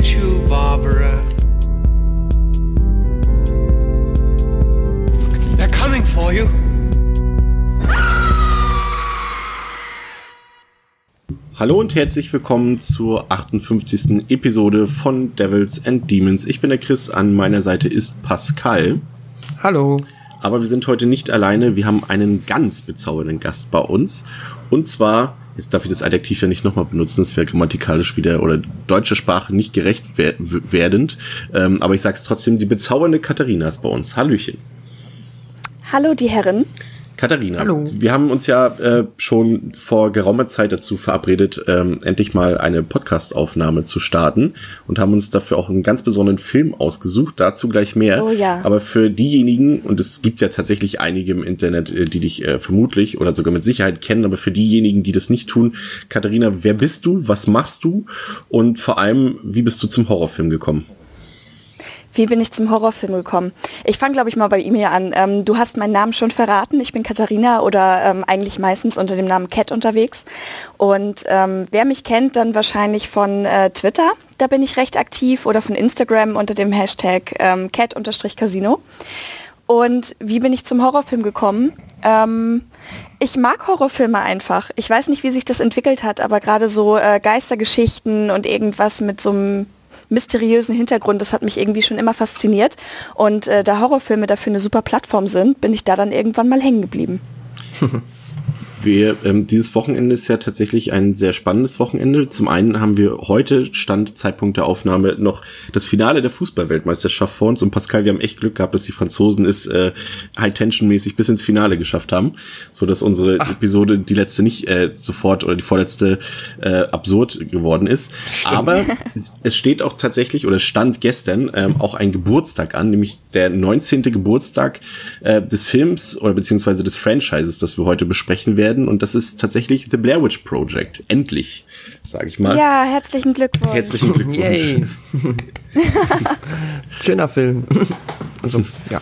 get you, Barbara. They're coming for you. Hallo und herzlich willkommen zur 58. Episode von Devils and Demons. Ich bin der Chris, an meiner Seite ist Pascal. Hallo. Aber wir sind heute nicht alleine, wir haben einen ganz bezaubernden Gast bei uns. Und zwar, jetzt darf ich das Adjektiv ja nicht nochmal benutzen, das wäre grammatikalisch wieder oder deutsche Sprache nicht gerecht werdend. Ähm, aber ich sag's trotzdem, die bezaubernde Katharina ist bei uns. Hallöchen. Hallo, die Herren. Katharina, Hallo. wir haben uns ja äh, schon vor geraumer Zeit dazu verabredet, ähm, endlich mal eine Podcast-Aufnahme zu starten und haben uns dafür auch einen ganz besonderen Film ausgesucht. Dazu gleich mehr. Oh ja. Aber für diejenigen, und es gibt ja tatsächlich einige im Internet, äh, die dich äh, vermutlich oder sogar mit Sicherheit kennen, aber für diejenigen, die das nicht tun, Katharina, wer bist du? Was machst du? Und vor allem, wie bist du zum Horrorfilm gekommen? Wie bin ich zum Horrorfilm gekommen? Ich fange, glaube ich, mal bei ihm hier an. Ähm, du hast meinen Namen schon verraten. Ich bin Katharina oder ähm, eigentlich meistens unter dem Namen Cat unterwegs. Und ähm, wer mich kennt, dann wahrscheinlich von äh, Twitter. Da bin ich recht aktiv oder von Instagram unter dem Hashtag ähm, cat-casino. Und wie bin ich zum Horrorfilm gekommen? Ähm, ich mag Horrorfilme einfach. Ich weiß nicht, wie sich das entwickelt hat, aber gerade so äh, Geistergeschichten und irgendwas mit so einem mysteriösen Hintergrund, das hat mich irgendwie schon immer fasziniert. Und äh, da Horrorfilme dafür eine super Plattform sind, bin ich da dann irgendwann mal hängen geblieben. Wir, ähm, dieses Wochenende ist ja tatsächlich ein sehr spannendes Wochenende. Zum einen haben wir heute, Stand, Zeitpunkt der Aufnahme, noch das Finale der Fußballweltmeisterschaft vor uns. Und Pascal, wir haben echt Glück gehabt, dass die Franzosen es äh, High-Tension-mäßig bis ins Finale geschafft haben, so dass unsere Ach. Episode, die letzte nicht äh, sofort oder die vorletzte äh, absurd geworden ist. Stimmt. Aber es steht auch tatsächlich, oder stand gestern, ähm, auch ein Geburtstag an, nämlich der 19. Geburtstag äh, des Films oder beziehungsweise des Franchises, das wir heute besprechen werden werden und das ist tatsächlich The Blair Witch Project. Endlich, sage ich mal. Ja, herzlichen Glückwunsch. Herzlichen Glückwunsch. Yay. Schöner Film. also, ja.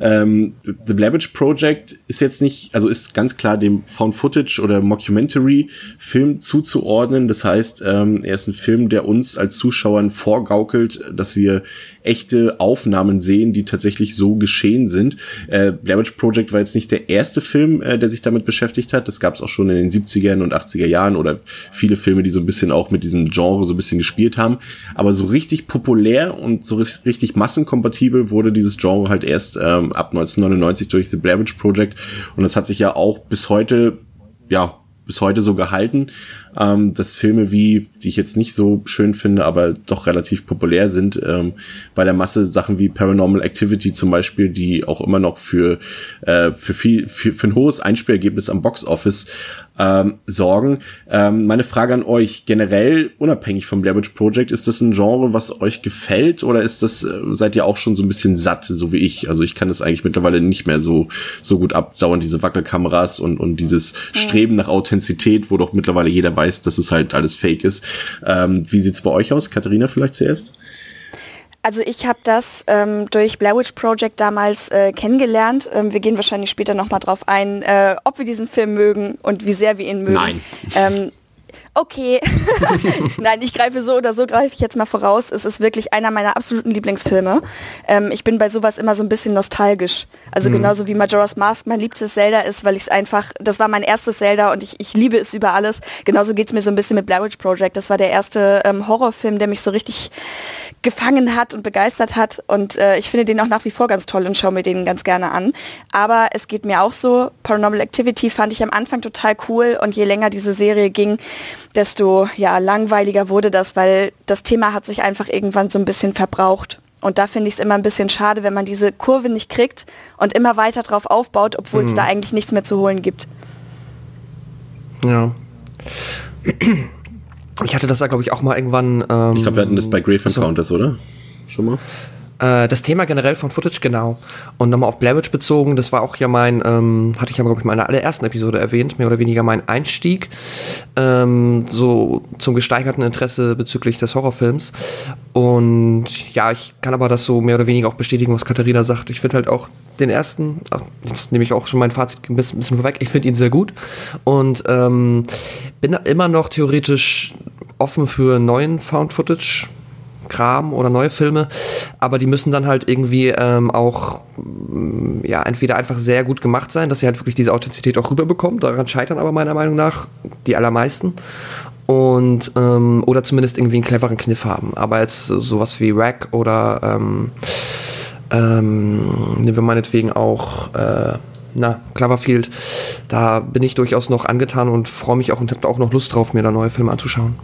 Ähm, The Witch Project ist jetzt nicht, also ist ganz klar dem Found Footage oder Mockumentary Film zuzuordnen. Das heißt, ähm, er ist ein Film, der uns als Zuschauern vorgaukelt, dass wir echte Aufnahmen sehen, die tatsächlich so geschehen sind. Äh, Witch Project war jetzt nicht der erste Film, äh, der sich damit beschäftigt hat. Das gab es auch schon in den 70er und 80er Jahren oder viele Filme, die so ein bisschen auch mit diesem Genre so ein bisschen gespielt haben. Aber so richtig populär und so richtig massenkompatibel wurde dieses Genre halt erst ähm, ab 1999 durch The Blair Witch Project. Und das hat sich ja auch bis heute, ja, bis heute so gehalten ähm, dass Filme wie, die ich jetzt nicht so schön finde, aber doch relativ populär sind, ähm, bei der Masse Sachen wie Paranormal Activity zum Beispiel, die auch immer noch für, äh, für viel, für, für ein hohes Einspielergebnis am Box Office ähm, sorgen. Ähm, meine Frage an euch, generell unabhängig vom Blair Witch Project, ist das ein Genre, was euch gefällt oder ist das, äh, seid ihr auch schon so ein bisschen satt, so wie ich? Also ich kann das eigentlich mittlerweile nicht mehr so, so gut abdauern, diese Wackelkameras und, und dieses Streben nach Authentizität, wo doch mittlerweile jeder weiß, weiß, dass es halt alles fake ist. Ähm, wie sieht's bei euch aus? Katharina vielleicht zuerst? Also ich habe das ähm, durch Blair Witch Project damals äh, kennengelernt. Ähm, wir gehen wahrscheinlich später nochmal drauf ein, äh, ob wir diesen Film mögen und wie sehr wir ihn mögen. Nein. Ähm, okay. Nein, ich greife so oder so, greife ich jetzt mal voraus. Es ist wirklich einer meiner absoluten Lieblingsfilme. Ähm, ich bin bei sowas immer so ein bisschen nostalgisch. Also mhm. genauso wie Majora's Mask mein liebstes Zelda ist, weil ich es einfach, das war mein erstes Zelda und ich, ich liebe es über alles. Genauso geht es mir so ein bisschen mit Blair Witch Project. Das war der erste ähm, Horrorfilm, der mich so richtig gefangen hat und begeistert hat. Und äh, ich finde den auch nach wie vor ganz toll und schaue mir den ganz gerne an. Aber es geht mir auch so, Paranormal Activity fand ich am Anfang total cool und je länger diese Serie ging, desto ja, langweiliger wurde das, weil das Thema hat sich einfach irgendwann so ein bisschen verbraucht. Und da finde ich es immer ein bisschen schade, wenn man diese Kurve nicht kriegt und immer weiter drauf aufbaut, obwohl es mhm. da eigentlich nichts mehr zu holen gibt. Ja. Ich hatte das da, glaube ich, auch mal irgendwann. Ähm, ich glaube, wir hatten das bei Grave Encounters, oder? Schon mal? Äh, das Thema generell von Footage, genau. Und nochmal auf Blair bezogen, das war auch ja mein, ähm, hatte ich ja, glaube ich, in meiner allerersten Episode erwähnt, mehr oder weniger mein Einstieg, ähm, so zum gesteigerten Interesse bezüglich des Horrorfilms. Und ja, ich kann aber das so mehr oder weniger auch bestätigen, was Katharina sagt. Ich finde halt auch den ersten, jetzt nehme ich auch schon mein Fazit ein bisschen, vorweg, ich finde ihn sehr gut und ähm, bin immer noch theoretisch offen für neuen Found-Footage. Kram oder neue Filme, aber die müssen dann halt irgendwie ähm, auch mm, ja entweder einfach sehr gut gemacht sein, dass sie halt wirklich diese Authentizität auch rüberbekommen. Daran scheitern aber meiner Meinung nach die allermeisten und ähm, oder zumindest irgendwie einen cleveren Kniff haben. Aber jetzt sowas wie Rack oder ähm, ähm, nehmen wir meinetwegen auch äh, na, Cloverfield, da bin ich durchaus noch angetan und freue mich auch und habe auch noch Lust drauf, mir da neue Filme anzuschauen.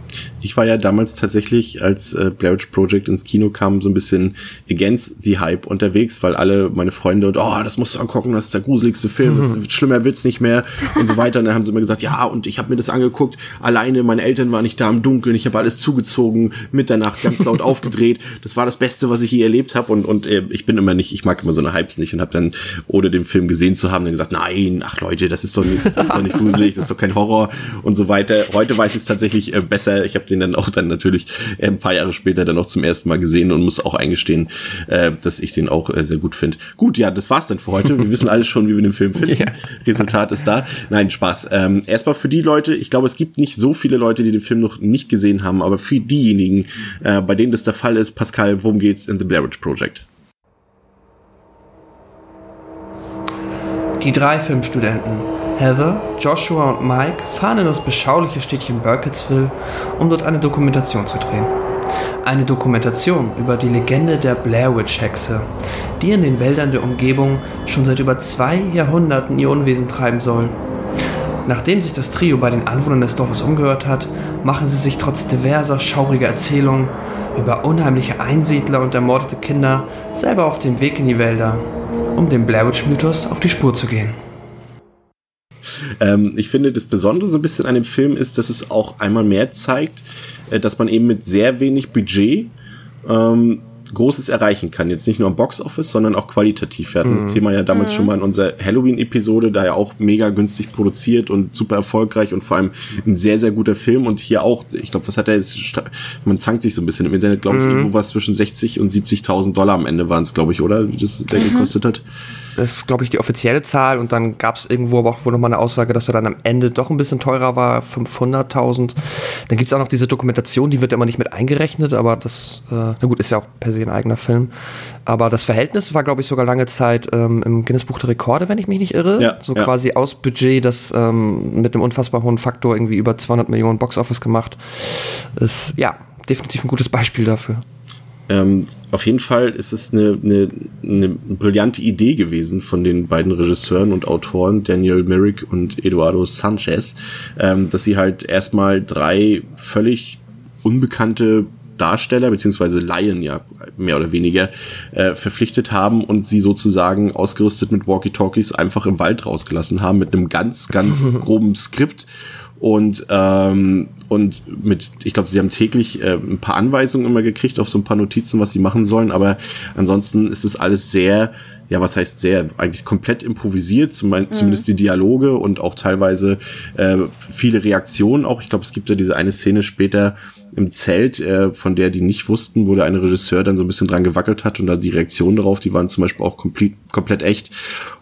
Ich war ja damals tatsächlich, als äh, Blair Witch Project ins Kino kam, so ein bisschen against the Hype unterwegs, weil alle meine Freunde und oh, das musst du angucken, das ist der gruseligste Film, das ist, schlimmer wird's nicht mehr und so weiter. Und dann haben sie immer gesagt, ja, und ich habe mir das angeguckt, alleine, meine Eltern waren nicht da im Dunkeln, ich habe alles zugezogen, Mitternacht ganz laut aufgedreht. Das war das Beste, was ich je erlebt habe und, und äh, ich bin immer nicht, ich mag immer so eine Hypes nicht und habe dann, ohne den Film gesehen zu haben, haben dann gesagt, nein, ach Leute, das ist doch nicht, das ist doch nicht gruselig, das ist doch kein Horror und so weiter. Heute weiß ich es tatsächlich äh, besser. Ich habe den dann auch dann natürlich äh, ein paar Jahre später dann noch zum ersten Mal gesehen und muss auch eingestehen, äh, dass ich den auch äh, sehr gut finde. Gut, ja, das war's dann für heute. Wir wissen alles schon, wie wir den Film finden. Ja. Resultat ist da. Nein, Spaß. Ähm, erstmal für die Leute, ich glaube, es gibt nicht so viele Leute, die den Film noch nicht gesehen haben, aber für diejenigen, äh, bei denen das der Fall ist, Pascal, worum geht's in The Blair Witch Project? Die drei Filmstudenten, Heather, Joshua und Mike, fahren in das beschauliche Städtchen Burkittsville, um dort eine Dokumentation zu drehen. Eine Dokumentation über die Legende der Blair Witch Hexe, die in den Wäldern der Umgebung schon seit über zwei Jahrhunderten ihr Unwesen treiben soll. Nachdem sich das Trio bei den Anwohnern des Dorfes umgehört hat, machen sie sich trotz diverser schauriger Erzählungen über unheimliche Einsiedler und ermordete Kinder selber auf den Weg in die Wälder um dem Blair Witch Mythos auf die Spur zu gehen. Ähm, ich finde, das Besondere so ein bisschen an dem Film ist, dass es auch einmal mehr zeigt, äh, dass man eben mit sehr wenig Budget ähm, Großes erreichen kann. Jetzt nicht nur am Boxoffice, sondern auch qualitativ. Wir hatten mhm. das Thema ja damals mhm. schon mal in unserer Halloween-Episode, da ja auch mega günstig produziert und super erfolgreich und vor allem ein sehr, sehr guter Film. Und hier auch, ich glaube, was hat er jetzt? Man zankt sich so ein bisschen im Internet, glaube ich, mhm. irgendwo was zwischen 60 und 70.000 Dollar am Ende waren es, glaube ich, oder? Wie das der mhm. gekostet hat. Das ist, glaube ich, die offizielle Zahl. Und dann gab es irgendwo aber auch wohl nochmal eine Aussage, dass er dann am Ende doch ein bisschen teurer war, 500.000. Dann gibt es auch noch diese Dokumentation, die wird immer nicht mit eingerechnet, aber das, äh, na gut, ist ja auch per se ein eigener Film. Aber das Verhältnis war, glaube ich, sogar lange Zeit ähm, im Guinness Buch der Rekorde, wenn ich mich nicht irre. Ja, so ja. quasi aus Budget, das ähm, mit einem unfassbar hohen Faktor irgendwie über 200 Millionen Boxoffice gemacht ist. Ja, definitiv ein gutes Beispiel dafür. Ähm, auf jeden Fall ist es eine, eine, eine brillante Idee gewesen von den beiden Regisseuren und Autoren, Daniel Myrick und Eduardo Sanchez, ähm, dass sie halt erstmal drei völlig unbekannte Darsteller beziehungsweise Laien ja mehr oder weniger äh, verpflichtet haben und sie sozusagen ausgerüstet mit Walkie-Talkies einfach im Wald rausgelassen haben mit einem ganz, ganz groben Skript und ähm, und mit, ich glaube, sie haben täglich äh, ein paar Anweisungen immer gekriegt auf so ein paar Notizen, was sie machen sollen, aber ansonsten ist es alles sehr, ja, was heißt sehr, eigentlich komplett improvisiert, zum, mhm. zumindest die Dialoge und auch teilweise äh, viele Reaktionen auch. Ich glaube, es gibt ja diese eine Szene später, im Zelt, äh, von der die nicht wussten, wo der eine Regisseur dann so ein bisschen dran gewackelt hat und da die Reaktionen darauf, die waren zum Beispiel auch komplett, komplett echt.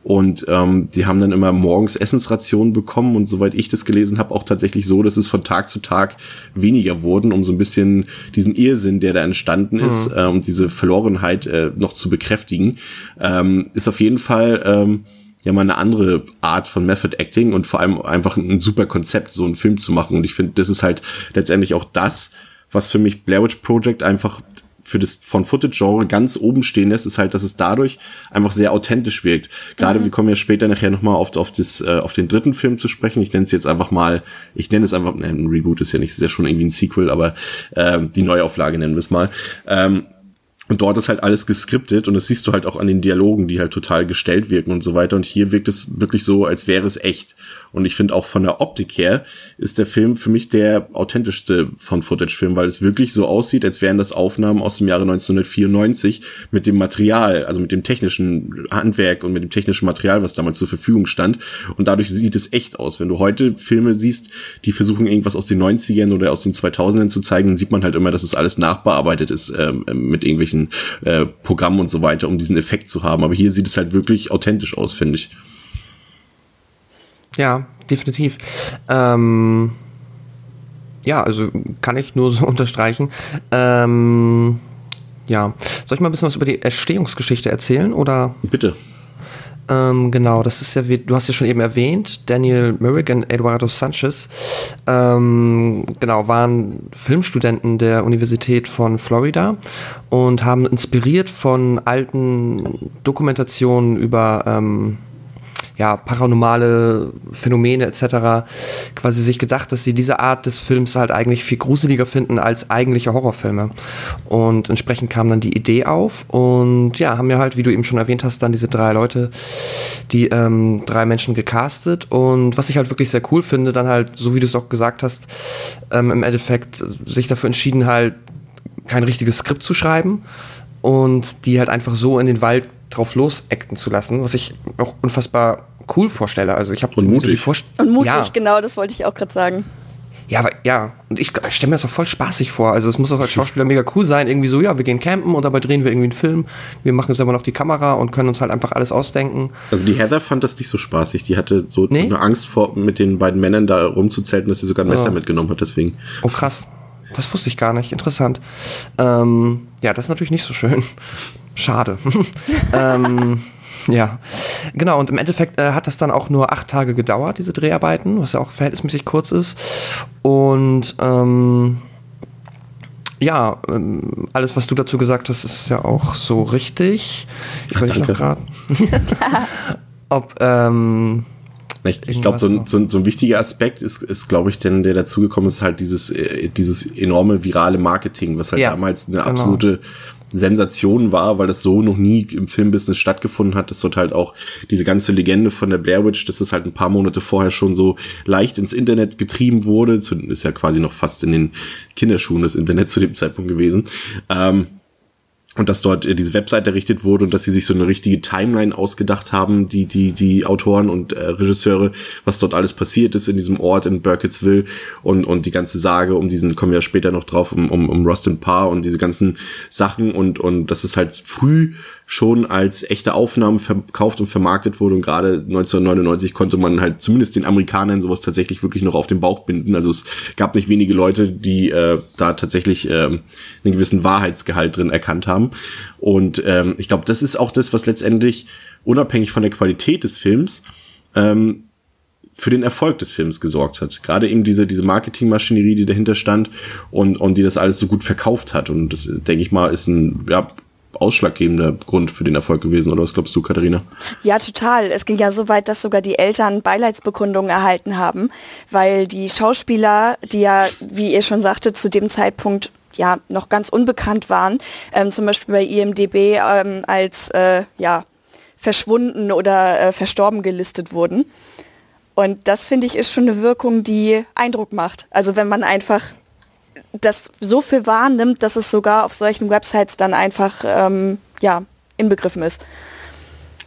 Und ähm, die haben dann immer morgens Essensrationen bekommen und soweit ich das gelesen habe, auch tatsächlich so, dass es von Tag zu Tag weniger wurden, um so ein bisschen diesen Irrsinn, der da entstanden ist, mhm. äh, und diese Verlorenheit äh, noch zu bekräftigen. Ähm, ist auf jeden Fall ähm, ja mal eine andere Art von Method Acting und vor allem einfach ein super Konzept, so einen Film zu machen. Und ich finde, das ist halt letztendlich auch das, was für mich Blair Witch Project einfach für das von Footage-Genre ganz oben stehen lässt, ist halt, dass es dadurch einfach sehr authentisch wirkt. Gerade mhm. wir kommen ja später nachher nochmal auf, auf, das, äh, auf den dritten Film zu sprechen. Ich nenne es jetzt einfach mal, ich nenne es einfach, ne, ein Reboot ist ja nicht, ist ja schon irgendwie ein Sequel, aber äh, die Neuauflage nennen wir es mal. Ähm, und dort ist halt alles geskriptet und das siehst du halt auch an den Dialogen, die halt total gestellt wirken und so weiter. Und hier wirkt es wirklich so, als wäre es echt. Und ich finde auch von der Optik her ist der Film für mich der authentischste von Footage-Film, weil es wirklich so aussieht, als wären das Aufnahmen aus dem Jahre 1994 mit dem Material, also mit dem technischen Handwerk und mit dem technischen Material, was damals zur Verfügung stand. Und dadurch sieht es echt aus. Wenn du heute Filme siehst, die versuchen irgendwas aus den 90ern oder aus den 2000ern zu zeigen, dann sieht man halt immer, dass es alles nachbearbeitet ist ähm, mit irgendwelchen äh, Programmen und so weiter, um diesen Effekt zu haben. Aber hier sieht es halt wirklich authentisch aus, finde ich. Ja, definitiv. Ähm, ja, also kann ich nur so unterstreichen. Ähm, ja, soll ich mal ein bisschen was über die Erstehungsgeschichte erzählen oder? Bitte. Ähm, genau, das ist ja, wie, du hast ja schon eben erwähnt, Daniel Merrick und Eduardo Sanchez, ähm, genau, waren Filmstudenten der Universität von Florida und haben inspiriert von alten Dokumentationen über ähm, ja, paranormale Phänomene etc. quasi sich gedacht, dass sie diese Art des Films halt eigentlich viel gruseliger finden als eigentliche Horrorfilme. Und entsprechend kam dann die Idee auf und ja, haben ja halt, wie du eben schon erwähnt hast, dann diese drei Leute, die ähm, drei Menschen gecastet und was ich halt wirklich sehr cool finde, dann halt, so wie du es auch gesagt hast, ähm, im Endeffekt sich dafür entschieden halt kein richtiges Skript zu schreiben und die halt einfach so in den Wald drauf los acten zu lassen, was ich auch unfassbar cool vorstelle. Also ich habe und mutig. So und mutig, ja. genau, das wollte ich auch gerade sagen. Ja, aber, ja, und ich, ich stelle mir das auch voll spaßig vor. Also es muss auch als Schauspieler mega cool sein, irgendwie so, ja, wir gehen campen und dabei drehen wir irgendwie einen Film. Wir machen selber noch die Kamera und können uns halt einfach alles ausdenken. Also die Heather fand das nicht so spaßig. Die hatte so, nee? so eine Angst vor, mit den beiden Männern da rumzuzelten, dass sie sogar ein Messer oh. mitgenommen hat, deswegen. Oh krass. Das wusste ich gar nicht. Interessant. Ähm, ja, das ist natürlich nicht so schön. Schade. ähm, ja, genau. Und im Endeffekt äh, hat das dann auch nur acht Tage gedauert, diese Dreharbeiten, was ja auch verhältnismäßig kurz ist. Und ähm, ja, ähm, alles, was du dazu gesagt hast, ist ja auch so richtig. Ich wollte noch gerade. ob ähm, ich, ich glaube, so, ein, so, so ein wichtiger Aspekt ist, ist glaube ich, denn der dazugekommen ist halt dieses, äh, dieses enorme virale Marketing, was halt ja, damals eine genau. absolute Sensation war, weil das so noch nie im Filmbusiness stattgefunden hat, dass dort halt auch diese ganze Legende von der Blair Witch, dass das halt ein paar Monate vorher schon so leicht ins Internet getrieben wurde, ist ja quasi noch fast in den Kinderschuhen das Internet zu dem Zeitpunkt gewesen. Ähm, und dass dort äh, diese Website errichtet wurde und dass sie sich so eine richtige Timeline ausgedacht haben, die die die Autoren und äh, Regisseure, was dort alles passiert ist in diesem Ort in Burkittsville und und die ganze Sage um diesen kommen wir später noch drauf um um, um Rustin Parr und diese ganzen Sachen und und das ist halt früh schon als echte Aufnahmen verkauft und vermarktet wurde. Und gerade 1999 konnte man halt zumindest den Amerikanern sowas tatsächlich wirklich noch auf den Bauch binden. Also es gab nicht wenige Leute, die äh, da tatsächlich äh, einen gewissen Wahrheitsgehalt drin erkannt haben. Und ähm, ich glaube, das ist auch das, was letztendlich unabhängig von der Qualität des Films ähm, für den Erfolg des Films gesorgt hat. Gerade eben diese, diese Marketingmaschinerie, die dahinter stand und, und die das alles so gut verkauft hat. Und das, denke ich mal, ist ein, ja, ausschlaggebender Grund für den Erfolg gewesen, oder was glaubst du, Katharina? Ja, total. Es ging ja so weit, dass sogar die Eltern Beileidsbekundungen erhalten haben, weil die Schauspieler, die ja, wie ihr schon sagte, zu dem Zeitpunkt ja noch ganz unbekannt waren, ähm, zum Beispiel bei IMDB ähm, als äh, ja, verschwunden oder äh, verstorben gelistet wurden. Und das finde ich ist schon eine Wirkung, die Eindruck macht. Also wenn man einfach das so viel wahrnimmt, dass es sogar auf solchen Websites dann einfach ähm, ja, inbegriffen ist.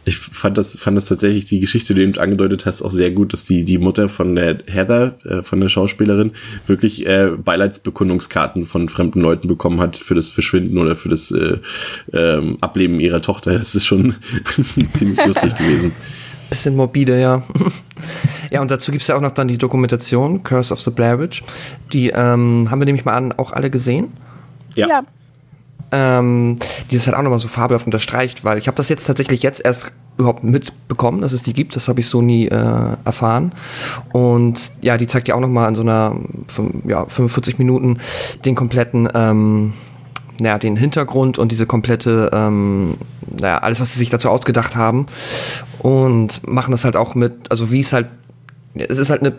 Ich fand das, fand das tatsächlich, die Geschichte, die du eben angedeutet hast, auch sehr gut, dass die, die Mutter von der Heather, äh, von der Schauspielerin, wirklich äh, Beileidsbekundungskarten von fremden Leuten bekommen hat für das Verschwinden oder für das äh, ähm, Ableben ihrer Tochter. Das ist schon ziemlich lustig gewesen. Bisschen morbide, ja. ja, und dazu gibt es ja auch noch dann die Dokumentation Curse of the Blair Witch. Die ähm, haben wir nämlich mal an, auch alle gesehen. Ja. ja. Ähm, die ist halt auch nochmal so fabelhaft unterstreicht, weil ich habe das jetzt tatsächlich jetzt erst überhaupt mitbekommen, dass es die gibt. Das habe ich so nie äh, erfahren. Und ja, die zeigt ja auch nochmal in so einer ja, 45 Minuten den kompletten ähm, naja, den Hintergrund und diese komplette, ähm, naja, alles, was sie sich dazu ausgedacht haben. Und machen das halt auch mit, also wie es halt, es ist halt eine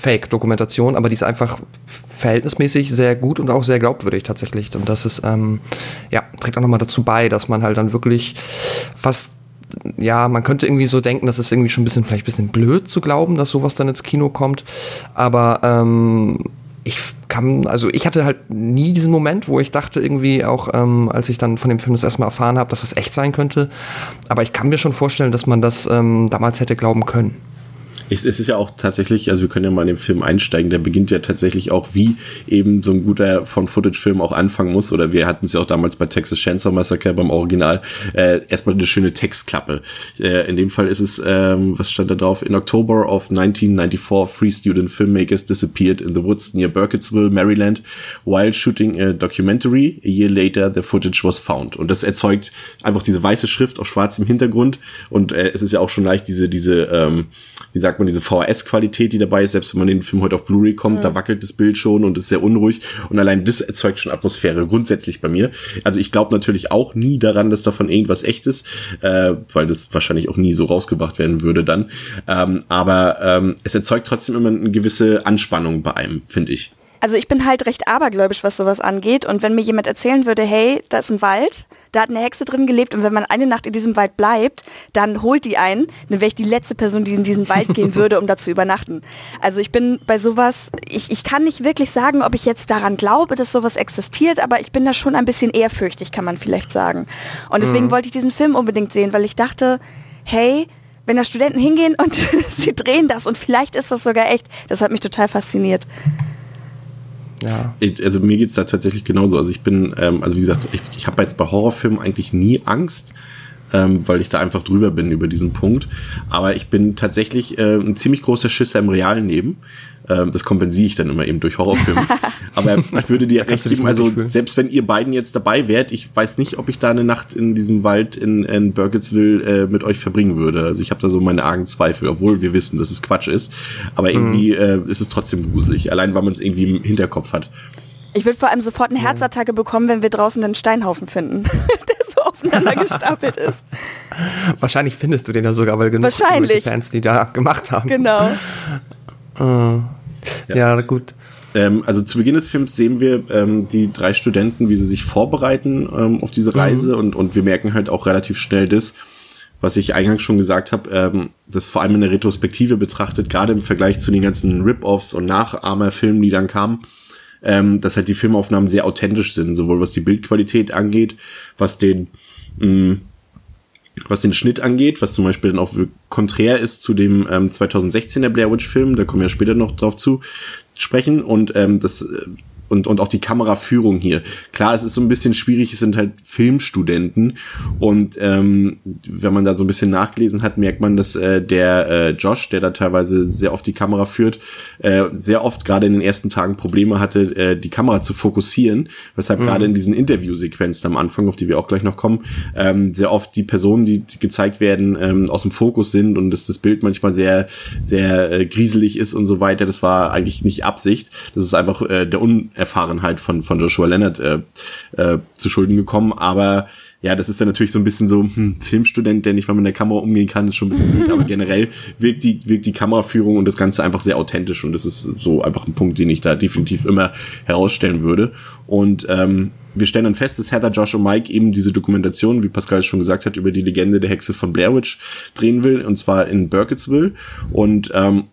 Fake-Dokumentation, aber die ist einfach verhältnismäßig sehr gut und auch sehr glaubwürdig tatsächlich. Und das ist, ähm, ja, trägt auch nochmal dazu bei, dass man halt dann wirklich fast ja, man könnte irgendwie so denken, das ist irgendwie schon ein bisschen, vielleicht ein bisschen blöd zu glauben, dass sowas dann ins Kino kommt. Aber ähm, ich kann, also ich hatte halt nie diesen Moment, wo ich dachte irgendwie auch, ähm, als ich dann von dem Film das erstmal erfahren habe, dass das echt sein könnte. Aber ich kann mir schon vorstellen, dass man das ähm, damals hätte glauben können. Es, ist ja auch tatsächlich, also wir können ja mal in den Film einsteigen, der beginnt ja tatsächlich auch, wie eben so ein guter Von-Footage-Film auch anfangen muss. Oder wir hatten es ja auch damals bei Texas Chainsaw Massacre beim Original. Äh, erstmal eine schöne Textklappe. Äh, in dem Fall ist es, ähm, was stand da drauf? In October of 1994, three student filmmakers disappeared in the woods near Burkittsville, Maryland, while shooting a documentary. A year later, the footage was found. Und das erzeugt einfach diese weiße Schrift auf schwarzem Hintergrund. Und äh, es ist ja auch schon leicht diese, diese, ähm, wie sagt man, diese VHS-Qualität, die dabei ist, selbst wenn man den Film heute auf Blu-ray kommt, mhm. da wackelt das Bild schon und ist sehr unruhig. Und allein das erzeugt schon Atmosphäre grundsätzlich bei mir. Also ich glaube natürlich auch nie daran, dass davon irgendwas echt ist, äh, weil das wahrscheinlich auch nie so rausgebracht werden würde dann. Ähm, aber ähm, es erzeugt trotzdem immer eine gewisse Anspannung bei einem, finde ich. Also ich bin halt recht abergläubisch, was sowas angeht. Und wenn mir jemand erzählen würde, hey, da ist ein Wald, da hat eine Hexe drin gelebt und wenn man eine Nacht in diesem Wald bleibt, dann holt die einen, dann wäre ich die letzte Person, die in diesen Wald gehen würde, um da zu übernachten. Also ich bin bei sowas, ich, ich kann nicht wirklich sagen, ob ich jetzt daran glaube, dass sowas existiert, aber ich bin da schon ein bisschen ehrfürchtig, kann man vielleicht sagen. Und deswegen mhm. wollte ich diesen Film unbedingt sehen, weil ich dachte, hey, wenn da Studenten hingehen und sie drehen das und vielleicht ist das sogar echt, das hat mich total fasziniert. Ja. Also mir geht's da tatsächlich genauso. Also ich bin, ähm, also wie gesagt, ich, ich habe jetzt bei Horrorfilmen eigentlich nie Angst, ähm, weil ich da einfach drüber bin über diesen Punkt. Aber ich bin tatsächlich äh, ein ziemlich großer Schisser im realen Leben. Ähm, das kompensiere ich dann immer eben durch Horrorfilme. Aber ich würde dir recht geben, also selbst wenn ihr beiden jetzt dabei wärt, ich weiß nicht, ob ich da eine Nacht in diesem Wald in, in Burkittsville äh, mit euch verbringen würde. Also ich habe da so meine argen Zweifel, obwohl wir wissen, dass es Quatsch ist. Aber irgendwie mhm. äh, ist es trotzdem gruselig, allein weil man es irgendwie im Hinterkopf hat. Ich würde vor allem sofort eine Herzattacke bekommen, wenn wir draußen einen Steinhaufen finden, der so aufeinander gestapelt ist. Wahrscheinlich findest du den ja sogar, weil genug Fans, die da gemacht haben. Genau. Uh. Ja, ja gut. Ähm, also zu Beginn des Films sehen wir ähm, die drei Studenten, wie sie sich vorbereiten ähm, auf diese Reise mhm. und, und wir merken halt auch relativ schnell das, was ich eingangs schon gesagt habe, ähm, das vor allem in der Retrospektive betrachtet, gerade im Vergleich zu den ganzen Rip-Offs und Nachahmerfilmen, die dann kamen, ähm, dass halt die Filmaufnahmen sehr authentisch sind, sowohl was die Bildqualität angeht, was den mh, mm, was den Schnitt angeht, was zum Beispiel dann auch konträr ist zu dem ähm, 2016er Blair Witch Film, da kommen wir später noch drauf zu sprechen. Und ähm, das äh, und, und auch die Kameraführung hier. Klar, es ist so ein bisschen schwierig, es sind halt Filmstudenten und ähm, wenn man da so ein bisschen nachgelesen hat, merkt man, dass äh, der äh, Josh, der da teilweise sehr oft die Kamera führt, äh, sehr oft gerade in den ersten Tagen Probleme hatte, äh, die Kamera zu fokussieren, weshalb mhm. gerade in diesen Interviewsequenzen am Anfang, auf die wir auch gleich noch kommen, ähm, sehr oft die Personen, die, gezeigt werden, ähm, aus dem Fokus sind und dass das Bild manchmal sehr, sehr äh, grieselig ist und so weiter. Das war eigentlich nicht Absicht. Das ist einfach äh, der un Unerfahrenheit von, von Joshua Leonard äh, äh, zu Schulden gekommen. Aber ja, das ist dann natürlich so ein bisschen so hm, Filmstudent, der nicht mal mit der Kamera umgehen kann, ist schon ein bisschen blöd, aber generell wirkt die, wirkt die Kameraführung und das Ganze einfach sehr authentisch und das ist so einfach ein Punkt, den ich da definitiv immer herausstellen würde. Und ähm, wir stellen dann fest, dass Heather, Josh und Mike eben diese Dokumentation, wie Pascal schon gesagt hat, über die Legende der Hexe von Blair Witch drehen will, und zwar in Burkittsville. Und ähm,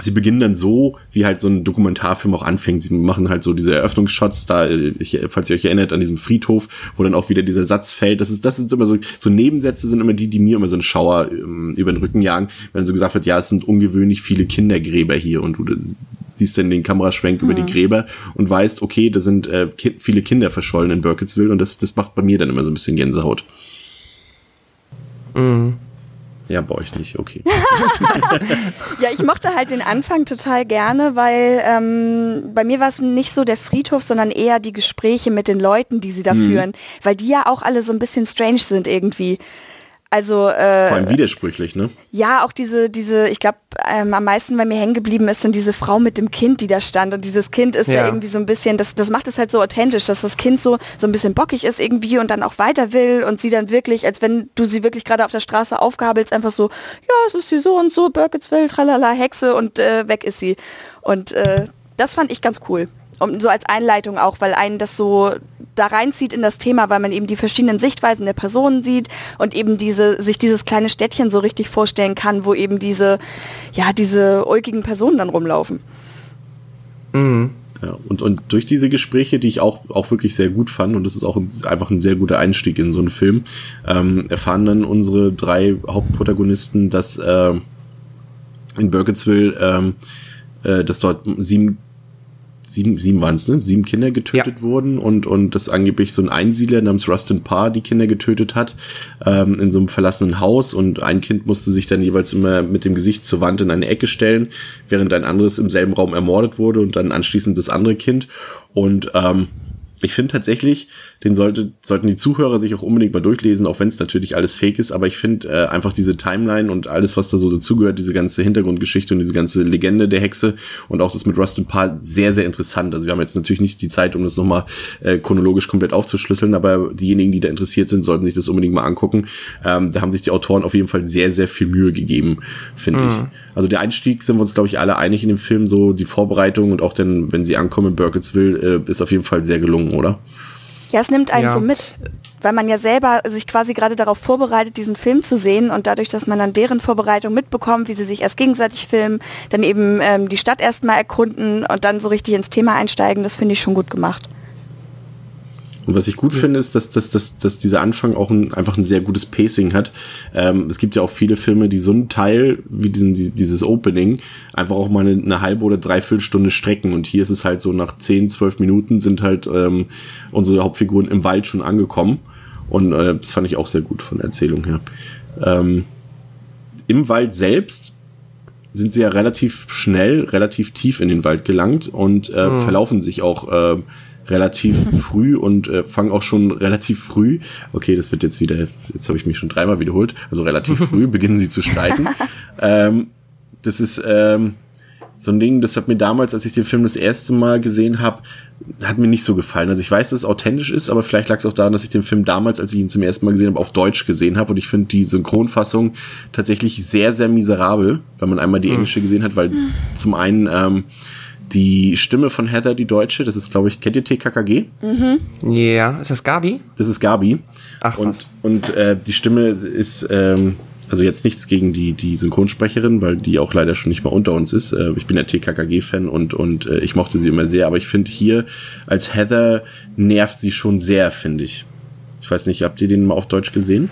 sie beginnen dann so, wie halt so ein Dokumentarfilm auch anfängt. Sie machen halt so diese Eröffnungsshots da, ich, falls ihr euch erinnert, an diesem Friedhof, wo dann auch wieder dieser Satz fällt. Das ist, das sind immer so, so Nebensätze sind immer die, die mir immer so einen Schauer ähm, über den Rücken jagen, wenn so gesagt wird, ja, es sind ungewöhnlich viele Kindergräber hier und du siehst dann den Kameraschwenk mhm. über die mhm. Gräber und weißt, okay, da sind äh, ki viele Kinder verschollen in Burkittsville und das, das macht bei mir dann immer so ein bisschen Gänsehaut. Mhm. Ja, bei euch nicht, okay. ja, ich mochte halt den Anfang total gerne, weil ähm, bei mir war es nicht so der Friedhof, sondern eher die Gespräche mit den Leuten, die sie da mhm. führen, weil die ja auch alle so ein bisschen strange sind irgendwie. Also äh, vor allem widersprüchlich, ne? Ja, auch diese, diese, ich glaube, ähm, am meisten bei mir hängen geblieben ist dann diese Frau mit dem Kind, die da stand. Und dieses Kind ist ja. da irgendwie so ein bisschen, das, das macht es halt so authentisch, dass das Kind so, so ein bisschen bockig ist irgendwie und dann auch weiter will und sie dann wirklich, als wenn du sie wirklich gerade auf der Straße aufgabelst, einfach so, ja, es ist hier so und so, Birketsville, tralala, Hexe und äh, weg ist sie. Und äh, das fand ich ganz cool um, so als Einleitung auch, weil einen das so da reinzieht in das Thema, weil man eben die verschiedenen Sichtweisen der Personen sieht und eben diese, sich dieses kleine Städtchen so richtig vorstellen kann, wo eben diese, ja, diese ulkigen Personen dann rumlaufen. Mhm. Ja, und, und durch diese Gespräche, die ich auch, auch wirklich sehr gut fand, und das ist auch ein, einfach ein sehr guter Einstieg in so einen Film, ähm, erfahren dann unsere drei Hauptprotagonisten, dass äh, in Burkittsville, ähm, äh, dass dort sieben sieben, sieben waren es, ne? Sieben Kinder getötet ja. wurden und, und das angeblich so ein Einsiedler namens Rustin Parr die Kinder getötet hat, ähm, in so einem verlassenen Haus und ein Kind musste sich dann jeweils immer mit dem Gesicht zur Wand in eine Ecke stellen, während ein anderes im selben Raum ermordet wurde und dann anschließend das andere Kind. Und ähm, ich finde tatsächlich, den sollte, sollten die Zuhörer sich auch unbedingt mal durchlesen, auch wenn es natürlich alles fake ist, aber ich finde äh, einfach diese Timeline und alles, was da so dazugehört, diese ganze Hintergrundgeschichte und diese ganze Legende der Hexe und auch das mit Rustin Parr sehr, sehr interessant. Also wir haben jetzt natürlich nicht die Zeit, um das nochmal äh, chronologisch komplett aufzuschlüsseln, aber diejenigen, die da interessiert sind, sollten sich das unbedingt mal angucken. Ähm, da haben sich die Autoren auf jeden Fall sehr, sehr viel Mühe gegeben, finde mhm. ich. Also der Einstieg sind wir uns, glaube ich, alle einig in dem Film, so die Vorbereitung und auch dann, wenn sie ankommen in Burkittsville, äh, ist auf jeden Fall sehr gelungen, oder? Ja, es nimmt einen ja. so mit, weil man ja selber sich quasi gerade darauf vorbereitet, diesen Film zu sehen und dadurch, dass man dann deren Vorbereitung mitbekommt, wie sie sich erst gegenseitig filmen, dann eben ähm, die Stadt erstmal erkunden und dann so richtig ins Thema einsteigen, das finde ich schon gut gemacht. Und was ich gut finde, ist, dass, dass, dass, dass dieser Anfang auch ein, einfach ein sehr gutes Pacing hat. Ähm, es gibt ja auch viele Filme, die so einen Teil wie diesen, dieses Opening einfach auch mal eine, eine halbe oder dreiviertel Stunde strecken. Und hier ist es halt so, nach zehn, zwölf Minuten sind halt ähm, unsere Hauptfiguren im Wald schon angekommen. Und äh, das fand ich auch sehr gut von der Erzählung her. Ähm, Im Wald selbst sind sie ja relativ schnell, relativ tief in den Wald gelangt und äh, mhm. verlaufen sich auch äh, relativ früh und äh, fangen auch schon relativ früh, okay, das wird jetzt wieder, jetzt habe ich mich schon dreimal wiederholt, also relativ früh beginnen sie zu streiten. ähm, das ist ähm, so ein Ding, das hat mir damals, als ich den Film das erste Mal gesehen habe, hat mir nicht so gefallen. Also ich weiß, dass es authentisch ist, aber vielleicht lag es auch daran, dass ich den Film damals, als ich ihn zum ersten Mal gesehen habe, auf Deutsch gesehen habe. Und ich finde die Synchronfassung tatsächlich sehr, sehr miserabel, wenn man einmal die hm. englische gesehen hat, weil zum einen ähm, die Stimme von Heather, die Deutsche, das ist, glaube ich, kennt ihr TKKG? Mhm. Ja, ist das Gabi? Das ist Gabi. Ach, und, was. Und äh, die Stimme ist, ähm, also jetzt nichts gegen die, die Synchronsprecherin, weil die auch leider schon nicht mal unter uns ist. Äh, ich bin ja TKKG-Fan und, und äh, ich mochte sie immer sehr, aber ich finde hier als Heather nervt sie schon sehr, finde ich. Ich weiß nicht, habt ihr den mal auf Deutsch gesehen?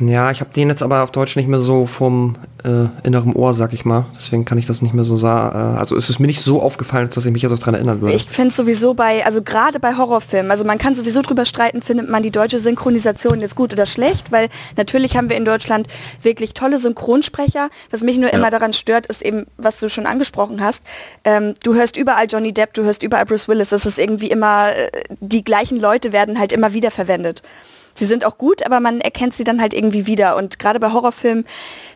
Ja, ich habe den jetzt aber auf Deutsch nicht mehr so vom äh, inneren Ohr, sag ich mal. Deswegen kann ich das nicht mehr so sagen. Äh, also ist es mir nicht so aufgefallen, dass ich mich jetzt auch daran erinnern würde. Ich finde sowieso bei, also gerade bei Horrorfilmen, also man kann sowieso drüber streiten, findet man die deutsche Synchronisation jetzt gut oder schlecht, weil natürlich haben wir in Deutschland wirklich tolle Synchronsprecher. Was mich nur ja. immer daran stört, ist eben, was du schon angesprochen hast. Ähm, du hörst überall Johnny Depp, du hörst überall Bruce Willis. Das ist irgendwie immer, äh, die gleichen Leute werden halt immer wieder verwendet sie sind auch gut, aber man erkennt sie dann halt irgendwie wieder. Und gerade bei Horrorfilmen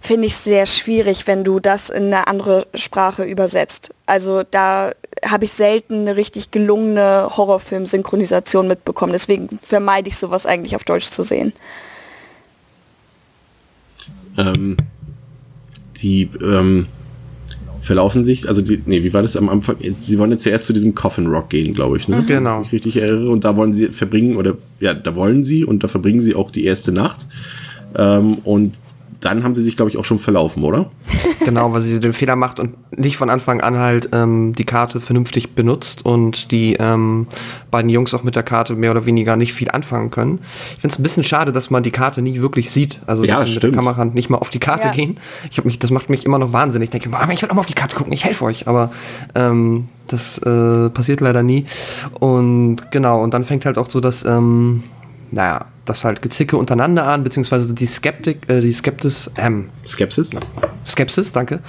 finde ich es sehr schwierig, wenn du das in eine andere Sprache übersetzt. Also da habe ich selten eine richtig gelungene Horrorfilm-Synchronisation mitbekommen. Deswegen vermeide ich sowas eigentlich auf Deutsch zu sehen. Ähm, die ähm, verlaufen sich, also die, nee, wie war das am Anfang? Sie wollen ja zuerst zu diesem Coffin Rock gehen, glaube ich, ne? Mhm. Genau. Ich richtig erinnere. Und da wollen sie verbringen, oder ja, da wollen sie und da verbringen sie auch die erste Nacht. Ähm, und dann haben sie sich, glaube ich, auch schon verlaufen, oder? Genau, weil sie den Fehler macht und nicht von Anfang an halt ähm, die Karte vernünftig benutzt und die ähm, beiden Jungs auch mit der Karte mehr oder weniger nicht viel anfangen können. Ich finde es ein bisschen schade, dass man die Karte nie wirklich sieht. Also ja, dass sie mit der Kamera nicht mal auf die Karte ja. gehen. Ich mich, das macht mich immer noch wahnsinnig. Ich denke, ich will auch mal auf die Karte gucken, ich helfe euch. Aber ähm, das äh, passiert leider nie. Und genau, und dann fängt halt auch so das, ähm, naja, das halt Gezicke untereinander an, beziehungsweise die Skeptik, äh, die Skeptis, ähm, Skepsis? Skepsis, danke,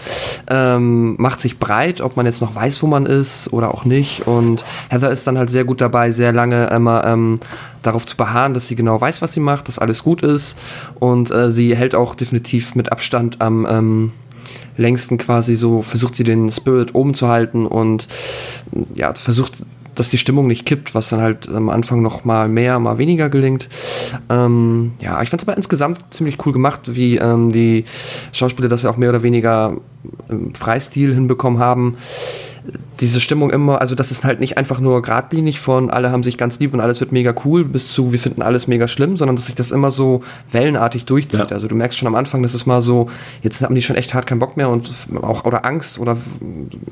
ähm, macht sich breit, ob man jetzt noch weiß, wo man ist oder auch nicht. Und Heather ist dann halt sehr gut dabei, sehr lange immer ähm, darauf zu beharren, dass sie genau weiß, was sie macht, dass alles gut ist. Und äh, sie hält auch definitiv mit Abstand am ähm, längsten quasi so, versucht sie den Spirit oben zu halten und ja, versucht dass die Stimmung nicht kippt, was dann halt am Anfang noch mal mehr, mal weniger gelingt. Ähm, ja, ich fand es aber insgesamt ziemlich cool gemacht, wie ähm, die Schauspieler das ja auch mehr oder weniger im Freistil hinbekommen haben. Diese Stimmung immer, also das ist halt nicht einfach nur geradlinig von alle haben sich ganz lieb und alles wird mega cool bis zu wir finden alles mega schlimm, sondern dass sich das immer so wellenartig durchzieht. Ja. Also du merkst schon am Anfang, das ist mal so, jetzt haben die schon echt hart keinen Bock mehr und auch oder Angst oder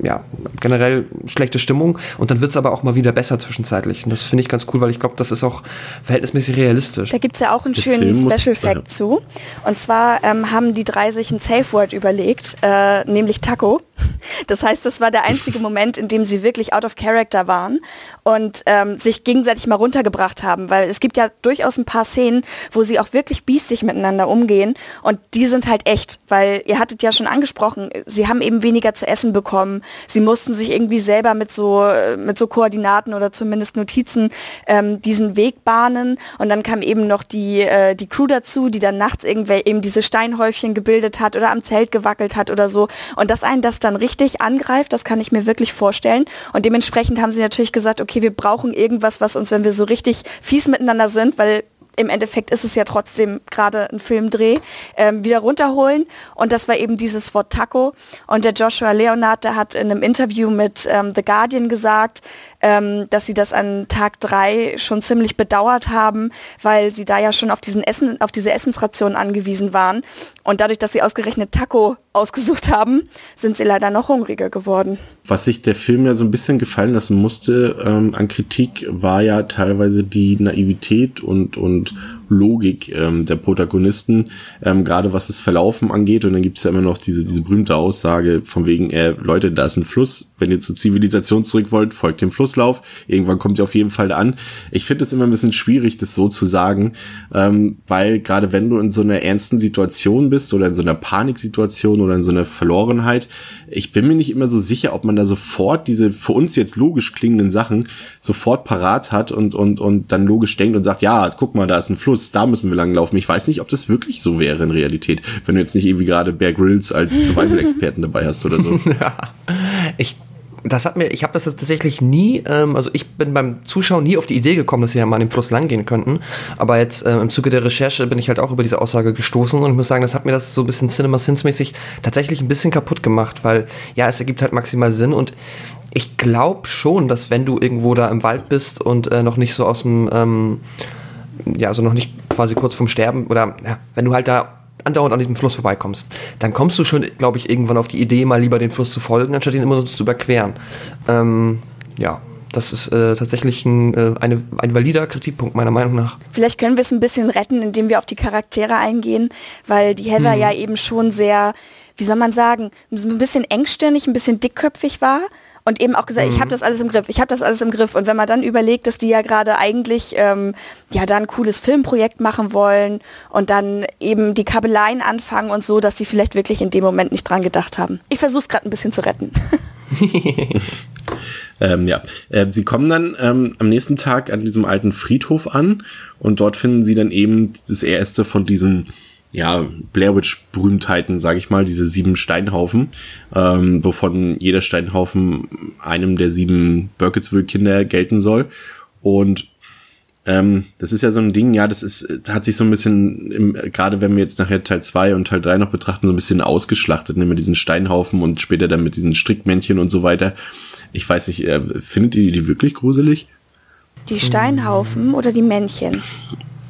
ja, generell schlechte Stimmung und dann wird es aber auch mal wieder besser zwischenzeitlich. Und das finde ich ganz cool, weil ich glaube, das ist auch verhältnismäßig realistisch. Da gibt es ja auch einen Der schönen Film Special Fact zu. Und zwar ähm, haben die drei sich ein Safe Word überlegt, äh, nämlich Taco. Das heißt, das war der einzige Moment, in dem sie wirklich out of character waren und ähm, sich gegenseitig mal runtergebracht haben, weil es gibt ja durchaus ein paar Szenen, wo sie auch wirklich biestig miteinander umgehen und die sind halt echt, weil ihr hattet ja schon angesprochen, sie haben eben weniger zu essen bekommen, sie mussten sich irgendwie selber mit so mit so Koordinaten oder zumindest Notizen ähm, diesen Weg bahnen. Und dann kam eben noch die äh, die Crew dazu, die dann nachts irgendwer eben diese Steinhäufchen gebildet hat oder am Zelt gewackelt hat oder so. Und dass einen das dann richtig angreift, das kann ich mir wirklich vorstellen. Und dementsprechend haben sie natürlich gesagt, okay, wir brauchen irgendwas, was uns, wenn wir so richtig fies miteinander sind, weil im Endeffekt ist es ja trotzdem gerade ein Filmdreh, ähm, wieder runterholen. Und das war eben dieses Wort Taco. Und der Joshua Leonard, der hat in einem Interview mit ähm, The Guardian gesagt, ähm, dass sie das an Tag drei schon ziemlich bedauert haben, weil sie da ja schon auf diesen Essen, auf diese Essensration angewiesen waren. Und dadurch, dass sie ausgerechnet Taco ausgesucht haben, sind sie leider noch hungriger geworden. Was sich der Film ja so ein bisschen gefallen lassen musste ähm, an Kritik, war ja teilweise die Naivität und, und Logik ähm, der Protagonisten, ähm, gerade was das Verlaufen angeht. Und dann gibt es ja immer noch diese, diese berühmte Aussage von wegen, äh, Leute, da ist ein Fluss, wenn ihr zur Zivilisation zurück wollt, folgt dem Flusslauf. Irgendwann kommt ihr auf jeden Fall an. Ich finde es immer ein bisschen schwierig, das so zu sagen, ähm, weil gerade wenn du in so einer ernsten Situation bist oder in so einer Paniksituation oder in so einer Verlorenheit, ich bin mir nicht immer so sicher, ob man da sofort diese für uns jetzt logisch klingenden Sachen sofort parat hat und, und, und dann logisch denkt und sagt, ja, guck mal, da ist ein Fluss, da müssen wir langlaufen. Ich weiß nicht, ob das wirklich so wäre in Realität, wenn du jetzt nicht irgendwie gerade Bear Grylls als Survival-Experten dabei hast oder so. ja, ich das hat mir, ich habe das tatsächlich nie, ähm, also ich bin beim Zuschauen nie auf die Idee gekommen, dass sie ja mal an dem Fluss langgehen könnten. Aber jetzt äh, im Zuge der Recherche bin ich halt auch über diese Aussage gestoßen und ich muss sagen, das hat mir das so ein bisschen Cinema Sins-mäßig tatsächlich ein bisschen kaputt gemacht, weil ja, es ergibt halt maximal Sinn und ich glaube schon, dass wenn du irgendwo da im Wald bist und äh, noch nicht so aus dem, ähm, ja, also noch nicht quasi kurz vorm Sterben oder ja, wenn du halt da andauernd an diesem Fluss vorbeikommst, dann kommst du schon, glaube ich, irgendwann auf die Idee, mal lieber den Fluss zu folgen, anstatt ihn immer so zu überqueren. Ähm, ja, das ist äh, tatsächlich ein, äh, eine, ein valider Kritikpunkt meiner Meinung nach. Vielleicht können wir es ein bisschen retten, indem wir auf die Charaktere eingehen, weil die Heather hm. ja eben schon sehr, wie soll man sagen, ein bisschen engstirnig, ein bisschen dickköpfig war und eben auch gesagt, mhm. ich habe das alles im Griff, ich habe das alles im Griff. Und wenn man dann überlegt, dass die ja gerade eigentlich ähm, ja dann ein cooles Filmprojekt machen wollen und dann eben die Kabeleien anfangen und so, dass sie vielleicht wirklich in dem Moment nicht dran gedacht haben. Ich versuche es gerade ein bisschen zu retten. ähm, ja, äh, sie kommen dann ähm, am nächsten Tag an diesem alten Friedhof an und dort finden sie dann eben das erste von diesen ja, Blair Witch Berühmtheiten, sage ich mal, diese sieben Steinhaufen, ähm, wovon jeder Steinhaufen einem der sieben Burkittsville Kinder gelten soll. Und ähm, das ist ja so ein Ding, ja, das ist, hat sich so ein bisschen, gerade wenn wir jetzt nachher Teil 2 und Teil 3 noch betrachten, so ein bisschen ausgeschlachtet, ne, mit diesen Steinhaufen und später dann mit diesen Strickmännchen und so weiter. Ich weiß nicht, äh, findet ihr die wirklich gruselig? Die Steinhaufen oder die Männchen?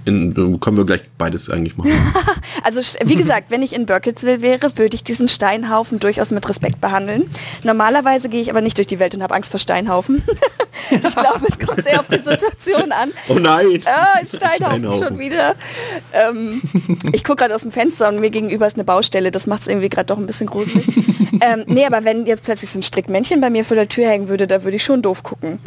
In, können wir gleich beides eigentlich machen. also wie gesagt, wenn ich in Burkittsville wäre, würde ich diesen Steinhaufen durchaus mit Respekt behandeln. Normalerweise gehe ich aber nicht durch die Welt und habe Angst vor Steinhaufen. ich glaube, es kommt sehr auf die Situation an. Oh nein! Ah, Steinhaufen, Steinhaufen. schon wieder. Ähm, ich gucke gerade aus dem Fenster und mir gegenüber ist eine Baustelle. Das macht es irgendwie gerade doch ein bisschen gruselig. ähm, nee, aber wenn jetzt plötzlich so ein Strickmännchen bei mir vor der Tür hängen würde, da würde ich schon doof gucken.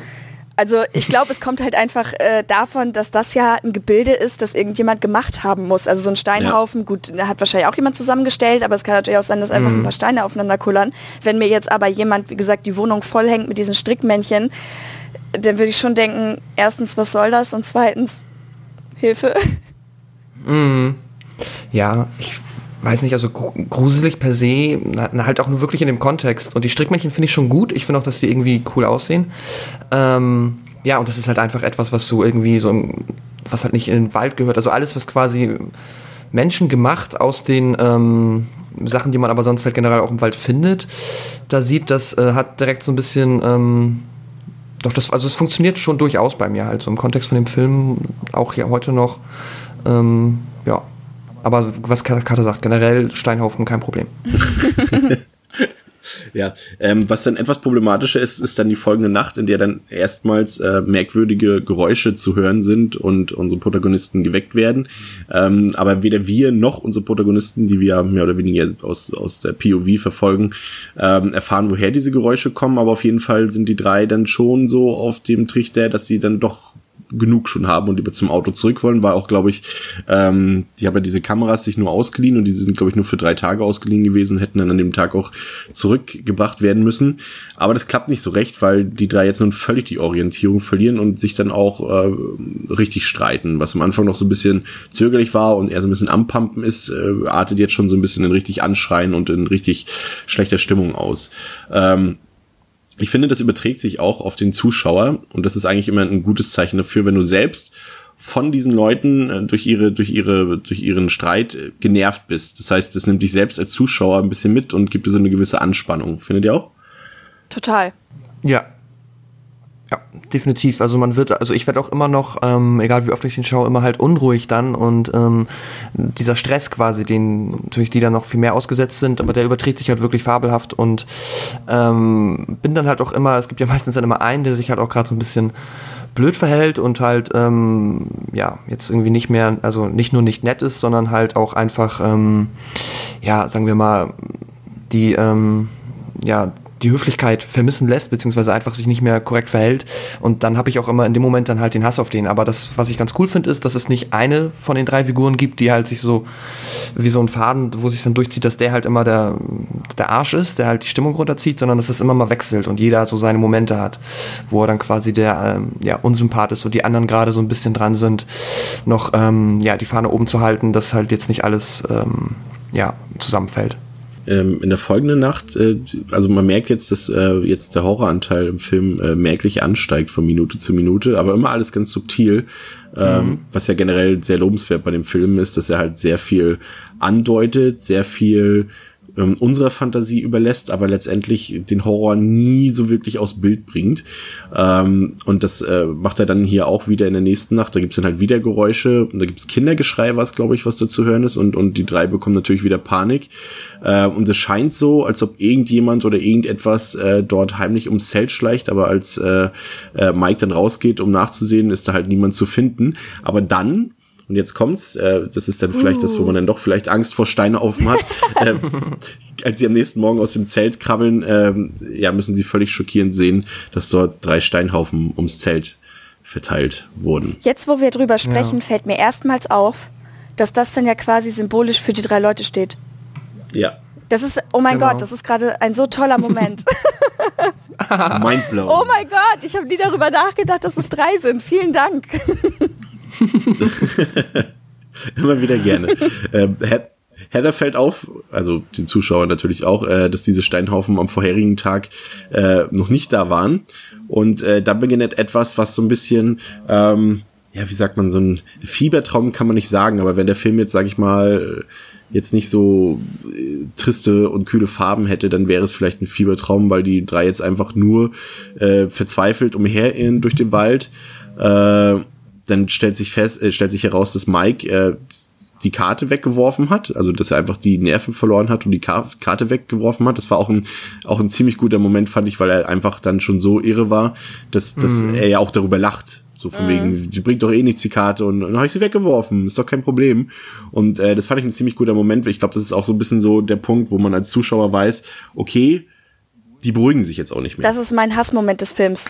Also ich glaube, es kommt halt einfach äh, davon, dass das ja ein Gebilde ist, das irgendjemand gemacht haben muss. Also so ein Steinhaufen, ja. gut, da hat wahrscheinlich auch jemand zusammengestellt, aber es kann natürlich auch sein, dass einfach mhm. ein paar Steine aufeinander kullern. Wenn mir jetzt aber jemand, wie gesagt, die Wohnung vollhängt mit diesen Strickmännchen, dann würde ich schon denken, erstens, was soll das? Und zweitens, Hilfe. Mhm. Ja, ich weiß nicht, also gruselig per se, halt auch nur wirklich in dem Kontext. Und die Strickmännchen finde ich schon gut. Ich finde auch, dass die irgendwie cool aussehen. Ähm, ja, und das ist halt einfach etwas, was so irgendwie so, im, was halt nicht in den Wald gehört. Also alles, was quasi Menschen gemacht aus den, ähm, Sachen, die man aber sonst halt generell auch im Wald findet, da sieht, das äh, hat direkt so ein bisschen, ähm, doch das, also es funktioniert schon durchaus bei mir halt, so im Kontext von dem Film, auch hier heute noch, ähm, ja. Aber was Karte sagt, generell Steinhaufen kein Problem. Ja, ähm, was dann etwas problematischer ist, ist dann die folgende Nacht, in der dann erstmals äh, merkwürdige Geräusche zu hören sind und unsere Protagonisten geweckt werden. Ähm, aber weder wir noch unsere Protagonisten, die wir mehr oder weniger aus, aus der POV verfolgen, ähm, erfahren, woher diese Geräusche kommen. Aber auf jeden Fall sind die drei dann schon so auf dem Trichter, dass sie dann doch genug schon haben und lieber zum Auto zurück wollen, war auch, glaube ich, ähm, die haben ja diese Kameras sich nur ausgeliehen und die sind, glaube ich, nur für drei Tage ausgeliehen gewesen, hätten dann an dem Tag auch zurückgebracht werden müssen. Aber das klappt nicht so recht, weil die drei jetzt nun völlig die Orientierung verlieren und sich dann auch äh, richtig streiten, was am Anfang noch so ein bisschen zögerlich war und eher so ein bisschen ampampen ist, äh, artet jetzt schon so ein bisschen in richtig Anschreien und in richtig schlechter Stimmung aus. Ähm, ich finde, das überträgt sich auch auf den Zuschauer und das ist eigentlich immer ein gutes Zeichen dafür, wenn du selbst von diesen Leuten äh, durch ihre durch ihre durch ihren Streit äh, genervt bist. Das heißt, das nimmt dich selbst als Zuschauer ein bisschen mit und gibt dir so eine gewisse Anspannung. Findet ihr auch? Total. Ja, ja, definitiv. Also man wird, also ich werde auch immer noch, ähm, egal wie oft ich den schaue, immer halt unruhig dann und ähm, dieser Stress quasi, den natürlich die dann noch viel mehr ausgesetzt sind, aber der überträgt sich halt wirklich fabelhaft und ähm, bin dann halt auch immer, es gibt ja meistens dann immer einen, der sich halt auch gerade so ein bisschen blöd verhält und halt ähm, ja jetzt irgendwie nicht mehr, also nicht nur nicht nett ist, sondern halt auch einfach ähm, ja sagen wir mal die ähm, ja die Höflichkeit vermissen lässt, beziehungsweise einfach sich nicht mehr korrekt verhält. Und dann habe ich auch immer in dem Moment dann halt den Hass auf den. Aber das, was ich ganz cool finde, ist, dass es nicht eine von den drei Figuren gibt, die halt sich so wie so ein Faden, wo sich dann durchzieht, dass der halt immer der, der Arsch ist, der halt die Stimmung runterzieht, sondern dass es immer mal wechselt und jeder so seine Momente hat, wo er dann quasi der ähm, ja, Unsympath ist und die anderen gerade so ein bisschen dran sind, noch ähm, ja, die Fahne oben zu halten, dass halt jetzt nicht alles ähm, ja, zusammenfällt ähm, in der folgenden Nacht, äh, also man merkt jetzt, dass äh, jetzt der Horroranteil im Film äh, merklich ansteigt von Minute zu Minute, aber immer alles ganz subtil, ähm, mhm. was ja generell sehr lobenswert bei dem Film ist, dass er halt sehr viel andeutet, sehr viel ähm, unserer Fantasie überlässt, aber letztendlich den Horror nie so wirklich aus Bild bringt. Ähm, und das äh, macht er dann hier auch wieder in der nächsten Nacht. Da gibt's dann halt wieder Geräusche, da gibt's Kindergeschrei, was glaube ich, was da zu hören ist. Und, und die drei bekommen natürlich wieder Panik. Äh, und es scheint so, als ob irgendjemand oder irgendetwas äh, dort heimlich ums Zelt schleicht, aber als äh, äh, Mike dann rausgeht, um nachzusehen, ist da halt niemand zu finden. Aber dann und jetzt kommt's, äh, das ist dann vielleicht uh. das, wo man dann doch vielleicht Angst vor Steine offen hat. äh, als sie am nächsten Morgen aus dem Zelt krabbeln, äh, ja, müssen sie völlig schockierend sehen, dass dort drei Steinhaufen ums Zelt verteilt wurden. Jetzt, wo wir drüber sprechen, ja. fällt mir erstmals auf, dass das dann ja quasi symbolisch für die drei Leute steht. Ja. Das ist, oh mein genau. Gott, das ist gerade ein so toller Moment. Mindblown. Oh mein Gott, ich habe nie darüber nachgedacht, dass es drei sind. Vielen Dank. Immer wieder gerne. ähm, Heather fällt auf, also den Zuschauern natürlich auch, äh, dass diese Steinhaufen am vorherigen Tag äh, noch nicht da waren. Und äh, da beginnt etwas, was so ein bisschen, ähm, ja, wie sagt man, so ein Fiebertraum kann man nicht sagen, aber wenn der Film jetzt, sag ich mal, jetzt nicht so äh, triste und kühle Farben hätte, dann wäre es vielleicht ein Fiebertraum, weil die drei jetzt einfach nur äh, verzweifelt umherirren durch den Wald. Äh, dann stellt sich fest, äh, stellt sich heraus, dass Mike äh, die Karte weggeworfen hat, also dass er einfach die Nerven verloren hat und die Karte weggeworfen hat. Das war auch ein, auch ein ziemlich guter Moment, fand ich, weil er einfach dann schon so irre war, dass, dass mhm. er ja auch darüber lacht. So von mhm. wegen, die bringt doch eh nichts die Karte und, und dann habe ich sie weggeworfen, ist doch kein Problem. Und äh, das fand ich ein ziemlich guter Moment. Ich glaube, das ist auch so ein bisschen so der Punkt, wo man als Zuschauer weiß, okay, die beruhigen sich jetzt auch nicht mehr. Das ist mein Hassmoment des Films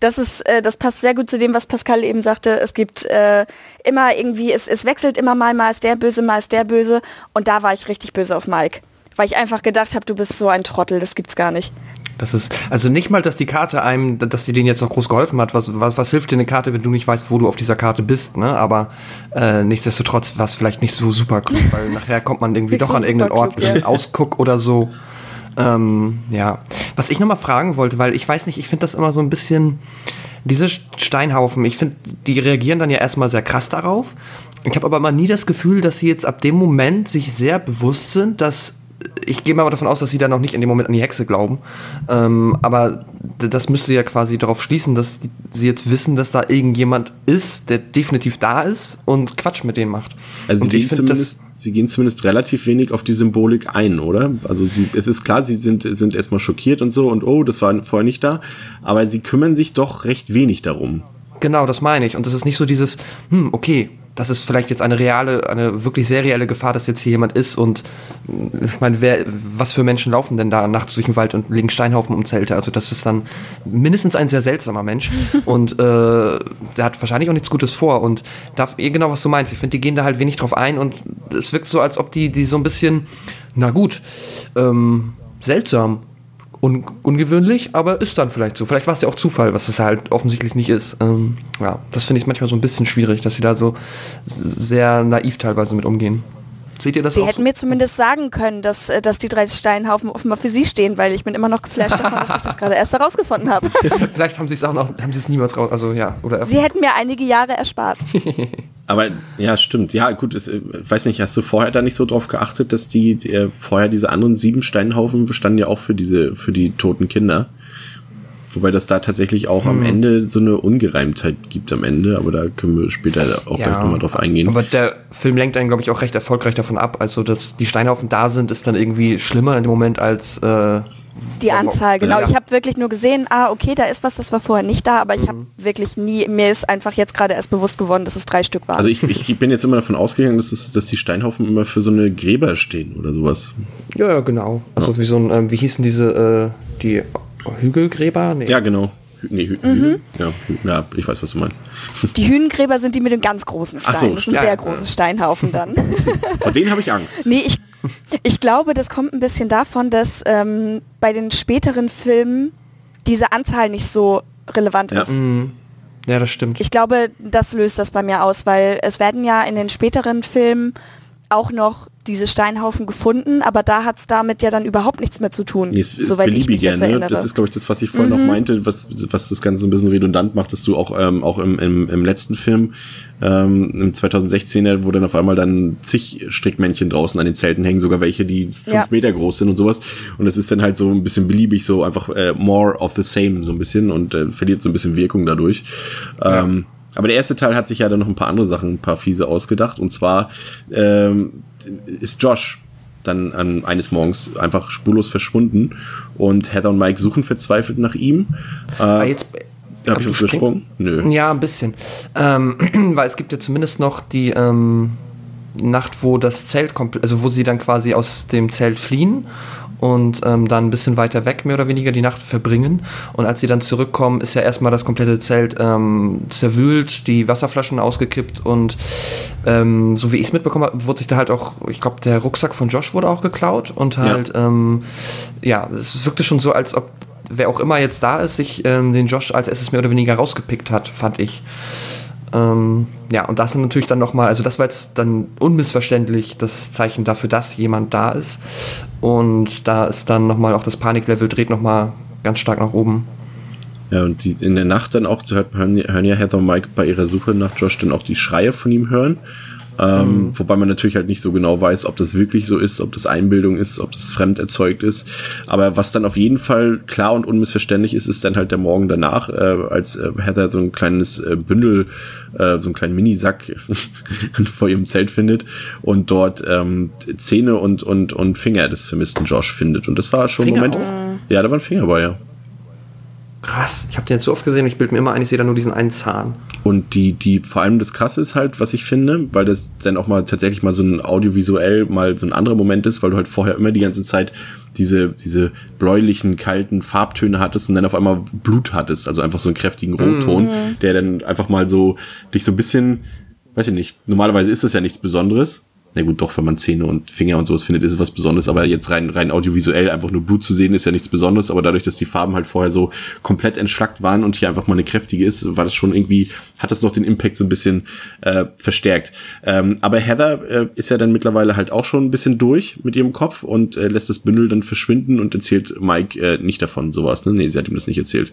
das ist, äh, das passt sehr gut zu dem, was Pascal eben sagte. Es gibt äh, immer irgendwie, es, es wechselt immer mal, mal ist der böse, mal ist der böse. Und da war ich richtig böse auf Mike. Weil ich einfach gedacht habe, du bist so ein Trottel, das gibt's gar nicht. Das ist, also nicht mal, dass die Karte einem, dass die denen jetzt noch groß geholfen hat. Was, was, was hilft dir eine Karte, wenn du nicht weißt, wo du auf dieser Karte bist, ne? Aber äh, nichtsdestotrotz war es vielleicht nicht so super klug, weil nachher kommt man irgendwie doch an irgendeinen Ort mit einem Ausguck oder so. Ähm, ja. Was ich nochmal fragen wollte, weil ich weiß nicht, ich finde das immer so ein bisschen, diese Steinhaufen, ich finde, die reagieren dann ja erstmal sehr krass darauf Ich habe aber immer nie das Gefühl, dass sie jetzt ab dem Moment sich sehr bewusst sind, dass ich gehe mal davon aus, dass sie da noch nicht in dem Moment an die Hexe glauben. Ähm, aber das müsste ja quasi darauf schließen, dass sie jetzt wissen, dass da irgendjemand ist, der definitiv da ist und Quatsch mit denen macht. Also und sie gehen, zumindest, sie gehen zumindest relativ wenig auf die Symbolik ein, oder? Also sie, es ist klar, sie sind, sind erstmal schockiert und so und oh, das war vorher nicht da. Aber sie kümmern sich doch recht wenig darum. Genau, das meine ich. Und das ist nicht so dieses, hm, okay, das ist vielleicht jetzt eine reale, eine wirklich sehr reelle Gefahr, dass jetzt hier jemand ist und ich meine, wer, was für Menschen laufen denn da nachts durch den Wald und legen Steinhaufen um Zelte? Also das ist dann mindestens ein sehr seltsamer Mensch und äh, der hat wahrscheinlich auch nichts Gutes vor und darf eh genau, was du meinst. Ich finde, die gehen da halt wenig drauf ein und es wirkt so, als ob die, die so ein bisschen, na gut, ähm, seltsam un ungewöhnlich, aber ist dann vielleicht so. Vielleicht war es ja auch Zufall, was es halt offensichtlich nicht ist. Ähm, ja, das finde ich manchmal so ein bisschen schwierig, dass sie da so sehr naiv teilweise mit umgehen. Seht ihr das Sie auch hätten so? mir zumindest sagen können, dass, äh, dass die drei Steinhaufen offenbar für Sie stehen, weil ich bin immer noch geflasht davon, dass ich das gerade erst herausgefunden habe. Vielleicht haben sie es auch noch, haben sie es niemals raus, also ja, oder Sie hätten mir einige Jahre erspart. Aber ja, stimmt. Ja, gut, es, äh, weiß nicht, hast du vorher da nicht so drauf geachtet, dass die, die äh, vorher diese anderen sieben Steinhaufen standen ja auch für diese, für die toten Kinder. Wobei das da tatsächlich auch am Ende so eine Ungereimtheit gibt am Ende, aber da können wir später auch gleich nochmal drauf eingehen. Aber der Film lenkt einen, glaube ich, auch recht erfolgreich davon ab. Also, dass die Steinhaufen da sind, ist dann irgendwie schlimmer in dem Moment als äh, Die Anzahl, genau. Ja. Ich habe wirklich nur gesehen, ah, okay, da ist was, das war vorher nicht da, aber ich habe wirklich nie, mir ist einfach jetzt gerade erst bewusst geworden, dass es drei Stück waren. Also ich, ich bin jetzt immer davon ausgegangen, dass, es, dass die Steinhaufen immer für so eine Gräber stehen oder sowas. Ja, ja, genau. Also wie so ein, ähm, wie hießen diese, äh, die Hügelgräber? Nee. Ja, genau. Nee, Hü Hü ja, ja, ich weiß, was du meinst. die Hühnengräber sind die mit dem ganz großen Stein. Ach so, das sind ja, sehr ja. große Steinhaufen dann. Vor denen habe ich Angst. nee, ich, ich glaube, das kommt ein bisschen davon, dass ähm, bei den späteren Filmen diese Anzahl nicht so relevant Ja. ist. Ja, das stimmt. Ich glaube, das löst das bei mir aus, weil es werden ja in den späteren Filmen auch noch diese Steinhaufen gefunden, aber da hat es damit ja dann überhaupt nichts mehr zu tun, Nee, es ist soweit ich mich beliebiger, ne? erinnere. Das ist, glaube ich, das, was ich vorhin noch meinte, was, was das Ganze so ein bisschen redundant macht, dass du auch, ähm, auch im, im, im letzten Film, ähm, im 2016er, wo dann auf einmal dann zig Strickmännchen draußen an den Zelten hängen, sogar welche, die fünf Ja. Meter groß sind und sowas. Und es ist dann halt so ein bisschen beliebig, so einfach äh, more of the same, so ein bisschen und äh, verliert so ein bisschen Wirkung dadurch. Ähm, aber der erste Teil hat sich ja dann noch ein paar andere Sachen, ein paar fiese ausgedacht. Und zwar ähm, ist Josh dann an eines Morgens einfach spurlos verschwunden und Heather und Mike suchen verzweifelt nach ihm. Äh, jetzt, Habe ich was gesprungen? Nö. Ja, ein bisschen. Ähm, weil es gibt ja zumindest noch die ähm, Nacht, wo das Zelt komplett, also wo sie dann quasi aus dem Zelt fliehen und ähm, dann ein bisschen weiter weg mehr oder weniger die Nacht verbringen. Und als sie dann zurückkommen, ist ja erstmal das komplette Zelt ähm, zerwühlt, die Wasserflaschen ausgekippt und ähm, so wie ich es mitbekommen habe, wurde sich da halt auch, ich glaube, der Rucksack von Josh wurde auch geklaut und halt, ähm, ja, es wirkte schon so, als ob wer auch immer jetzt da ist, sich ähm, den Josh als erstes mehr oder weniger rausgepickt hat, fand ich. Ähm, ja, und das sind natürlich dann nochmal, also das war jetzt dann unmissverständlich das Zeichen dafür, dass jemand da ist. Und da ist dann nochmal auch das Paniklevel dreht nochmal ganz stark nach oben. Ja, und die, in der Nacht dann auch, hört, hören, hören ja Heather und Mike bei ihrer Suche nach Josh dann auch die Schreie von ihm hören. Ähm, Wobei man natürlich halt nicht so genau weiß, ob das wirklich so ist, ob das Einbildung ist, ob das fremd erzeugt ist. Aber was dann auf jeden Fall klar und unmissverständlich ist, ist dann halt der Morgen danach, äh, als äh, Heather so ein kleines äh, Bündel, äh, so einen kleinen Minisack vor ihrem Zelt findet und dort ähm, Zähne und, und, und Finger des vermissten Josh findet. Und das war schon ein Finger Moment. Ja, da waren Finger bei, ja. Krass, ich habe den jetzt so oft gesehen, ich bilde mir immer ein, ich sehe da nur diesen einen Zahn. Und die, die, vor allem das Krasse ist halt, was ich finde, weil das dann auch mal tatsächlich mal so ein audiovisuell mal so ein anderer Moment ist, weil du halt vorher immer die ganze Zeit diese, diese bläulichen, kalten Farbtöne hattest und dann auf einmal Blut hattest, also einfach so einen kräftigen Rotton, der dann einfach mal so dich so ein bisschen, weiß ich nicht, normalerweise ist das ja nichts Besonderes. Na gut, doch, wenn man Zähne und Finger und sowas findet, ist es was Besonderes, aber jetzt rein, rein audiovisuell einfach nur Blut zu sehen, ist ja nichts Besonderes, aber dadurch, dass die Farben halt vorher so komplett entschlackt waren und hier einfach mal eine kräftige ist, war das schon irgendwie, hat das noch den Impact so ein bisschen äh, verstärkt. Ähm, aber Heather äh, ist ja dann mittlerweile halt auch schon ein bisschen durch mit ihrem Kopf und äh, lässt das Bündel dann verschwinden und erzählt Mike äh, nicht davon, sowas, ne? Nee, sie hat ihm das nicht erzählt.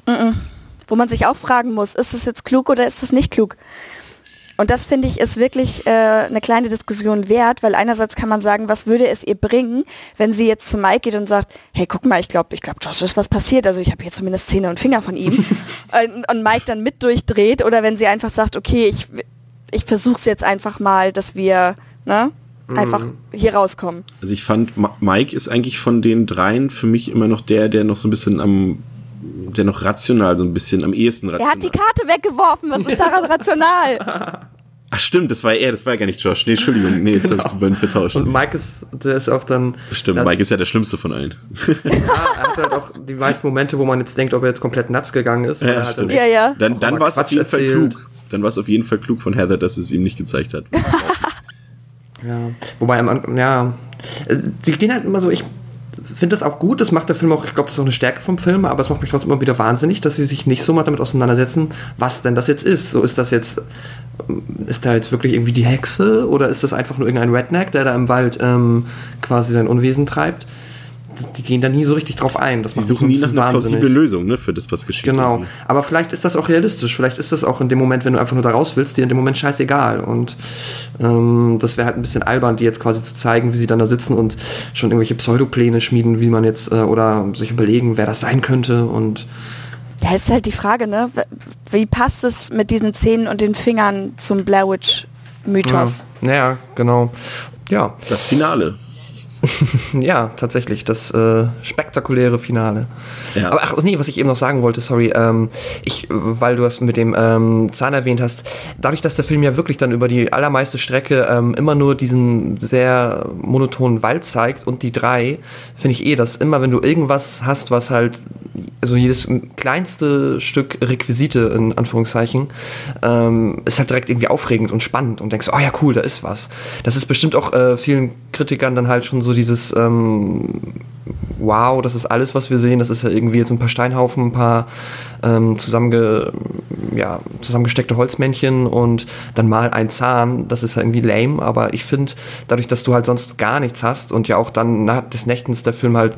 Wo man sich auch fragen muss, ist es jetzt klug oder ist es nicht klug? Und das finde ich ist wirklich äh, eine kleine Diskussion wert, weil einerseits kann man sagen, was würde es ihr bringen, wenn sie jetzt zu Mike geht und sagt, hey, guck mal, ich glaube, ich glaube, Josh ist was passiert, also ich habe hier zumindest Zähne und Finger von ihm und, und Mike dann mit durchdreht oder wenn sie einfach sagt, okay, ich, ich versuche es jetzt einfach mal, dass wir ne, einfach Mhm. hier rauskommen. Also ich fand, Ma- Mike ist eigentlich von den dreien für mich immer noch der, der noch so ein bisschen am, der noch rational, so ein bisschen am ehesten Er rational. hat die Karte weggeworfen, was ist daran rational? Ach stimmt, das war er, das war ja gar nicht Josh. Nee, Entschuldigung, nee, jetzt habe ich die beiden vertauscht. Und Mike ist, der ist auch dann. Stimmt, Mike ist ja der Schlimmste von allen. Er hat halt auch die meisten Momente, wo man jetzt denkt, ob er jetzt komplett nuts gegangen ist. Ja, er halt stimmt. dann Ja, ja. Dann, dann war es auf jeden Fall erzählt. klug. Dann war es auf jeden Fall klug von Heather, dass es ihm nicht gezeigt hat. Ja, wobei, ja, äh, sie gehen halt immer so, ich finde das auch gut, das macht der Film auch, ich glaube, das ist auch eine Stärke vom Film, aber es macht mich trotzdem immer wieder wahnsinnig, dass sie sich nicht so mal damit auseinandersetzen, was denn das jetzt ist. So ist das jetzt, ähm, ist da jetzt wirklich irgendwie die Hexe oder ist das einfach nur irgendein Redneck, der da im Wald ähm, quasi sein Unwesen treibt? Die gehen da nie so richtig drauf ein. Das Sie suchen nie nach einer plausiblen Lösung, ne, für das, was geschieht. Genau. Aber vielleicht ist das auch realistisch. Vielleicht ist das auch in dem Moment, wenn du einfach nur da raus willst, dir in dem Moment scheißegal. Und ähm, das wäre halt ein bisschen albern, die jetzt quasi zu zeigen, wie sie dann da sitzen und schon irgendwelche Pseudopläne schmieden, wie man jetzt, äh, oder sich überlegen, wer das sein könnte. Und Ja, ist halt die Frage, ne? Wie passt es mit diesen Zähnen und den Fingern zum Blair Witch Mythos? ja, ja, genau. Ja, Das Finale. ja, tatsächlich, das äh, spektakuläre Finale. Ja. Aber ach nee, was ich eben noch sagen wollte, sorry, ähm, ich, weil du das mit dem ähm, Zahn erwähnt hast, dadurch, dass der Film ja wirklich dann über die allermeiste Strecke ähm, immer nur diesen sehr monotonen Wald zeigt und die drei, finde ich eh, dass immer, wenn du irgendwas hast, was halt also jedes kleinste Stück Requisite in Anführungszeichen ähm, ist halt direkt irgendwie aufregend und spannend und denkst, oh ja cool, da ist was. Das ist bestimmt auch äh, vielen Kritikern dann halt schon so dieses ähm, Wow, das ist alles, was wir sehen. Das ist ja irgendwie jetzt ein paar Steinhaufen, ein paar ähm, zusammenge, ja, zusammengesteckte Holzmännchen und dann mal ein Zahn. Das ist ja irgendwie lame, aber ich finde, dadurch, dass du halt sonst gar nichts hast und ja auch dann nach des Nächtens der Film halt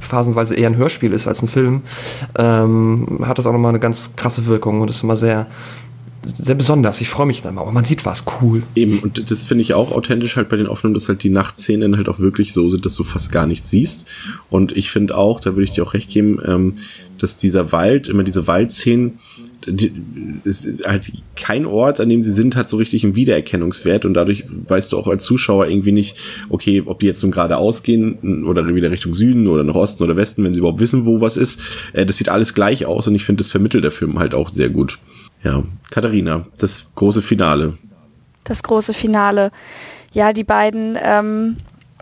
phasenweise eher ein Hörspiel ist als ein Film, ähm, hat das auch nochmal eine ganz krasse Wirkung und ist immer sehr, sehr besonders. Ich freue mich dann mal. Oh, man sieht was, cool. Eben, und das finde ich auch authentisch halt bei den Aufnahmen, dass halt die Nachtszenen halt auch wirklich so sind, dass du fast gar nichts siehst. Und ich finde auch, da würde ich dir auch recht geben, ähm, dass dieser Wald, immer diese Waldszenen, die, ist halt kein Ort, an dem sie sind, hat so richtig einen Wiedererkennungswert und dadurch weißt du auch als Zuschauer irgendwie nicht, okay, ob die jetzt nun geradeaus gehen oder wieder Richtung Süden oder nach Osten oder Westen, wenn sie überhaupt wissen, wo was ist. Äh, das sieht alles gleich aus und ich finde, das vermittelt der Film halt auch sehr gut. Ja, Katharina, das große Finale. Das große Finale. Ja, die beiden ähm,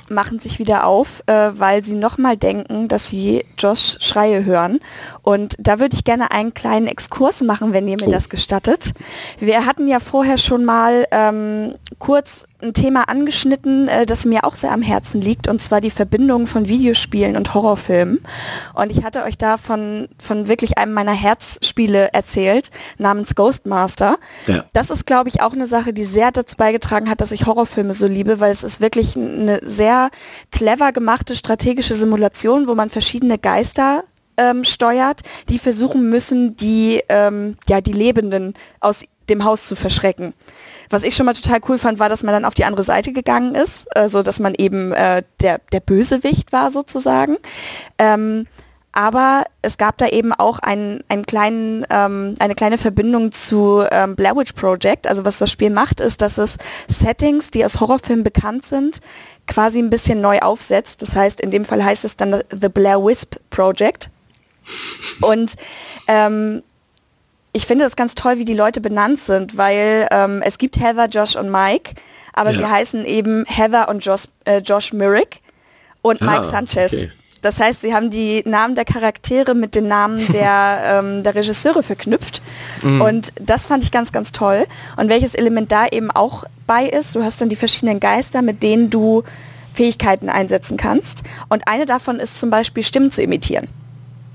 machen sich wieder auf, äh, weil sie nochmal denken, dass sie Josh Schreie hören. Und da würde ich gerne einen kleinen Exkurs machen, wenn ihr mir Oh. das gestattet. Wir hatten ja vorher schon mal ähm, kurz ein Thema angeschnitten, äh, das mir auch sehr am Herzen liegt, und zwar die Verbindung von Videospielen und Horrorfilmen. Und ich hatte euch da von, von wirklich einem meiner Herzspiele erzählt, namens Ghostmaster. Ja. Das ist, glaube ich, auch eine Sache, die sehr dazu beigetragen hat, dass ich Horrorfilme so liebe, weil es ist wirklich eine sehr clever gemachte strategische Simulation, wo man verschiedene Geister ähm, steuert, die versuchen müssen, die, ähm, ja, die Lebenden aus dem Haus zu verschrecken. Was ich schon mal total cool fand, war, dass man dann auf die andere Seite gegangen ist, äh, so dass man eben äh, der, der Bösewicht war sozusagen. Ähm, aber es gab da eben auch einen, einen kleinen, ähm, eine kleine Verbindung zu ähm, Blair Witch Project. Also was das Spiel macht, ist, dass es Settings, die aus Horrorfilmen bekannt sind, quasi ein bisschen neu aufsetzt. Das heißt, in dem Fall heißt es dann The Blair Wisp Project. Und ähm, ich finde das ganz toll, wie die Leute benannt sind, weil ähm, es gibt Heather, Josh und Mike, aber Ja. sie heißen eben Heather und Josh, äh, Josh Myrick und Ah, Mike Sanchez. okay. Das heißt, sie haben die Namen der Charaktere mit den Namen der, ähm, der Regisseure verknüpft. Und das fand ich ganz, ganz toll. Und welches Element da eben auch bei ist, du hast dann die verschiedenen Geister, mit denen du Fähigkeiten einsetzen kannst. Und eine davon ist zum Beispiel Stimmen zu imitieren.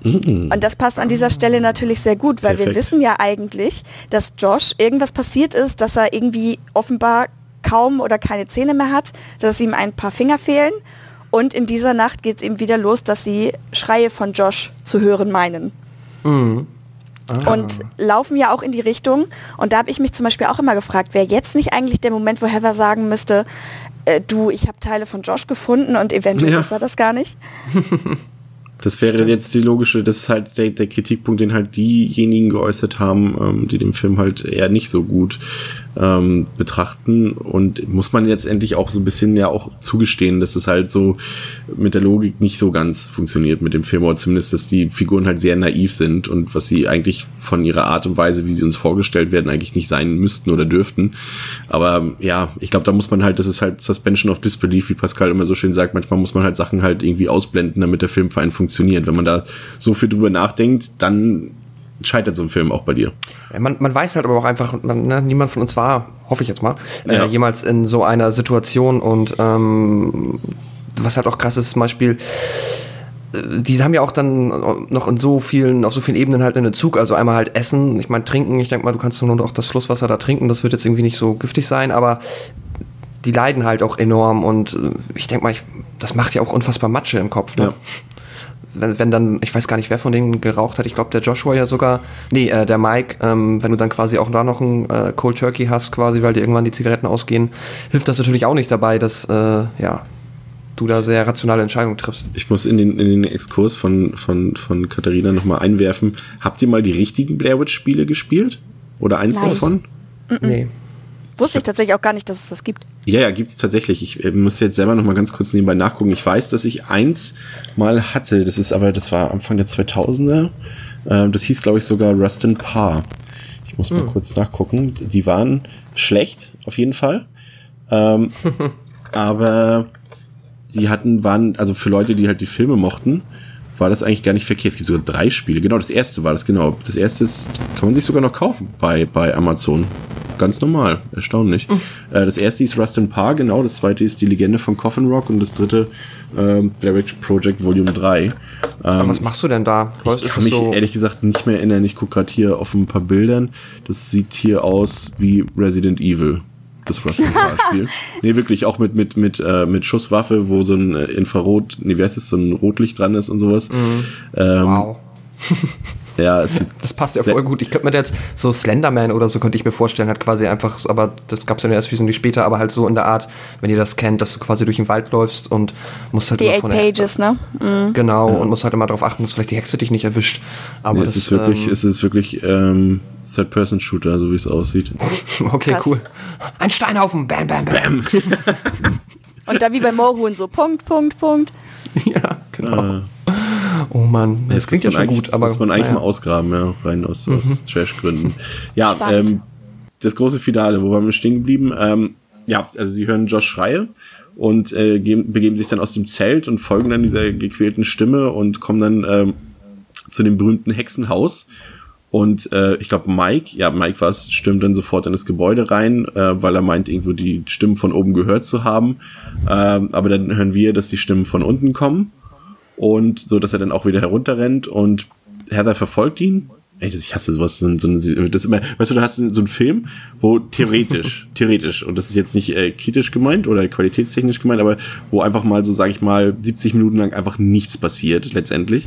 Und das passt an dieser Stelle natürlich sehr gut, weil wir Perfekt. wissen ja eigentlich, dass Josh irgendwas passiert ist, dass er irgendwie offenbar kaum oder keine Zähne mehr hat, dass ihm ein paar Finger fehlen. Und in dieser Nacht geht es eben wieder los, dass sie Schreie von Josh zu hören meinen. Also und laufen ja auch in die Richtung. Und da habe ich mich zum Beispiel auch immer gefragt, wäre jetzt nicht eigentlich der Moment, wo Heather sagen müsste, äh, du, ich habe Teile von Josh gefunden und eventuell Ja. ist er das gar nicht. Das wäre jetzt die logische, das ist halt der, der Kritikpunkt, den halt diejenigen geäußert haben, ähm, die den Film halt eher nicht so gut ähm, betrachten. Und muss man jetzt endlich auch so ein bisschen ja auch zugestehen, dass es halt so mit der Logik nicht so ganz funktioniert mit dem Film, oder zumindest, dass die Figuren halt sehr naiv sind und was sie eigentlich von ihrer Art und Weise, wie sie uns vorgestellt werden, eigentlich nicht sein müssten oder dürften. Aber ja, ich glaube, da muss man halt, das ist halt Suspension of Disbelief, wie Pascal immer so schön sagt, manchmal muss man halt Sachen halt irgendwie ausblenden, damit der Film für einen funktioniert. Wenn man da so viel drüber nachdenkt, dann scheitert so ein Film auch bei dir. Man, man weiß halt aber auch einfach, man, ne, niemand von uns war, hoffe ich jetzt mal, Ja. äh, jemals in so einer Situation und ähm, was halt auch krass ist, zum Beispiel, äh, die haben ja auch dann noch in so vielen, auf so vielen Ebenen halt einen Zug, also einmal halt essen, ich meine trinken, ich denke mal, du kannst nur noch das Flusswasser da trinken, das wird jetzt irgendwie nicht so giftig sein, aber die leiden halt auch enorm und äh, ich denke mal, ich, das macht ja auch unfassbar Matsche im Kopf. Ne? Ja. Wenn, wenn dann, ich weiß gar nicht, wer von denen geraucht hat, ich glaube der Joshua ja sogar, nee, äh, der Mike, ähm, wenn du dann quasi auch da noch ein äh, Cold Turkey hast, quasi, weil dir irgendwann die Zigaretten ausgehen, hilft das natürlich auch nicht dabei, dass, äh, ja, du da sehr rationale Entscheidungen triffst. Ich muss in den, in den Exkurs von, von, von Katharina nochmal einwerfen. Habt ihr mal die richtigen Blair Witch Spiele gespielt? Oder eins Nein. davon? Nee. Wusste ich tatsächlich auch gar nicht, dass es das gibt. Ja, ja, gibt's tatsächlich. Ich äh, muss jetzt selber noch mal ganz kurz nebenbei nachgucken. Ich weiß, dass ich eins mal hatte. Das ist aber, das war Anfang der 2000er. Ähm, das hieß, glaube ich, sogar Rustin Parr. Ich muss mal kurz nachgucken. Die waren schlecht, auf jeden Fall. Ähm, aber sie hatten, waren, also für Leute, die halt die Filme mochten, war das eigentlich gar nicht verkehrt. Es gibt sogar drei Spiele. Genau, das erste war das, genau. Das erste ist, kann man sich sogar noch kaufen bei, bei Amazon. Ganz normal, erstaunlich. Äh, das erste ist Rust and Par, genau. Das zweite ist die Legende von Coffin Rock und das dritte ähm, Witch Project Volume 3. Aber was machst du denn da? Ich kann mich ehrlich gesagt nicht mehr erinnern. Ich gucke gerade hier auf ein paar Bildern. Das sieht hier aus wie Resident Evil. Das Rust and Par Spiel. nee, wirklich auch mit, mit, mit, äh, mit Schusswaffe, wo so ein äh, Infrarot, nee, wie heißt es, so ein Rotlicht dran ist und sowas. Ähm, wow. Ja, Das passt ja voll gut. Ich könnte mir jetzt so Slenderman oder so könnte ich mir vorstellen, hat quasi einfach, so- aber das gab es ja erst wesentlich später, aber halt so in der Art, wenn ihr das kennt, dass du quasi durch den Wald läufst und musst halt Die immer Eight von der Pages, ne? Mhm. Genau, und musst halt immer darauf achten, dass vielleicht die Hexe dich nicht erwischt. Aber Nee, das es ist wirklich, ähm, es ist wirklich ähm, Third-Person-Shooter, so wie es aussieht. okay, krass. cool. Ein Steinhaufen, bam, bam, bam. Und da wie bei Moorhuhn so Punkt, Punkt, Punkt. ja, genau. Oh Mann, das, Das klingt ja muss man schon eigentlich- gut, das aber muss man eigentlich naja. Mhm. mal ausgraben, ja, rein aus, aus Trash-Gründen. Ja, Spannend. ähm, das große Finale, wo waren wir stehen geblieben? Ähm, ja, also sie hören Josh Schreie und äh, geben, begeben sich dann aus dem Zelt und folgen dann dieser gequälten Stimme und kommen dann ähm, zu dem berühmten Hexenhaus. Und äh, ich glaube, Mike, ja, Mike war es, stürmt dann sofort in das Gebäude rein, äh, weil er meint, irgendwo die Stimmen von oben gehört zu haben. Ähm, aber dann hören wir, dass die Stimmen von unten kommen und so, dass er dann auch wieder herunterrennt und Heather verfolgt ihn. Ey, das, ich hasse sowas. So, so, das immer, weißt du, du hast so einen Film, wo theoretisch, theoretisch, und das ist jetzt nicht äh, kritisch gemeint oder qualitätstechnisch gemeint, aber wo einfach mal so, sage ich mal, 70 Minuten lang einfach nichts passiert, letztendlich.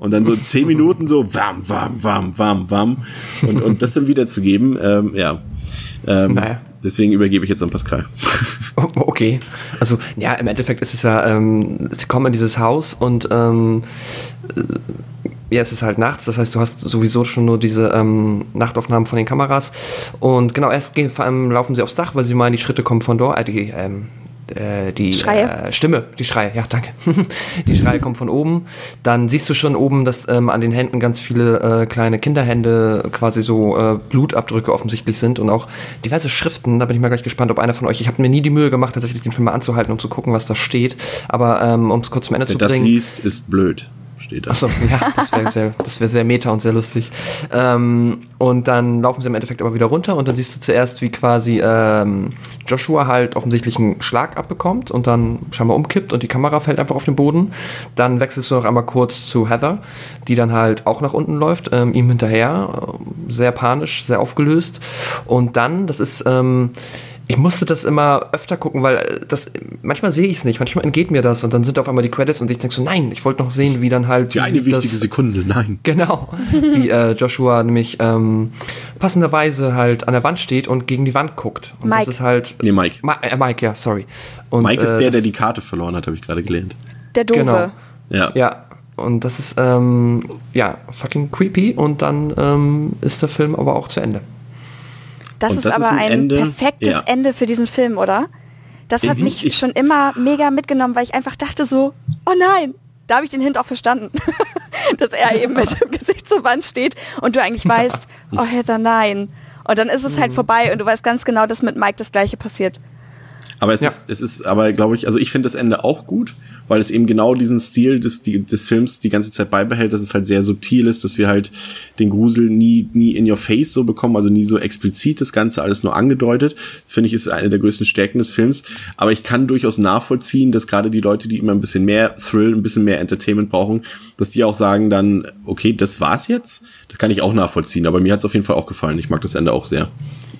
Und dann so 10 Minuten so warm, warm, warm, warm, warm. Und, und das dann wiederzugeben, ähm, ja. Ähm, Naja. Deswegen übergebe ich jetzt an Pascal. Okay, also ja, im Endeffekt ist es ja, ähm, sie kommen in dieses Haus und ähm, äh, ja, es ist halt nachts, das heißt, du hast sowieso schon nur diese ähm, Nachtaufnahmen von den Kameras und genau, erst gehen, vor allem laufen sie aufs Dach, weil sie meinen, die Schritte kommen von dort, äh, die, ähm, äh, die Schreie. Äh, Stimme, die Schreie, ja, danke. die Schreie kommen von oben. Dann siehst du schon oben, dass ähm, an den Händen ganz viele äh, kleine Kinderhände quasi so äh, Blutabdrücke offensichtlich sind und auch diverse Schriften. Da bin ich mal gleich gespannt, ob einer von euch, ich habe mir nie die Mühe gemacht, tatsächlich den Film mal anzuhalten, um zu gucken, was da steht. Aber ähm, um es kurz zum Ende Wer zu das bringen. liest, ist blöd, steht. Achso, ja, das wäre sehr, wäre sehr meta und sehr lustig. Ähm, und dann laufen sie im Endeffekt aber wieder runter und dann siehst du zuerst, wie quasi ähm, Joshua halt offensichtlich einen Schlag abbekommt und dann scheinbar umkippt und die Kamera fällt einfach auf den Boden. Dann wechselst du noch einmal kurz zu Heather, die dann halt auch nach unten läuft, ähm, ihm hinterher, äh, sehr panisch, sehr aufgelöst. Und dann, das ist ähm, ich musste das immer öfter gucken, weil äh, das manchmal sehe ich es nicht, manchmal entgeht mir das und dann sind auf einmal die Credits und ich denke so, nein, ich wollte noch sehen, wie dann halt Die eine wichtige das, Sekunde, nein. Genau, wie äh, Joshua nämlich ähm, passenderweise halt an der Wand steht und gegen die Wand guckt. Und Mike. das ist halt. Nee, Mike. Ma äh, Mike, ja, sorry. Und, Mike ist äh, der, der die Karte verloren hat, habe ich gerade gelernt. Der Doofe. Genau. Ja. Ja, und das ist, ähm, ja, fucking creepy und dann ähm, ist der Film aber auch zu Ende. Das ist das aber ist ein ein, Ende- perfektes ja. Ende für diesen Film, oder? Das hat Mhm, mich ich- schon immer mega mitgenommen, weil ich einfach dachte so, oh nein, da habe ich den Hint auch verstanden. Dass er eben mit dem Gesicht zur Wand steht und du eigentlich weißt, oh Heather, nein. Und dann ist es Mhm. halt vorbei und du weißt ganz genau, dass mit Mike das gleiche passiert. Aber es Ja. ist, es ist, aber glaube ich, also ich finde das Ende auch gut, weil es eben genau diesen Stil des, die, des Films die ganze Zeit beibehält, dass es halt sehr subtil ist, dass wir halt den Grusel nie, nie in your face so bekommen, also nie so explizit das Ganze alles nur angedeutet. Finde ich, ist eine der größten Stärken des Films. Aber ich kann durchaus nachvollziehen, dass gerade die Leute, die immer ein bisschen mehr Thrill, ein bisschen mehr Entertainment brauchen, dass die auch sagen dann, okay, das war's jetzt. Das kann ich auch nachvollziehen, aber mir hat's auf jeden Fall auch gefallen. Ich mag das Ende auch sehr.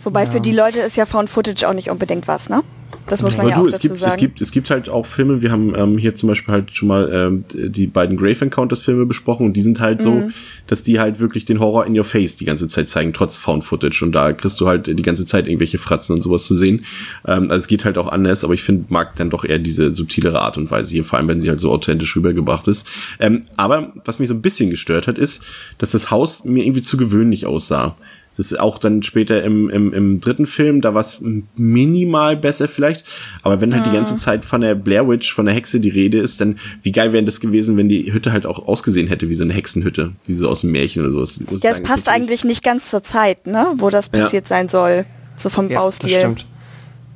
Wobei für die Leute ist ja Found Footage auch nicht unbedingt was, ne? Das muss man Aber ja du, auch es gibt, sagen. es gibt, es gibt halt auch Filme, wir haben ähm, hier zum Beispiel halt schon mal ähm, die beiden Grave Encounters Filme besprochen und die sind halt Mhm. so, dass die halt wirklich den Horror in your face die ganze Zeit zeigen, trotz Found Footage und da kriegst du halt die ganze Zeit irgendwelche Fratzen und sowas zu sehen. Ähm, also es geht halt auch anders, aber ich finde, mag dann doch eher diese subtilere Art und Weise hier, vor allem wenn sie halt so authentisch rübergebracht ist. Ähm, aber was mich so ein bisschen gestört hat, ist, dass das Haus mir irgendwie zu gewöhnlich aussah. Das ist auch dann später im, im, im dritten Film, da war es minimal besser vielleicht. Aber wenn halt die ganze Zeit von der Blair Witch, von der Hexe die Rede ist, dann wie geil wäre das gewesen, wenn die Hütte halt auch ausgesehen hätte wie so eine Hexenhütte, wie so aus dem Märchen oder sowas. Ja, es sagen, passt eigentlich nicht ganz zur Zeit, ne? Wo das Ja. passiert sein soll. So vom Ja, Baustil. das stimmt.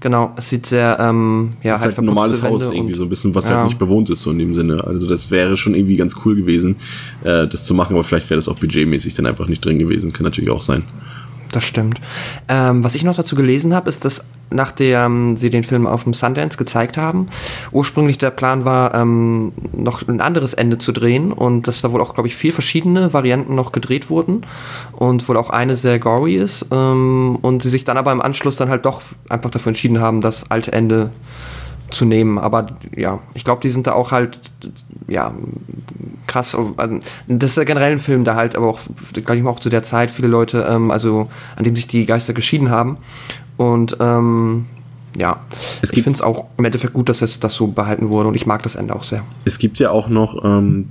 Genau, es sieht sehr, ähm, ja, Das ist halt ein normales Haus irgendwie, so ein bisschen, was ja. halt nicht bewohnt ist, so in dem Sinne. Also das wäre schon irgendwie ganz cool gewesen, äh, das zu machen, aber vielleicht wäre das auch budgetmäßig dann einfach nicht drin gewesen. Kann natürlich auch sein. Das stimmt. Ähm, was ich noch dazu gelesen habe, ist, dass nachdem sie den Film auf dem Sundance gezeigt haben, ursprünglich der Plan war, ähm, noch ein anderes Ende zu drehen und dass da wohl auch, glaube ich, vier verschiedene Varianten noch gedreht wurden und wohl auch eine sehr gory ist ähm, und sie sich dann aber im Anschluss dann halt doch einfach dafür entschieden haben, das alte Ende zu nehmen. Aber ja, ich glaube, die sind da auch halt, ja, krass. also, Das ist ja generell ein Film, da halt aber auch, glaube ich mal auch zu der Zeit viele Leute, ähm, also an dem sich die Geister geschieden haben. Und ähm, ja, Es ich finde es auch im Endeffekt gut, dass es das so behalten wurde und ich mag das Ende auch sehr. Es gibt ja auch noch, ähm,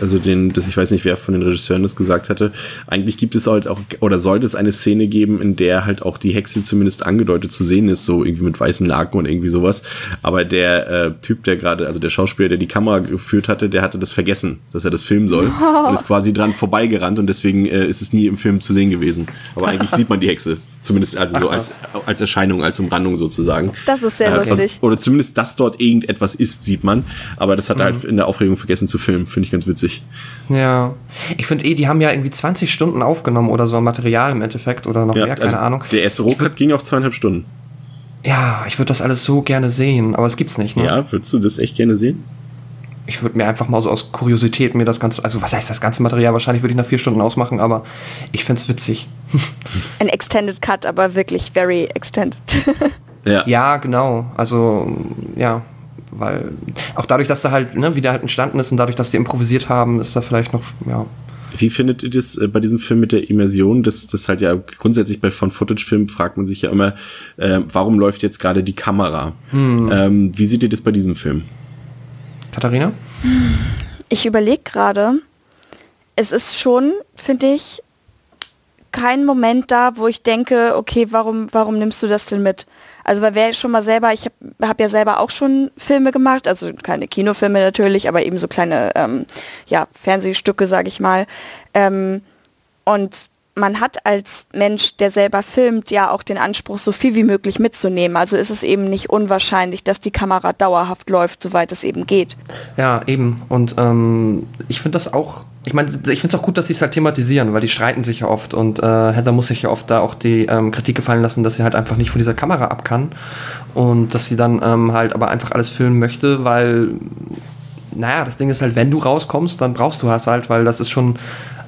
also den, das ich weiß nicht, wer von den Regisseuren das gesagt hatte. Eigentlich gibt es halt auch oder sollte es eine Szene geben, in der halt auch die Hexe zumindest angedeutet zu sehen ist, so irgendwie mit weißen Laken und irgendwie sowas. Aber der äh, Typ, der gerade, also der Schauspieler, der die Kamera geführt hatte, der hatte das vergessen, dass er das filmen soll und ist quasi dran vorbeigerannt und deswegen äh, ist es nie im Film zu sehen gewesen. Aber eigentlich sieht man die Hexe, zumindest also so als als Erscheinung, als Umrandung sozusagen. Das ist sehr Äh, lustig. Oder zumindest, dass dort irgendetwas ist, sieht man. Aber das hat er halt in der Aufregung vergessen zu filmen. Finde ich ganz witzig. Ja, ich finde eh, die haben ja irgendwie 20 Stunden aufgenommen oder so Material im Endeffekt oder noch Ja, mehr, keine also Ahnung. Der erste Rohcut ging auch zweieinhalb Stunden. Ja, ich würde das alles so gerne sehen, aber es gibt's nicht, ne? Ja, würdest du das echt gerne sehen? Ich würde mir einfach mal so aus Kuriosität mir das ganze, also was heißt das ganze Material? Wahrscheinlich würde ich nach vier Stunden ausmachen, aber ich find's witzig. Ein Extended Cut, aber wirklich very extended. Ja. Ja, genau. Also, ja, weil auch dadurch, dass da halt, ne, wie der halt entstanden ist und dadurch, dass die improvisiert haben, ist da vielleicht noch, ja. Wie findet ihr das äh, bei diesem Film mit der Immersion? Das, das halt ja grundsätzlich bei von Footage-Filmen fragt man sich ja immer, äh, warum läuft jetzt gerade die Kamera? Ähm, wie seht ihr das bei diesem Film? Katharina? Ich überlege gerade, es ist schon, finde ich, kein Moment da, wo ich denke, okay, warum, warum nimmst du das denn mit? Also weil wer schon mal selber, ich habe hab ja selber auch schon Filme gemacht, also keine Kinofilme natürlich, aber eben so kleine ähm, ja, Fernsehstücke, sage ich mal. Ähm, und man hat als Mensch, der selber filmt, ja auch den Anspruch, so viel wie möglich mitzunehmen. Also ist es eben nicht unwahrscheinlich, dass die Kamera dauerhaft läuft, soweit es eben geht. Ja, eben. Und ähm, ich finde das auch, ich meine, ich finde es auch gut, dass sie es halt thematisieren, weil die streiten sich ja oft und äh, Heather muss sich ja oft da auch die ähm, Kritik gefallen lassen, dass sie halt einfach nicht von dieser Kamera ab kann und dass sie dann ähm, halt aber einfach alles filmen möchte, weil, naja, das Ding ist halt, wenn du rauskommst, dann brauchst du es halt, weil das ist schon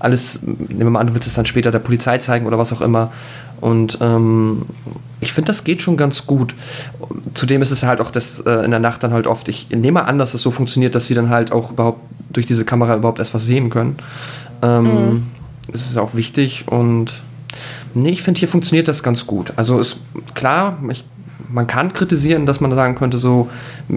alles, nehmen wir mal an, du willst es dann später der Polizei zeigen oder was auch immer. Und ähm, ich finde, das geht schon ganz gut. Zudem ist es halt auch das äh, in der Nacht dann halt oft, ich nehme an, dass es so funktioniert, dass sie dann halt auch überhaupt durch diese Kamera überhaupt erst was sehen können. Ähm, mhm. Das ist auch wichtig und nee, ich finde, hier funktioniert das ganz gut. Also ist klar, ich man kann kritisieren, dass man sagen könnte, so,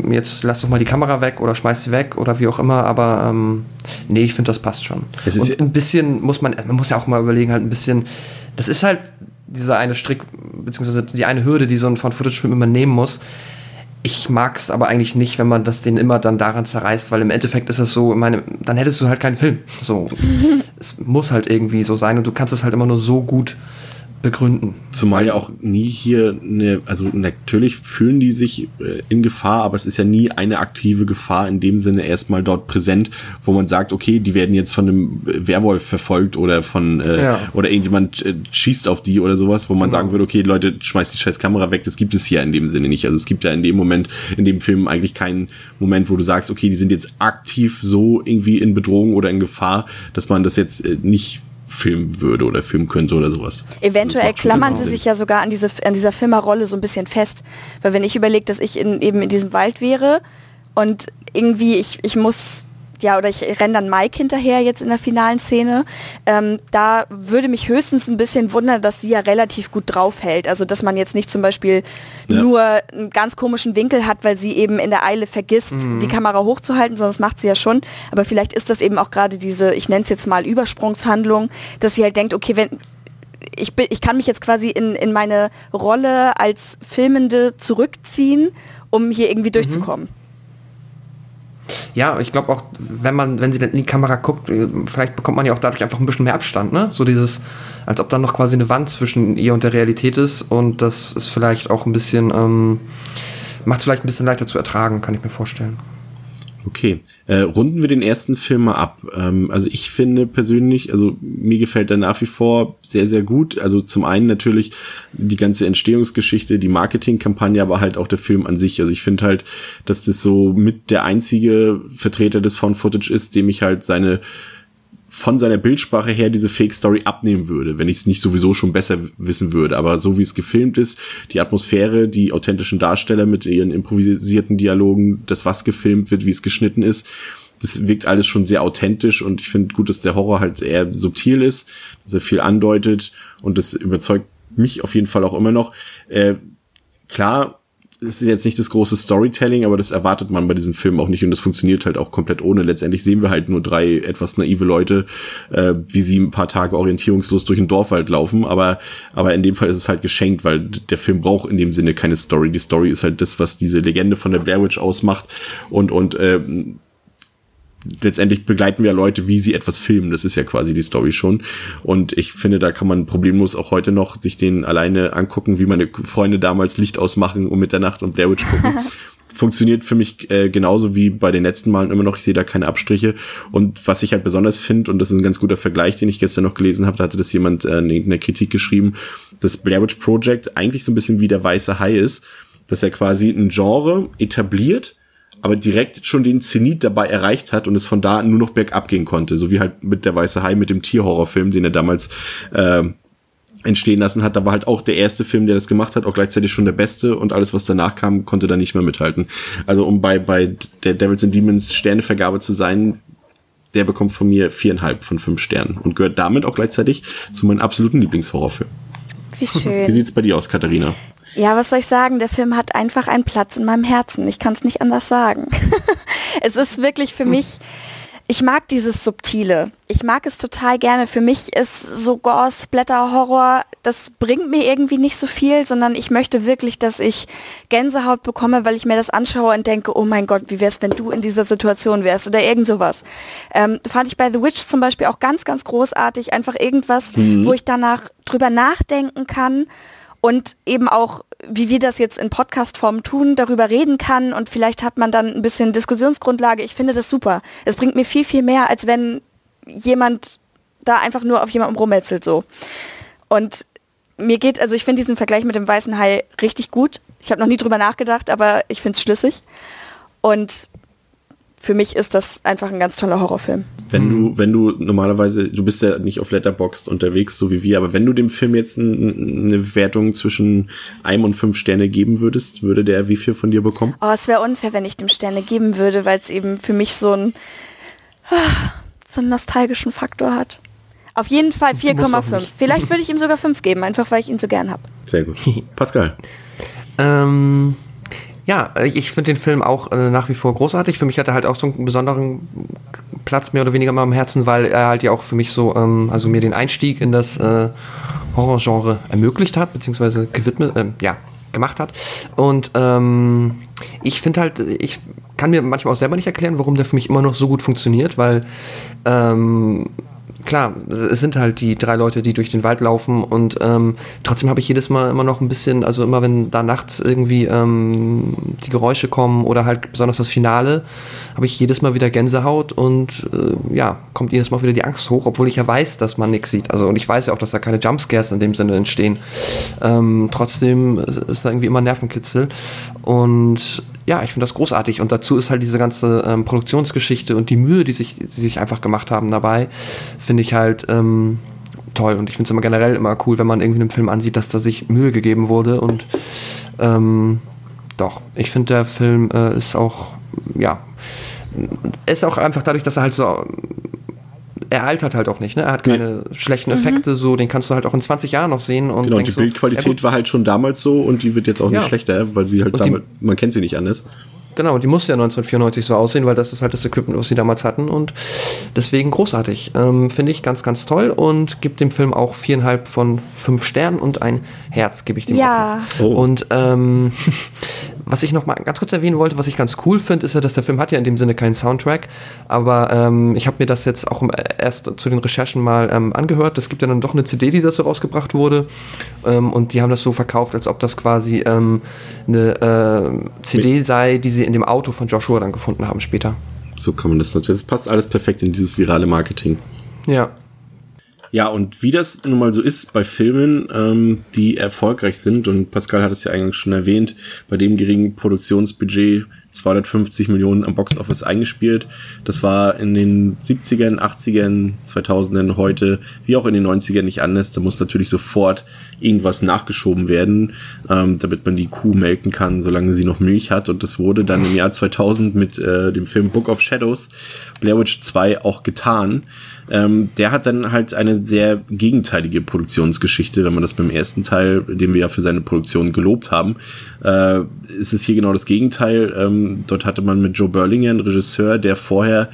jetzt lass doch mal die Kamera weg oder schmeiß sie weg oder wie auch immer, aber ähm, nee, ich finde, das passt schon. Und ein bisschen muss man, man muss ja auch mal überlegen, halt ein bisschen, das ist halt dieser eine Strick, beziehungsweise die eine Hürde, die so ein Found-Footage-Film immer nehmen muss. Ich mag es aber eigentlich nicht, wenn man das den immer dann daran zerreißt, weil im Endeffekt ist es so, meine, dann hättest du halt keinen Film. So, es muss halt irgendwie so sein und du kannst es halt immer nur so gut begründen. Zumal ja auch nie hier eine, also natürlich fühlen die sich äh, in Gefahr, aber es ist ja nie eine aktive Gefahr in dem Sinne erstmal dort präsent, wo man sagt, okay, die werden jetzt von einem Werwolf verfolgt oder von äh, ja. oder irgendjemand äh, schießt auf die oder sowas, wo man genau. sagen würde, okay, Leute, schmeißt die scheiß Kamera weg, das gibt es hier in dem Sinne nicht. Also es gibt ja in dem Moment, in dem Film eigentlich keinen Moment, wo du sagst, okay, die sind jetzt aktiv so irgendwie in Bedrohung oder in Gefahr, dass man das jetzt äh, nicht filmen würde oder filmen könnte oder sowas. Eventuell klammern sie sich ja sogar an, diese, an dieser Filmerrolle so ein bisschen fest. Weil wenn ich überlege, dass ich in, eben in diesem Wald wäre und irgendwie ich, ich muss ja, oder ich renne dann Mike hinterher jetzt in der finalen Szene. Ähm, da würde mich höchstens ein bisschen wundern, dass sie ja relativ gut draufhält. Also dass man jetzt nicht zum Beispiel ja. nur einen ganz komischen Winkel hat, weil sie eben in der Eile vergisst, mhm. die Kamera hochzuhalten, sondern das macht sie ja schon. Aber vielleicht ist das eben auch gerade diese, ich nenne es jetzt mal Übersprungshandlung, dass sie halt denkt, okay, wenn ich, bin, ich kann mich jetzt quasi in, in meine Rolle als Filmende zurückziehen, um hier irgendwie mhm. durchzukommen. Mhm. Ja, ich glaube auch, wenn man, wenn sie dann in die Kamera guckt, äh, vielleicht bekommt man ja auch dadurch einfach ein bisschen mehr Abstand, ne? So dieses, als ob dann noch quasi eine Wand zwischen ihr und der Realität ist und das ist vielleicht auch ein bisschen, ähm, macht es vielleicht ein bisschen leichter zu ertragen, kann ich mir vorstellen. Okay, äh, runden wir den ersten Film mal ab. Ähm, also ich finde persönlich, also mir gefällt er nach wie vor sehr, sehr gut. Also zum einen natürlich die ganze Entstehungsgeschichte, die Marketingkampagne, aber halt auch der Film an sich. Also ich finde halt, dass das so mit der einzige Vertreter des Found Footage ist, dem ich halt seine von seiner Bildsprache her diese Fake Story abnehmen würde, wenn ich es nicht sowieso schon besser wissen würde. Aber so wie es gefilmt ist, die Atmosphäre, die authentischen Darsteller mit ihren improvisierten Dialogen, das was gefilmt wird, wie es geschnitten ist, das wirkt alles schon sehr authentisch und ich finde gut, dass der Horror halt eher subtil ist, dass er viel andeutet und das überzeugt mich auf jeden Fall auch immer noch. Äh, klar, es ist jetzt nicht das große Storytelling, aber das erwartet man bei diesem Film auch nicht und das funktioniert halt auch komplett ohne. Letztendlich sehen wir halt nur drei etwas naive Leute, äh, wie sie ein paar Tage orientierungslos durch den Dorfwald laufen, aber, aber in dem Fall ist es halt geschenkt, weil der Film braucht in dem Sinne keine Story. Die Story ist halt das, was diese Legende von der Blair Witch ausmacht und, und äh, letztendlich begleiten wir Leute, wie sie etwas filmen. Das ist ja quasi die Story schon. Und ich finde, da kann man problemlos auch heute noch sich den alleine angucken, wie meine Freunde damals Licht ausmachen um Mitternacht und Blair Witch gucken. Funktioniert für mich äh, genauso wie bei den letzten Malen immer noch. Ich sehe da keine Abstriche. Und was ich halt besonders finde, und das ist ein ganz guter Vergleich, den ich gestern noch gelesen habe, da hatte das jemand äh, in irgendeiner Kritik geschrieben, das Blair Witch Project eigentlich so ein bisschen wie der weiße Hai ist, dass er quasi ein Genre etabliert, aber direkt schon den Zenit dabei erreicht hat und es von da nur noch bergab gehen konnte. So wie halt mit der Weiße Hai, mit dem Tierhorrorfilm, den er damals äh, entstehen lassen hat. Da war halt auch der erste Film, der das gemacht hat, auch gleichzeitig schon der beste und alles, was danach kam, konnte da nicht mehr mithalten. Also um bei, bei der Devils and Demons Sternevergabe zu sein, der bekommt von mir viereinhalb von fünf Sternen und gehört damit auch gleichzeitig zu meinem absoluten Lieblingshorrorfilm. Wie schön. Wie sieht's bei dir aus, Katharina? Ja, was soll ich sagen? Der Film hat einfach einen Platz in meinem Herzen. Ich kann es nicht anders sagen. es ist wirklich für mich, ich mag dieses Subtile. Ich mag es total gerne. Für mich ist so Gore, Splatter, Horror, das bringt mir irgendwie nicht so viel, sondern ich möchte wirklich, dass ich Gänsehaut bekomme, weil ich mir das anschaue und denke, oh mein Gott, wie wär's, wenn du in dieser Situation wärst oder irgend sowas. Ähm, fand ich bei The Witch zum Beispiel auch ganz, ganz großartig. Einfach irgendwas, mhm. wo ich danach drüber nachdenken kann und eben auch, wie wir das jetzt in Podcast-Form tun, darüber reden kann und vielleicht hat man dann ein bisschen Diskussionsgrundlage. Ich finde das super. Es bringt mir viel, viel mehr, als wenn jemand da einfach nur auf jemandem rummetzelt so. Und mir geht, also ich finde diesen Vergleich mit dem weißen Hai richtig gut. Ich habe noch nie drüber nachgedacht, aber ich finde es schlüssig. Und für mich ist das einfach ein ganz toller Horrorfilm. Wenn du, wenn du normalerweise, du bist ja nicht auf Letterboxd unterwegs, so wie wir, aber wenn du dem Film jetzt ein, eine Wertung zwischen einem und fünf Sterne geben würdest, würde der wie viel von dir bekommen? Oh, es wäre unfair, wenn ich dem Sterne geben würde, weil es eben für mich so ein so einen nostalgischen Faktor hat. Auf jeden Fall 4,5. Vielleicht würde ich ihm sogar 5 geben, einfach weil ich ihn so gern habe. Sehr gut. Pascal. Ähm, ja, ich finde den Film auch äh, nach wie vor großartig. Für mich hat er halt auch so einen besonderen Platz mehr oder weniger mal im Herzen, weil er halt ja auch für mich so, ähm, also mir den Einstieg in das äh, Horrorgenre ermöglicht hat, beziehungsweise gewidmet, äh, ja, gemacht hat. Und ähm, ich finde halt, ich kann mir manchmal auch selber nicht erklären, warum der für mich immer noch so gut funktioniert, weil ähm, klar, es sind halt die drei Leute, die durch den Wald laufen und ähm, trotzdem habe ich jedes Mal immer noch ein bisschen, also immer wenn da nachts irgendwie ähm, die Geräusche kommen oder halt besonders das Finale, habe ich jedes Mal wieder Gänsehaut und äh, ja, kommt jedes Mal wieder die Angst hoch, obwohl ich ja weiß, dass man nichts sieht. Also und ich weiß ja auch, dass da keine Jumpscares in dem Sinne entstehen. Ähm, trotzdem ist da irgendwie immer Nervenkitzel und ja, ich finde das großartig. Und dazu ist halt diese ganze ähm, Produktionsgeschichte und die Mühe, die sich, die sich einfach gemacht haben dabei, finde ich halt ähm, toll. Und ich finde es immer generell immer cool, wenn man irgendwie einen Film ansieht, dass da sich Mühe gegeben wurde. Und ähm, doch, ich finde, der Film äh, ist auch, ja, ist auch einfach dadurch, dass er halt so er altert halt auch nicht, ne? Er hat keine nee. schlechten Effekte, mhm. so, den kannst du halt auch in 20 Jahren noch sehen. Und genau, die so, Bildqualität ja, war halt schon damals so und die wird jetzt auch ja. nicht schlechter, weil sie halt damals, man kennt sie nicht anders. Genau, die musste ja 1994 so aussehen, weil das ist halt das Equipment, was sie damals hatten und deswegen großartig. Ähm, Finde ich ganz, ganz toll und gibt dem Film auch viereinhalb von fünf Sternen und ein Herz gebe ich dem. Ja. Oh. Und ähm, was ich noch mal ganz kurz erwähnen wollte, was ich ganz cool finde, ist ja, dass der Film hat ja in dem Sinne keinen Soundtrack, aber ähm, ich habe mir das jetzt auch erst zu den Recherchen mal ähm, angehört. Es gibt ja dann doch eine CD, die dazu rausgebracht wurde ähm, und die haben das so verkauft, als ob das quasi ähm, eine äh, CD sei, die sie in dem Auto von Joshua dann gefunden haben später. So kann man das natürlich. Das passt alles perfekt in dieses virale Marketing. Ja. Ja, und wie das nun mal so ist bei Filmen, ähm, die erfolgreich sind, und Pascal hat es ja eigentlich schon erwähnt, bei dem geringen Produktionsbudget 250 Millionen am Boxoffice eingespielt. Das war in den 70ern, 80ern, 2000ern, heute, wie auch in den 90ern nicht anders. Da muss natürlich sofort irgendwas nachgeschoben werden, ähm, damit man die Kuh melken kann, solange sie noch Milch hat. Und das wurde dann im Jahr 2000 mit äh, dem Film Book of Shadows, Blair Witch 2 auch getan. Ähm, der hat dann halt eine sehr gegenteilige Produktionsgeschichte, wenn man das beim ersten Teil, den wir ja für seine Produktion gelobt haben, äh, ist es hier genau das Gegenteil. Ähm, dort hatte man mit Joe Berlinger einen Regisseur, der vorher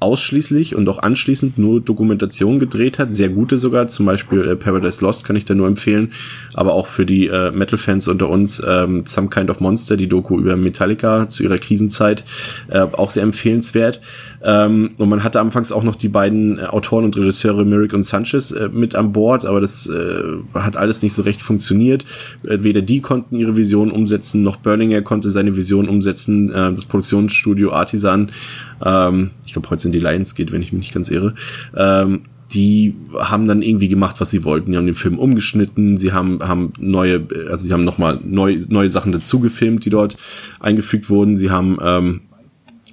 ausschließlich und auch anschließend nur Dokumentation gedreht hat, sehr gute sogar, zum Beispiel äh, Paradise Lost kann ich da nur empfehlen, aber auch für die äh, Metal-Fans unter uns ähm, Some Kind of Monster, die Doku über Metallica zu ihrer Krisenzeit, äh, auch sehr empfehlenswert. Ähm, und man hatte anfangs auch noch die beiden äh, Autoren und Regisseure Merrick und Sanchez äh, mit an Bord, aber das äh, hat alles nicht so recht funktioniert. Äh, weder die konnten ihre Vision umsetzen, noch Berlinger konnte seine Vision umsetzen. Äh, das Produktionsstudio Artisan, ähm, ich glaube heute sind die Lionsgate, wenn ich mich nicht ganz irre, ähm, die haben dann irgendwie gemacht, was sie wollten. Die haben den Film umgeschnitten, sie haben, haben neue, also sie haben nochmal neue, neue Sachen dazu gefilmt, die dort eingefügt wurden. Sie haben ähm,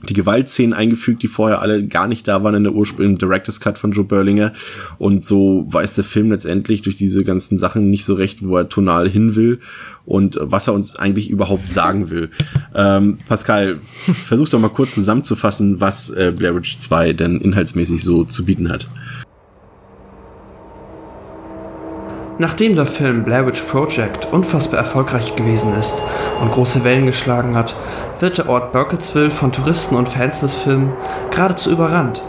die Gewaltszenen eingefügt, die vorher alle gar nicht da waren in der ursprünglichen Director's Cut von Joe Berlinger. Und so weiß der Film letztendlich durch diese ganzen Sachen nicht so recht, wo er tonal hin will und was er uns eigentlich überhaupt sagen will. Ähm, Pascal, versuch doch mal kurz zusammenzufassen, was äh, Blair Witch 2 denn inhaltsmäßig so zu bieten hat. Nachdem der Film Blair Witch Project unfassbar erfolgreich gewesen ist und große Wellen geschlagen hat, wird der Ort Burkittsville von Touristen und Fans des Films geradezu überrannt.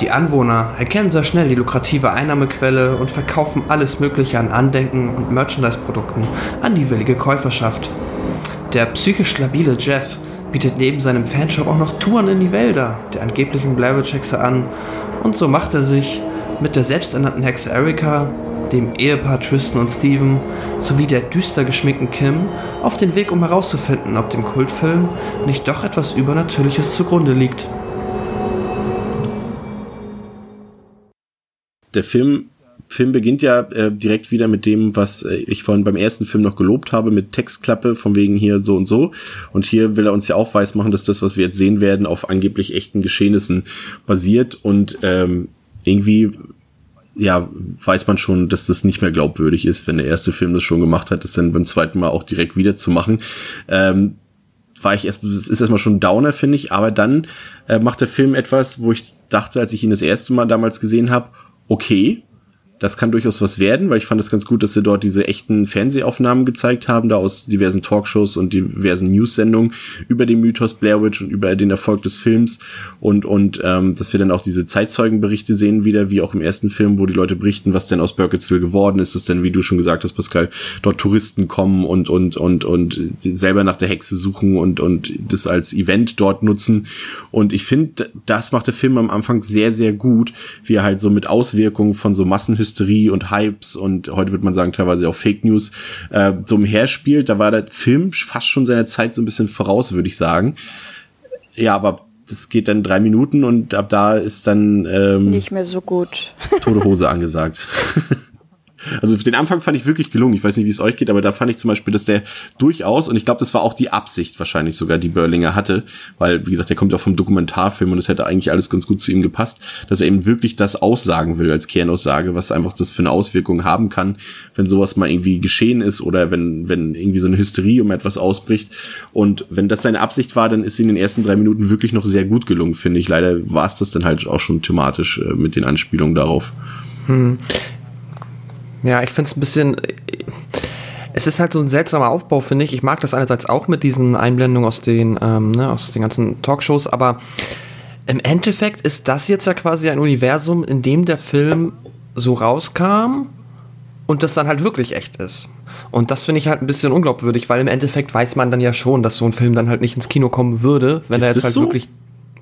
Die Anwohner erkennen sehr schnell die lukrative Einnahmequelle und verkaufen alles Mögliche an Andenken und Merchandise-Produkten an die willige Käuferschaft. Der psychisch labile Jeff bietet neben seinem Fanshop auch noch Touren in die Wälder der angeblichen Blair Witch Hexe an und so macht er sich mit der selbsternannten Hexe Erika dem Ehepaar Tristan und Steven sowie der düster geschminkten Kim auf den Weg, um herauszufinden, ob dem Kultfilm nicht doch etwas Übernatürliches zugrunde liegt. Der Film Film beginnt ja äh, direkt wieder mit dem, was äh, ich vorhin beim ersten Film noch gelobt habe, mit Textklappe, von wegen hier so und so. Und hier will er uns ja auch weismachen, dass das, was wir jetzt sehen werden, auf angeblich echten Geschehnissen basiert. Und ähm, irgendwie ja, weiß man schon, dass das nicht mehr glaubwürdig ist, wenn der erste Film das schon gemacht hat, das dann beim zweiten Mal auch direkt wieder zu machen. Ähm, war ich erst, es ist erstmal schon ein Downer, finde ich, aber dann äh, macht der Film etwas, wo ich dachte, als ich ihn das erste Mal damals gesehen habe, okay, das kann durchaus was werden, weil ich fand es ganz gut, dass sie dort diese echten Fernsehaufnahmen gezeigt haben, da aus diversen Talkshows und diversen News-Sendungen über den Mythos Blair Witch und über den Erfolg des Films und und ähm, dass wir dann auch diese Zeitzeugenberichte sehen wieder, wie auch im ersten Film, wo die Leute berichten, was denn aus Burkittsville geworden ist, dass denn, wie du schon gesagt hast, Pascal, dort Touristen kommen und und und und selber nach der Hexe suchen und und das als Event dort nutzen. Und ich finde, das macht der Film am Anfang sehr sehr gut, wie er halt so mit Auswirkungen von so Massenhysterie Hysterie und Hypes und heute wird man sagen teilweise auch Fake News äh, so umherspielt. Da war der Film fast schon seiner Zeit so ein bisschen voraus, würde ich sagen. Ja, aber das geht dann drei Minuten und ab da ist dann ähm, nicht mehr so gut. Tote Hose angesagt. Also den Anfang fand ich wirklich gelungen. Ich weiß nicht, wie es euch geht, aber da fand ich zum Beispiel, dass der durchaus, und ich glaube, das war auch die Absicht wahrscheinlich sogar, die Berlinger hatte, weil, wie gesagt, der kommt ja vom Dokumentarfilm und es hätte eigentlich alles ganz gut zu ihm gepasst, dass er eben wirklich das aussagen will als Kernaussage, was einfach das für eine Auswirkung haben kann, wenn sowas mal irgendwie geschehen ist oder wenn, wenn irgendwie so eine Hysterie um etwas ausbricht. Und wenn das seine Absicht war, dann ist sie in den ersten drei Minuten wirklich noch sehr gut gelungen, finde ich. Leider war es das dann halt auch schon thematisch äh, mit den Anspielungen darauf. Hm. Ja, ich finde es ein bisschen. Es ist halt so ein seltsamer Aufbau, finde ich. Ich mag das einerseits auch mit diesen Einblendungen aus den, ähm, ne, aus den ganzen Talkshows, aber im Endeffekt ist das jetzt ja quasi ein Universum, in dem der Film so rauskam und das dann halt wirklich echt ist. Und das finde ich halt ein bisschen unglaubwürdig, weil im Endeffekt weiß man dann ja schon, dass so ein Film dann halt nicht ins Kino kommen würde, wenn ist er jetzt halt so? wirklich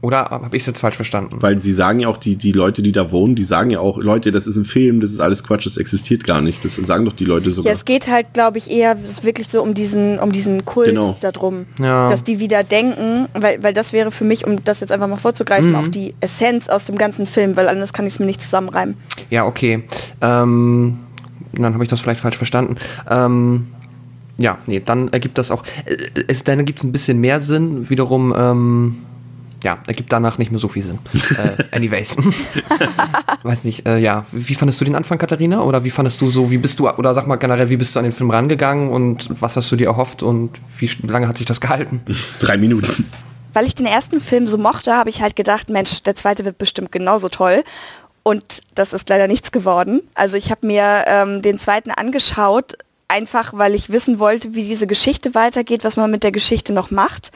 oder habe ich es jetzt falsch verstanden? Weil sie sagen ja auch, die, die Leute, die da wohnen, die sagen ja auch, Leute, das ist ein Film, das ist alles Quatsch, das existiert gar nicht. Das sagen doch die Leute sogar. Ja, es geht halt, glaube ich, eher wirklich so um diesen, um diesen Kult Genau. darum. Ja. Dass die wieder denken, weil, weil das wäre für mich, um das jetzt einfach mal vorzugreifen, Mhm. auch die Essenz aus dem ganzen Film, weil anders kann ich es mir nicht zusammenreimen. Ja, okay. Ähm, dann habe ich das vielleicht falsch verstanden. Ähm, ja, nee, dann ergibt das auch. äh, Es, dann ergibt es ein bisschen mehr Sinn. Wiederum, ähm, ja, ergibt danach nicht mehr so viel Sinn. äh, anyways. Weiß nicht, äh, ja. Wie fandest du den Anfang, Katharina? Oder wie fandest du so, wie bist du, oder sag mal generell, wie bist du an den Film rangegangen und was hast du dir erhofft und wie lange hat sich das gehalten? Drei Minuten. Weil ich den ersten Film so mochte, habe ich halt gedacht, Mensch, der zweite wird bestimmt genauso toll. Und das ist leider nichts geworden. Also ich habe mir ähm, den zweiten angeschaut, einfach weil ich wissen wollte, wie diese Geschichte weitergeht, was man mit der Geschichte noch macht.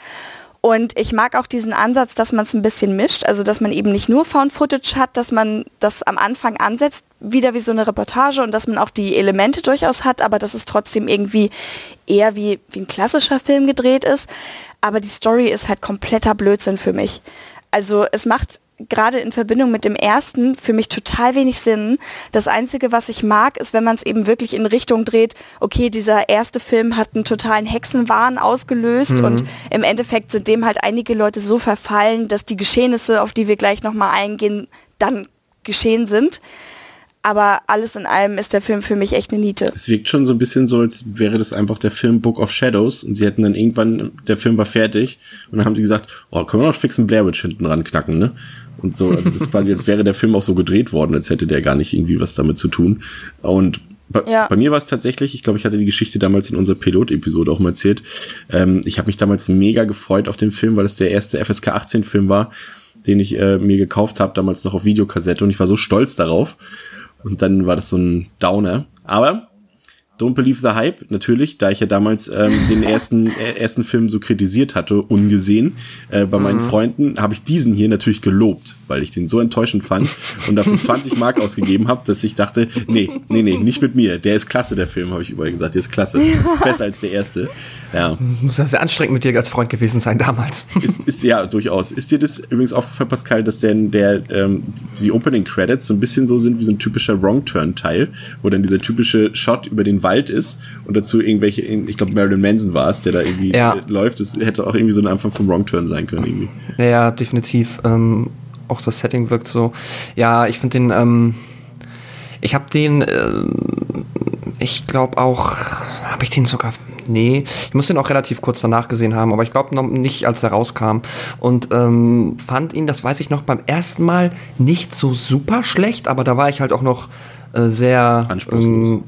Und ich mag auch diesen Ansatz, dass man es ein bisschen mischt, also dass man eben nicht nur Found Footage hat, dass man das am Anfang ansetzt, wieder wie so eine Reportage und dass man auch die Elemente durchaus hat, aber dass es trotzdem irgendwie eher wie, wie ein klassischer Film gedreht ist. Aber die Story ist halt kompletter Blödsinn für mich. Also es macht gerade in Verbindung mit dem ersten für mich total wenig Sinn. Das Einzige, was ich mag, ist, wenn man es eben wirklich in Richtung dreht, okay, dieser erste Film hat einen totalen Hexenwahn ausgelöst und im Endeffekt sind dem halt einige Leute so verfallen, dass die Geschehnisse, auf die wir gleich nochmal eingehen, dann geschehen sind. Aber alles in allem ist der Film für mich echt eine Niete. Es wirkt schon so ein bisschen so, als wäre das einfach der Film Book of Shadows und sie hätten dann irgendwann, der Film war fertig und dann haben sie gesagt, oh, können wir noch fixen Blair Witch hinten ran knacken, ne? Und so, also das ist quasi, als wäre der Film auch so gedreht worden, als hätte der gar nicht irgendwie was damit zu tun. Und bei, Ja. bei mir war es tatsächlich, ich glaube, ich hatte die Geschichte damals in unserer Pilot-Episode auch mal erzählt. Ähm, ich habe mich damals mega gefreut auf den Film, weil es der erste FSK 18-Film war, den ich äh, mir gekauft habe, damals noch auf Videokassette und ich war so stolz darauf. Und dann war das so ein Downer. Aber Don't Believe the Hype, natürlich, da ich ja damals ähm, den ersten, äh, ersten Film so kritisiert hatte, ungesehen, äh, bei meinen Freunden, habe ich diesen hier natürlich gelobt, weil ich den so enttäuschend fand und dafür 20 Mark ausgegeben habe, dass ich dachte, nee, nee, nee, nicht mit mir. Der ist klasse, der Film, habe ich überall gesagt. Der ist klasse. Ist besser als der erste. Ja. Muss ja sehr anstrengend mit dir als Freund gewesen sein damals. Ist, ist ja durchaus. Ist dir das übrigens aufgefallen, Pascal, dass denn der ähm, die Opening Credits so ein bisschen so sind wie so ein typischer Wrong Turn Teil, wo dann dieser typische Shot über den Wald ist und dazu irgendwelche, ich glaube Marilyn Manson war es, der da irgendwie Ja. äh, läuft. Das hätte auch irgendwie so ein Anfang vom Wrong Turn sein können irgendwie. Ja, ja, definitiv. Ähm, auch das Setting wirkt so. Ja, ich finde den. Ähm, Ich habe den, äh, ich glaube auch, habe ich den sogar Nee, ich muss den auch relativ kurz danach gesehen haben, aber ich glaube noch nicht, als er rauskam. Und ähm, fand ihn, das weiß ich noch, beim ersten Mal nicht so super schlecht, aber da war ich halt auch noch äh, sehr ähm,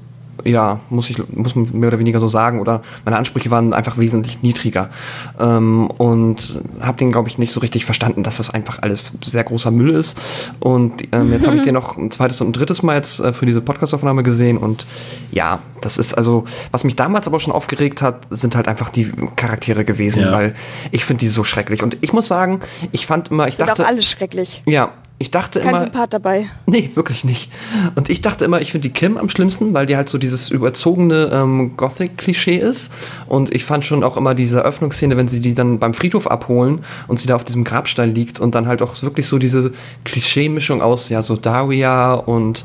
ja, muss ich muss man mehr oder weniger so sagen. Oder meine Ansprüche waren einfach wesentlich niedriger. Ähm, und habe den, glaube ich, nicht so richtig verstanden, dass das einfach alles sehr großer Müll ist. Und ähm, jetzt habe ich den noch ein zweites und ein drittes Mal jetzt äh, für diese Podcastaufnahme gesehen. Und ja, das ist also, was mich damals aber schon aufgeregt hat, sind halt einfach die Charaktere gewesen, ja. weil ich finde die so schrecklich. Und ich muss sagen, ich fand immer, ich sind dachte. Auch alles schrecklich. Ja, ich dachte Kein immer. Kein Sympath dabei. Nee, wirklich nicht. Und ich dachte immer, ich finde die Kim am schlimmsten, weil die halt so dieses überzogene ähm, Gothic-Klischee ist. Und ich fand schon auch immer diese Eröffnungsszene, wenn sie die dann beim Friedhof abholen und sie da auf diesem Grabstein liegt und dann halt auch wirklich so diese Klischee-Mischung aus, ja, so Daria und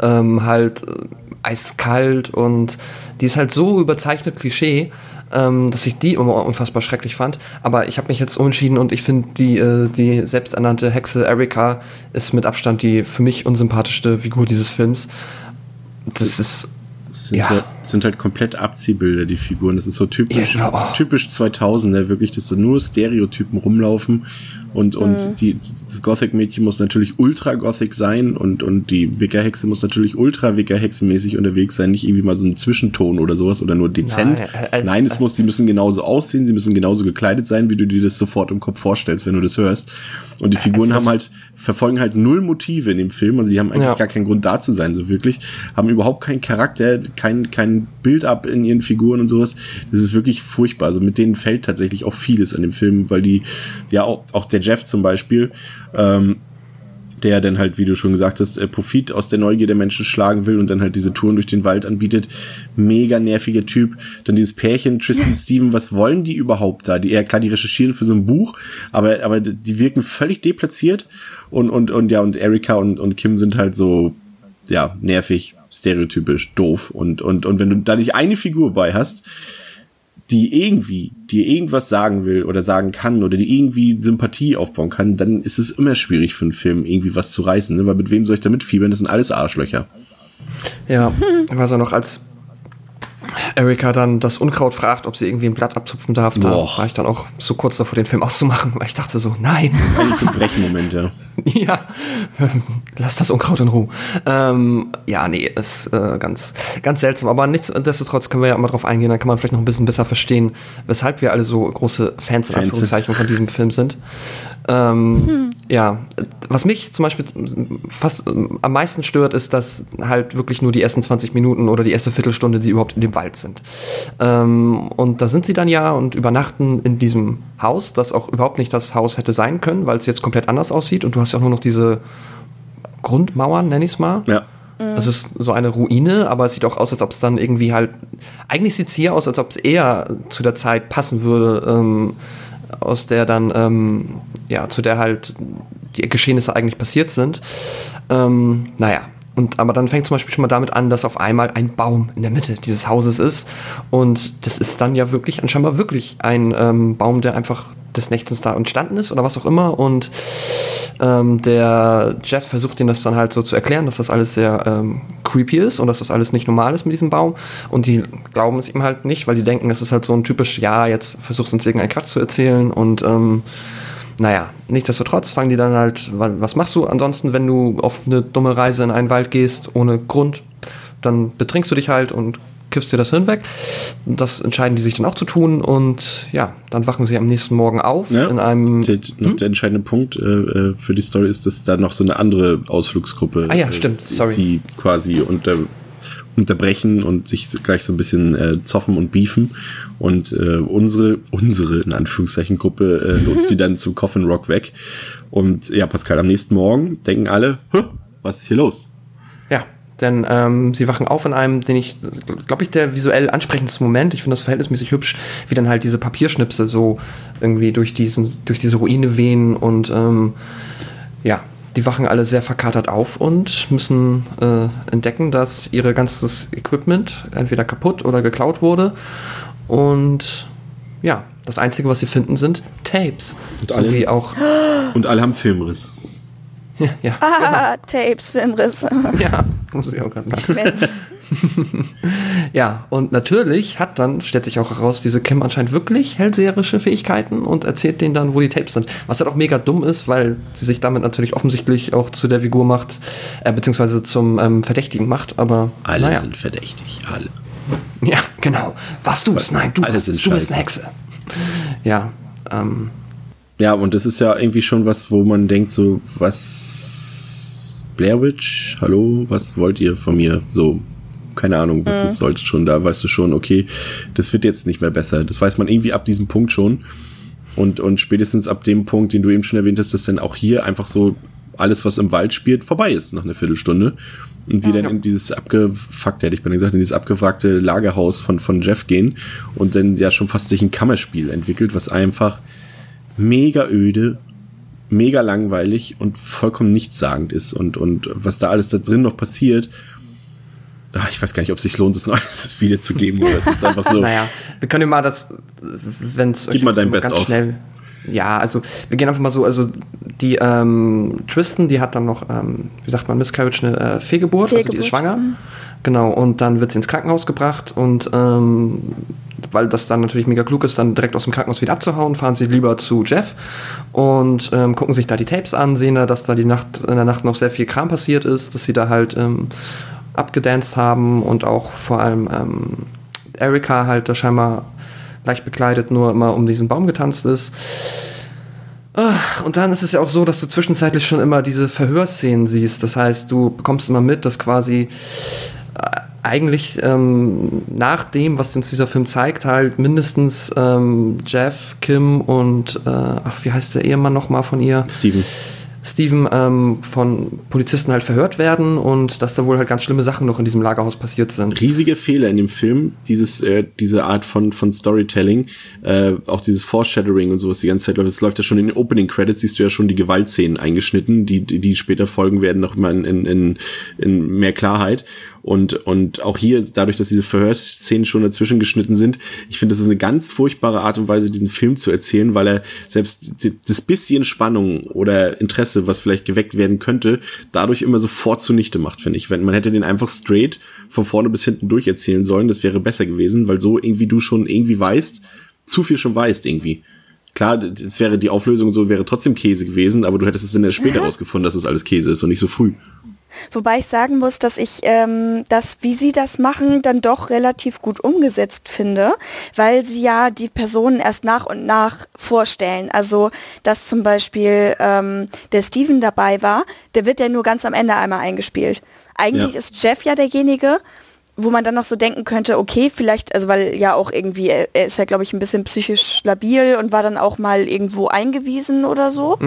ähm, halt äh, eiskalt und die ist halt so überzeichnet Klischee ähm, dass ich die immer unfassbar schrecklich fand. Aber ich habe mich jetzt umentschieden und ich finde, die, äh, die selbsternannte Hexe Erika ist mit Abstand die für mich unsympathischste Figur dieses Films. Das ist. Sind, ja. halt, sind halt komplett Abziehbilder, die Figuren. Das ist so typisch, ja, genau. typisch 2000, ne? wirklich, dass da nur Stereotypen rumlaufen und, und mhm. die, das Gothic-Mädchen muss natürlich ultra-Gothic sein und, und die Wicker-Hexe muss natürlich ultra-Wicker-Hexe-mäßig unterwegs sein, nicht irgendwie mal so ein Zwischenton oder sowas oder nur dezent. Nein, als, Nein es muss, sie müssen genauso aussehen, sie müssen genauso gekleidet sein, wie du dir das sofort im Kopf vorstellst, wenn du das hörst. Und die Figuren haben halt, verfolgen halt null Motive in dem Film, also die haben eigentlich ja. gar keinen Grund da zu sein, so wirklich, haben überhaupt keinen Charakter, kein, kein Build-up in ihren Figuren und sowas. Das ist wirklich furchtbar. Also mit denen fällt tatsächlich auch vieles an dem Film, weil die, ja auch, auch der der Jeff zum Beispiel, ähm, der dann halt, wie du schon gesagt hast, äh, Profit aus der Neugier der Menschen schlagen will und dann halt diese Touren durch den Wald anbietet. Mega nerviger Typ. Dann dieses Pärchen, Tristan Steven, was wollen die überhaupt da? Die, ja, klar, die recherchieren für so ein Buch, aber, aber die wirken völlig deplatziert und, und, und ja, und Erika und, und Kim sind halt so, ja, nervig, stereotypisch, doof. Und, und, und wenn du da nicht eine Figur bei hast, die irgendwie dir irgendwas sagen will oder sagen kann oder die irgendwie Sympathie aufbauen kann, dann ist es immer schwierig für einen Film irgendwie was zu reißen, ne? weil mit wem soll ich da mitfiebern? Das sind alles Arschlöcher. Ja, weiß auch noch, als Erika dann das Unkraut fragt, ob sie irgendwie ein Blatt abzupfen darf, da Boah. war ich dann auch so kurz davor, den Film auszumachen, weil ich dachte so, nein. Das ist eigentlich so ein Brechmoment, ja. ja, lass das Unkraut in Ruhe. Ähm, ja, nee, ist äh, ganz, ganz seltsam. Aber nichtsdestotrotz können wir ja immer drauf eingehen, dann kann man vielleicht noch ein bisschen besser verstehen, weshalb wir alle so große Fans in Anführungszeichen von diesem Film sind. Ähm, hm. Ja, was mich zum Beispiel fast am meisten stört, ist, dass halt wirklich nur die ersten 20 Minuten oder die erste Viertelstunde sie überhaupt in dem Wald sind. Ähm, und da sind sie dann ja und übernachten in diesem Haus, das auch überhaupt nicht das Haus hätte sein können, weil es jetzt komplett anders aussieht und du hast ja auch nur noch diese Grundmauern, nenn ich es mal. Ja. Es ist so eine Ruine, aber es sieht auch aus, als ob es dann irgendwie halt. Eigentlich sieht es hier aus, als ob es eher zu der Zeit passen würde, ähm, aus der dann, ähm, ja, zu der halt die Geschehnisse eigentlich passiert sind. Ähm, naja, und, aber dann fängt zum Beispiel schon mal damit an, dass auf einmal ein Baum in der Mitte dieses Hauses ist. Und das ist dann ja wirklich, anscheinend wirklich ein ähm, Baum, der einfach des Nächtens da entstanden ist oder was auch immer. Und ähm, der Jeff versucht ihnen das dann halt so zu erklären, dass das alles sehr ähm, creepy ist und dass das alles nicht normal ist mit diesem Baum. Und die glauben es ihm halt nicht, weil die denken, es ist halt so ein typisch, ja, jetzt versuchst du uns irgendeinen Quatsch zu erzählen und ähm, naja, nichtsdestotrotz fangen die dann halt, was machst du ansonsten, wenn du auf eine dumme Reise in einen Wald gehst, ohne Grund? Dann betrinkst du dich halt und kippst dir das Hirn weg. Das entscheiden die sich dann auch zu tun und ja, dann wachen sie am nächsten Morgen auf ja, in einem. Der, hm? der entscheidende Punkt äh, äh, für die Story ist, dass da noch so eine andere Ausflugsgruppe, ah, ja, äh, stimmt. Sorry. die quasi unter, unterbrechen und sich gleich so ein bisschen äh, zoffen und beefen. Und äh, unsere, unsere, in Anführungszeichen, Gruppe äh, lotst sie dann zum Coffin Rock weg. Und ja, Pascal, am nächsten Morgen denken alle, was ist hier los? Denn ähm, sie wachen auf in einem, den ich, glaube ich, der visuell ansprechendste Moment. Ich finde das verhältnismäßig hübsch, wie dann halt diese Papierschnipsel so irgendwie durch, diesen, durch diese Ruine wehen und ähm, ja, die wachen alle sehr verkatert auf und müssen äh, entdecken, dass ihr ganzes Equipment entweder kaputt oder geklaut wurde. Und ja, das Einzige, was sie finden, sind Tapes. Und alle, so auch und alle haben Filmriss. ja, Ah, Tapes, Filmriss. ja, muss ich auch gerade sagen. Mensch. Ja, und natürlich hat dann, stellt sich auch heraus, diese Kim anscheinend wirklich hellseherische Fähigkeiten und erzählt denen dann, wo die Tapes sind. Was halt auch mega dumm ist, weil sie sich damit natürlich offensichtlich auch zu der Figur macht, äh, beziehungsweise zum ähm, Verdächtigen macht, aber Alle naja. sind verdächtig, alle. Ja, genau. Was du bist? Nein, du, Alle sind du bist eine Hexe. Ja, ähm, Ja, und das ist ja irgendwie schon was, wo man denkt, so, was. Blair Witch, hallo, was wollt ihr von mir? So, keine Ahnung, was das sollte schon, da weißt du schon, okay, das wird jetzt nicht mehr besser. Das weiß man irgendwie ab diesem Punkt schon. Und, und spätestens ab dem Punkt, den du eben schon erwähnt hast, dass dann auch hier einfach so alles, was im Wald spielt, vorbei ist nach einer Viertelstunde. Und wir dann in dieses abgefuckte, hätte ich mal gesagt, in dieses abgewrackte Lagerhaus von, von Jeff gehen und dann ja schon fast sich ein Kammerspiel entwickelt, was einfach mega öde, mega langweilig und vollkommen nichtssagend ist. Und, und was da alles da drin noch passiert, ich weiß gar nicht, ob es sich lohnt, das noch alles wiederzugeben. Oder es ist einfach so. naja, wir können ja mal das, wenn es Gib mal dein ganz Best-of. schnell. Ja, also wir gehen einfach mal so, also die ähm, Tristan, die hat dann noch, ähm, wie sagt man, Miscarriage, eine äh, Fehlgeburt, also die Fehlgeburt, ist schwanger. Genau, und dann wird sie ins Krankenhaus gebracht und ähm, weil das dann natürlich mega klug ist, dann direkt aus dem Krankenhaus wieder abzuhauen, fahren sie lieber zu Jeff und ähm, gucken sich da die Tapes an, sehen da, dass da die Nacht, in der Nacht noch sehr viel Kram passiert ist, dass sie da halt ähm, abgedanced haben und auch vor allem ähm, Erika halt da scheinbar leicht bekleidet nur immer um diesen Baum getanzt ist. Ach, Und dann ist es ja auch so, dass du zwischenzeitlich schon immer diese Verhörszenen siehst. Das heißt, du bekommst immer mit, dass quasi äh, eigentlich ähm, nach dem, was uns dieser Film zeigt, halt mindestens ähm, Jeff, Kim und äh, ach, wie heißt der Ehemann nochmal von ihr? Steven. Steven ähm, von Polizisten halt verhört werden und dass da wohl halt ganz schlimme Sachen noch in diesem Lagerhaus passiert sind. riesige Fehler in dem Film, dieses, äh, diese Art von, von Storytelling, äh, auch dieses Foreshadowing und sowas die ganze Zeit läuft. Es läuft ja schon in den Opening Credits, siehst du ja schon die Gewaltszenen eingeschnitten, die, die, die später folgen werden, noch mal in, in, in, in mehr Klarheit. Und, und auch hier, dadurch, dass diese Verhörszenen schon dazwischen geschnitten sind, ich finde, das ist eine ganz furchtbare Art und Weise, diesen Film zu erzählen, weil er selbst das bisschen Spannung oder Interesse, was vielleicht geweckt werden könnte, dadurch immer sofort zunichte macht, finde ich. Wenn man hätte den einfach straight von vorne bis hinten durcherzählen sollen, das wäre besser gewesen, weil so irgendwie du schon irgendwie weißt, zu viel schon weißt irgendwie. Klar, es wäre die Auflösung so wäre trotzdem Käse gewesen, aber du hättest es dann erst später rausgefunden, dass es alles Käse ist und nicht so früh. Wobei ich sagen muss, dass ich ähm, das, wie sie das machen, dann doch relativ gut umgesetzt finde, weil sie ja die Personen erst nach und nach vorstellen. Also, dass zum Beispiel ähm, der Steven dabei war, der wird ja nur ganz am Ende einmal eingespielt. Eigentlich Ja. ist Jeff ja derjenige, wo man dann noch so denken könnte, okay, vielleicht, also weil ja auch irgendwie, er er ist ja, glaube ich, ein bisschen psychisch labil und war dann auch mal irgendwo eingewiesen oder so.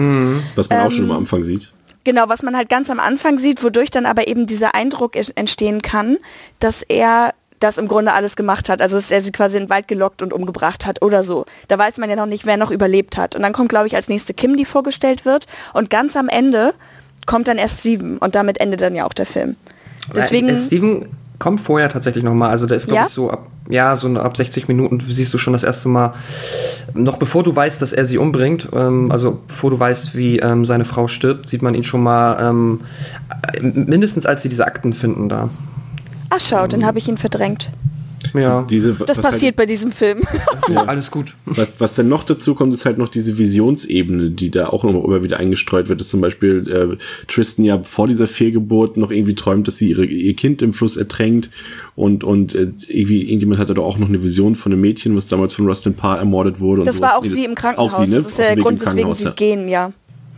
Was man auch schon am Anfang sieht. Genau, was man halt ganz am Anfang sieht, wodurch dann aber eben dieser Eindruck entstehen kann, dass er das im Grunde alles gemacht hat. Also dass er sie quasi in den Wald gelockt und umgebracht hat oder so. Da weiß man ja noch nicht, wer noch überlebt hat. Und dann kommt, glaube ich, als nächste Kim, die vorgestellt wird. Und ganz am Ende kommt dann erst Steven. Und damit endet dann ja auch der Film. Deswegen, Äh, Steven kommt vorher tatsächlich nochmal. Also der ist, glaube Ja? ich, so ab, ja, so ab 60 Minuten siehst du schon das erste Mal, noch bevor du weißt, dass er sie umbringt, ähm, also bevor du weißt, wie ähm, seine Frau stirbt, sieht man ihn schon mal ähm, äh, mindestens als sie diese Akten finden da. ach schau, dann habe ich ihn verdrängt. Ja, Diese, Das was passiert bei diesem Film. du, alles gut. Was, was dann noch dazu kommt, ist halt noch diese Visionsebene, die da auch noch immer wieder eingestreut wird. Dass zum Beispiel äh, Tristan ja vor dieser Fehlgeburt noch irgendwie träumt, dass sie ihre, ihr Kind im Fluss ertränkt und, und äh, irgendwie irgendjemand hatte da auch noch eine Vision von einem Mädchen, was damals von Rustin Parr ermordet wurde. Das war auch Nee, sie im Krankenhaus. Auch sie, ne? Das ist ja der Weg Grund, weswegen Krankenhaus, sie ja. gehen, ja.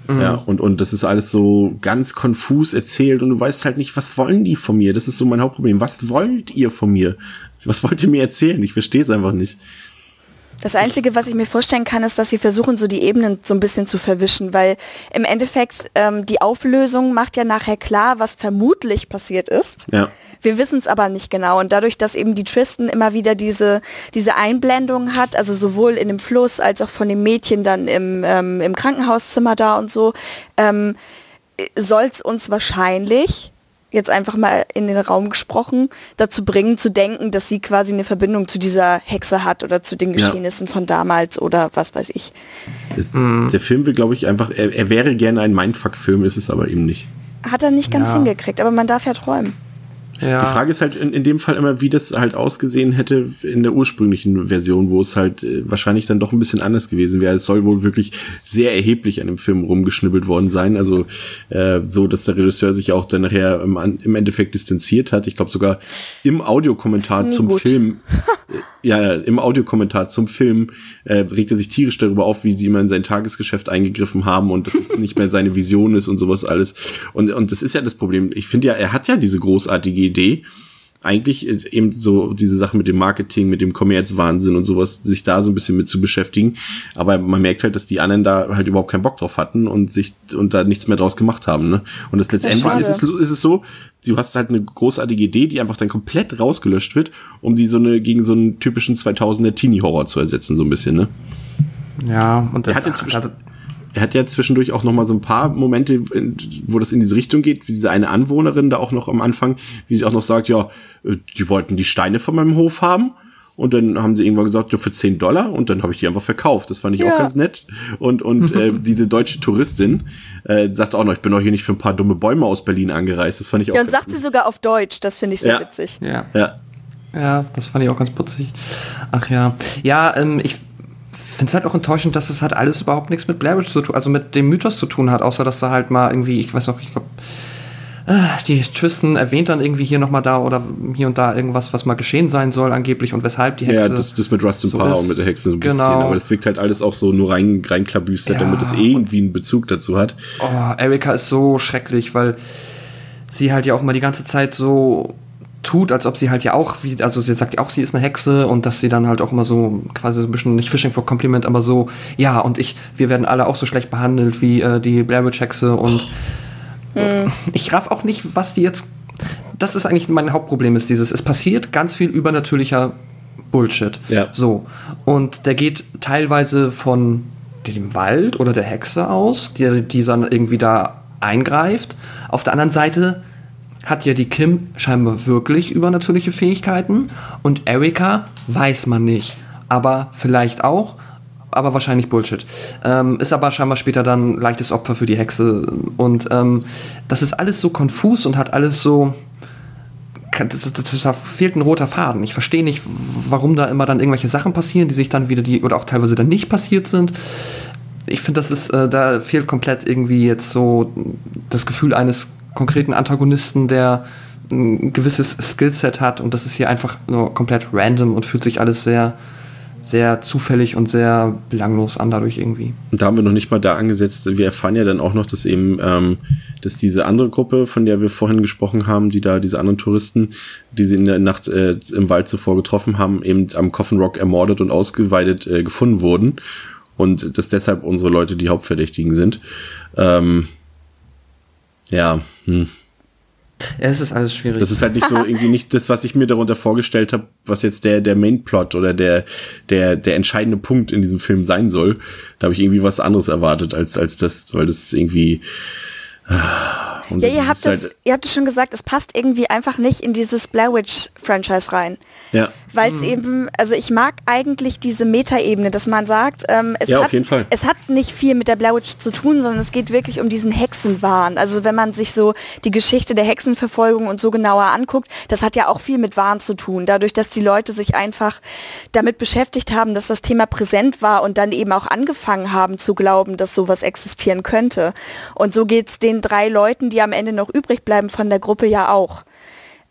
Ja, und, und das ist alles so ganz konfus erzählt und du weißt halt nicht, was wollen die von mir? Das ist so mein Hauptproblem. Was wollt ihr von mir? Was wollt ihr mir erzählen? Ich verstehe es einfach nicht. Das Einzige, was ich mir vorstellen kann, ist, dass sie versuchen, so die Ebenen so ein bisschen zu verwischen, weil im Endeffekt ähm, die Auflösung macht ja nachher klar, was vermutlich passiert ist. Ja. Wir wissen es aber nicht genau. Und dadurch, dass eben die Tristan immer wieder diese, diese Einblendung hat, also sowohl in dem Fluss als auch von dem Mädchen dann im, ähm, im Krankenhauszimmer da und so, ähm, soll es uns wahrscheinlich jetzt einfach mal in den Raum gesprochen, dazu bringen, zu denken, dass sie quasi eine Verbindung zu dieser Hexe hat oder zu den Ja. Geschehnissen von damals oder was weiß ich. Ist, Der Film will, glaube ich, einfach, er, er wäre gerne ein Mindfuck-Film, ist es aber eben nicht. Hat er nicht ganz Ja. hingekriegt, aber man darf ja träumen. Ja. Die Frage ist halt in, in dem Fall immer, wie das halt ausgesehen hätte in der ursprünglichen Version, wo es halt äh, wahrscheinlich dann doch ein bisschen anders gewesen wäre. Es soll wohl wirklich sehr erheblich an dem Film rumgeschnibbelt worden sein. Also äh, so, dass der Regisseur sich auch dann nachher im, im Endeffekt distanziert hat. Ich glaube sogar im Audiokommentar zum gut. Film, äh, ja, ja, im Audiokommentar zum Film äh, regt er sich tierisch darüber auf, wie sie immer in sein Tagesgeschäft eingegriffen haben und dass es nicht mehr seine Vision ist und sowas alles. Und, und das ist ja das Problem. Ich finde ja, er hat ja diese großartige Idee, eigentlich ist eben so diese Sache mit dem Marketing, mit dem Kommerzwahnsinn und sowas, sich da so ein bisschen mit zu beschäftigen. Aber man merkt halt, dass die anderen da halt überhaupt keinen Bock drauf hatten und sich und da nichts mehr draus gemacht haben. Ne? Und das letztendlich schade. ist es, ist es so, du hast halt eine großartige Idee, die einfach dann komplett rausgelöscht wird, um die so eine gegen so einen typischen 2000er Teenie-Horror zu ersetzen, so ein bisschen. Ne? ja, und Er hat jetzt ach, zwischen- Er hat ja zwischendurch auch noch mal so ein paar Momente, wo das in diese Richtung geht, wie diese eine Anwohnerin da auch noch am Anfang, wie sie auch noch sagt, ja, äh, die wollten die Steine von meinem Hof haben. Und dann haben sie irgendwann gesagt, ja, für 10 Dollar. Und dann habe ich die einfach verkauft. Das fand ich auch Ja. ganz nett. Und, und äh, diese deutsche Touristin äh, sagt auch noch, ich bin doch hier nicht für ein paar dumme Bäume aus Berlin angereist. Das fand ich auch Ja, und ganz sagt sie sogar auf Deutsch, das finde ich sehr Ja. witzig. ja. Ja, Ja, das fand ich auch ganz putzig. Ach ja. Ja, ähm, ich finde es halt auch enttäuschend, dass es halt alles überhaupt nichts mit Blair Witch zu tun, also mit dem Mythos zu tun hat, außer dass da halt mal irgendwie, ich weiß auch, ich glaube, die Tristan erwähnt dann irgendwie hier nochmal da oder hier und da irgendwas, was mal geschehen sein soll angeblich und weshalb die Hexe. ja das, das mit Rustin so ist. und mit der Hexe so ein bisschen. Genau. Aber das wirkt halt alles auch so nur rein, reinklabüstert, Ja, damit es irgendwie einen Bezug dazu hat. Oh, Erika ist so schrecklich, weil sie halt ja auch mal die ganze Zeit so tut, als ob sie halt ja auch, wie, also sie sagt ja auch, sie ist eine Hexe und dass sie dann halt auch immer so quasi so ein bisschen, nicht Fishing for Compliment, aber so, ja, und ich, wir werden alle auch so schlecht behandelt wie äh, die Blair Witch Hexe und ich raff auch nicht, was die jetzt, das ist eigentlich mein Hauptproblem ist dieses, es passiert ganz viel übernatürlicher Bullshit. Ja. So. Und der geht teilweise von dem Wald oder der Hexe aus, die, die dann irgendwie da eingreift. Auf der anderen Seite hat ja die Kim scheinbar wirklich übernatürliche Fähigkeiten und Erika weiß man nicht. Aber vielleicht auch, aber wahrscheinlich Bullshit. Ähm, ist aber scheinbar später dann leichtes Opfer für die Hexe. Und ähm, das ist alles so konfus und hat alles so. Da fehlt ein roter Faden. Ich verstehe nicht, warum da immer dann irgendwelche Sachen passieren, die sich dann wieder die oder auch teilweise dann nicht passiert sind. Ich finde, das ist, äh, da fehlt komplett irgendwie jetzt so das Gefühl eines konkreten Antagonisten, der ein gewisses Skillset hat und das ist hier einfach nur komplett random und fühlt sich alles sehr, sehr zufällig und sehr belanglos an dadurch irgendwie. Und da haben wir noch nicht mal da angesetzt. Wir erfahren ja dann auch noch, dass eben, ähm, dass diese andere Gruppe, von der wir vorhin gesprochen haben, die da, diese anderen Touristen, die sie in der Nacht äh, im Wald zuvor getroffen haben, eben am Coffin Rock ermordet und ausgeweidet äh, gefunden wurden. Und dass deshalb unsere Leute die Hauptverdächtigen sind. Ähm, ja, hm. Es ist alles schwierig. Das ist halt nicht so irgendwie nicht das, was ich mir darunter vorgestellt habe, was jetzt der der Mainplot oder der der der entscheidende Punkt in diesem Film sein soll. Da habe ich irgendwie was anderes erwartet als als das, weil das ist irgendwie ah, und Ja, das ihr habt, halt- ihr habt es schon gesagt, es passt irgendwie einfach nicht in dieses Blair Witch Franchise rein. ja Weil es eben, also ich mag eigentlich diese Metaebene, dass man sagt, ähm, es, Ja, hat, es hat nicht viel mit der Blair Witch zu tun, sondern es geht wirklich um diesen Hexenwahn. Also wenn man sich so die Geschichte der Hexenverfolgung und so genauer anguckt, das hat ja auch viel mit Wahn zu tun. Dadurch, dass die Leute sich einfach damit beschäftigt haben, dass das Thema präsent war und dann eben auch angefangen haben zu glauben, dass sowas existieren könnte. Und so geht es den drei Leuten, die am Ende noch übrig bleiben von der Gruppe ja auch.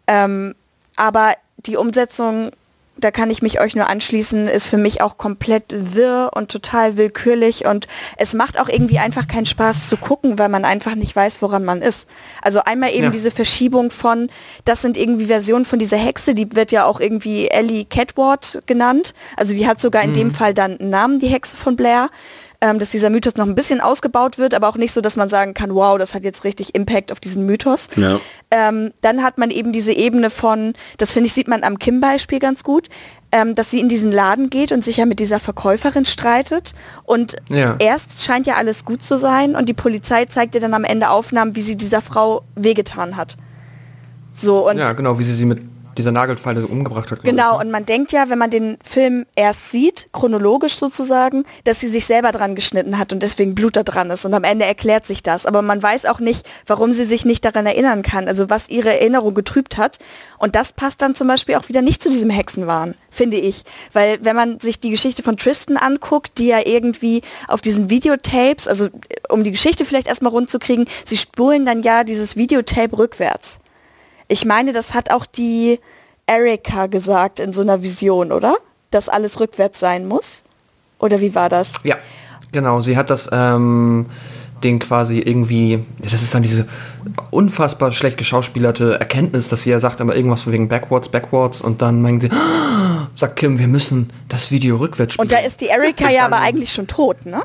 Ähm, aber die Umsetzung, da kann ich mich euch nur anschließen, ist für mich auch komplett wirr und total willkürlich und es macht auch irgendwie einfach keinen Spaß zu gucken, weil man einfach nicht weiß, woran man ist. Also einmal eben Ja. diese Verschiebung von, das sind irgendwie Versionen von dieser Hexe, die wird ja auch irgendwie Ellie Catward genannt. Also die hat sogar in dem Fall dann einen Namen, die Hexe von Blair. Ähm, dass dieser Mythos noch ein bisschen ausgebaut wird, aber auch nicht so, dass man sagen kann, wow, das hat jetzt richtig Impact auf diesen Mythos. ja Ähm, dann hat man eben diese Ebene von, das finde ich, sieht man am Kim-Beispiel ganz gut, ähm, dass sie in diesen Laden geht und sich ja mit dieser Verkäuferin streitet. Und Ja. erst scheint ja alles gut zu sein und die Polizei zeigt ihr dann am Ende Aufnahmen, wie sie dieser Frau wehgetan hat. So und Ja, genau, wie sie sie mit dieser Nagelfeile so umgebracht hat. Genau, und man denkt ja, wenn man den Film erst sieht, chronologisch sozusagen, dass sie sich selber dran geschnitten hat und deswegen Blut da dran ist. Und am Ende erklärt sich das. Aber man weiß auch nicht, warum sie sich nicht daran erinnern kann, also was ihre Erinnerung getrübt hat. Und das passt dann zum Beispiel auch wieder nicht zu diesem Hexenwahn, finde ich. Weil wenn man sich die Geschichte von Tristan anguckt, die ja irgendwie auf diesen Videotapes, also um die Geschichte vielleicht erstmal rund zu kriegen, sie spulen dann ja dieses Videotape rückwärts. Ich meine, das hat auch die Erika gesagt in so einer Vision, oder? Dass alles rückwärts sein muss? Oder wie war das? Ja, genau. Sie hat das ähm, Ding quasi irgendwie, das ist dann diese unfassbar schlecht geschauspielerte Erkenntnis, dass sie ja sagt, aber irgendwas von wegen backwards, backwards und dann meinen sie, sagt Kim, wir müssen das Video rückwärts spielen. Und da ist die Erika ja aber eigentlich schon tot, ne?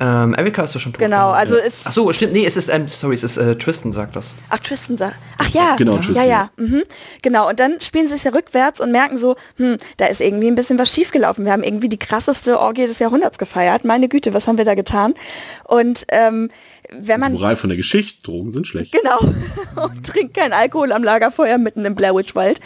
Ähm, Erika ist doch schon tot. Genau, also ist- Ach so, stimmt, nee, es ist, ähm, sorry, es ist äh, Tristan, sagt das. Ach, Tristan sagt. Ach ja, Genau, ja, Tristan. ja. Mhm. Genau, und dann spielen sie es ja rückwärts und merken so, hm, da ist irgendwie ein bisschen was schiefgelaufen. Wir haben irgendwie die krasseste Orgie des Jahrhunderts gefeiert. Meine Güte, was haben wir da getan? Und ähm, wenn man Moral von der Geschichte, Drogen sind schlecht. Genau. Und trinkt kein Alkohol am Lagerfeuer mitten im Blair Witch Wald.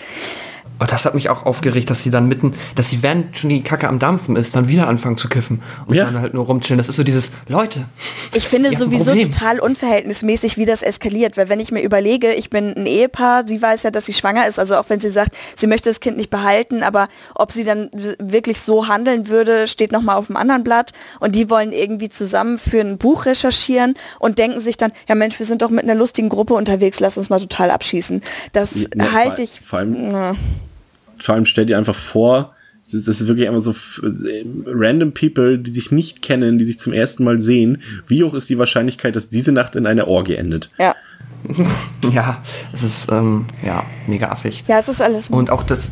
Oh, das hat mich auch aufgeregt, dass sie dann mitten, dass sie während schon die Kacke am Dampfen ist, dann wieder anfangen zu kiffen und Ja. dann halt nur rumchillen. Das ist so dieses, Leute, Ich finde sowieso total unverhältnismäßig, wie das eskaliert, weil wenn ich mir überlege, ich bin ein Ehepaar, sie weiß ja, dass sie schwanger ist, also auch wenn sie sagt, sie möchte das Kind nicht behalten, aber ob sie dann wirklich so handeln würde, steht nochmal auf dem anderen Blatt und die wollen irgendwie zusammen für ein Buch recherchieren und denken sich dann, ja Mensch, wir sind doch mit einer lustigen Gruppe unterwegs, lass uns mal total abschießen. Das Ja, halte ich... vor allem- na. Vor allem stell dir einfach vor, das das ist wirklich einfach so random People, die sich nicht kennen, die sich zum ersten Mal sehen. Wie hoch ist die Wahrscheinlichkeit, dass diese Nacht in einer Orgie endet? Ja. ja, es ist, ähm, ja, mega affig. ja, es ist alles... Und auch, das,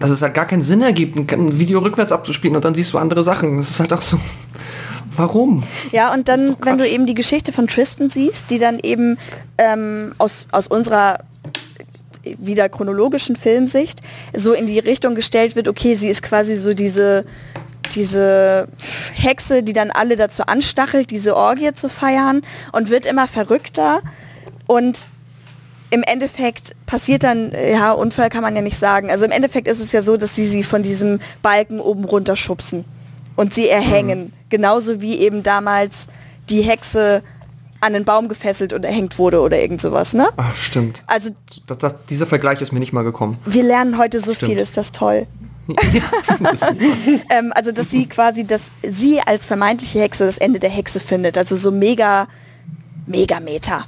dass es halt gar keinen Sinn ergibt, ein- Video rückwärts abzuspielen und dann siehst du andere Sachen. Das ist halt auch so, warum? Ja, und dann, wenn du eben die Geschichte von Tristan siehst, die dann eben ähm, aus, aus unserer wieder chronologischen Filmsicht so in die Richtung gestellt wird, okay, sie ist quasi so diese, diese Hexe, die dann alle dazu anstachelt, diese Orgie zu feiern und wird immer verrückter und im Endeffekt passiert dann, ja, Unfall kann man ja nicht sagen. Also im Endeffekt ist es ja so, dass sie sie von diesem Balken oben runter schubsen und sie erhängen. Genauso wie eben damals die Hexe an den Baum gefesselt und erhängt wurde oder irgend sowas, ne? Ach, stimmt. Also Das, das, dieser Vergleich ist mir nicht mal gekommen. wir lernen heute so Stimmt. viel, ist das toll. Ähm, also dass sie quasi, dass sie als vermeintliche Hexe das Ende der Hexe findet. Also so mega, mega Meta.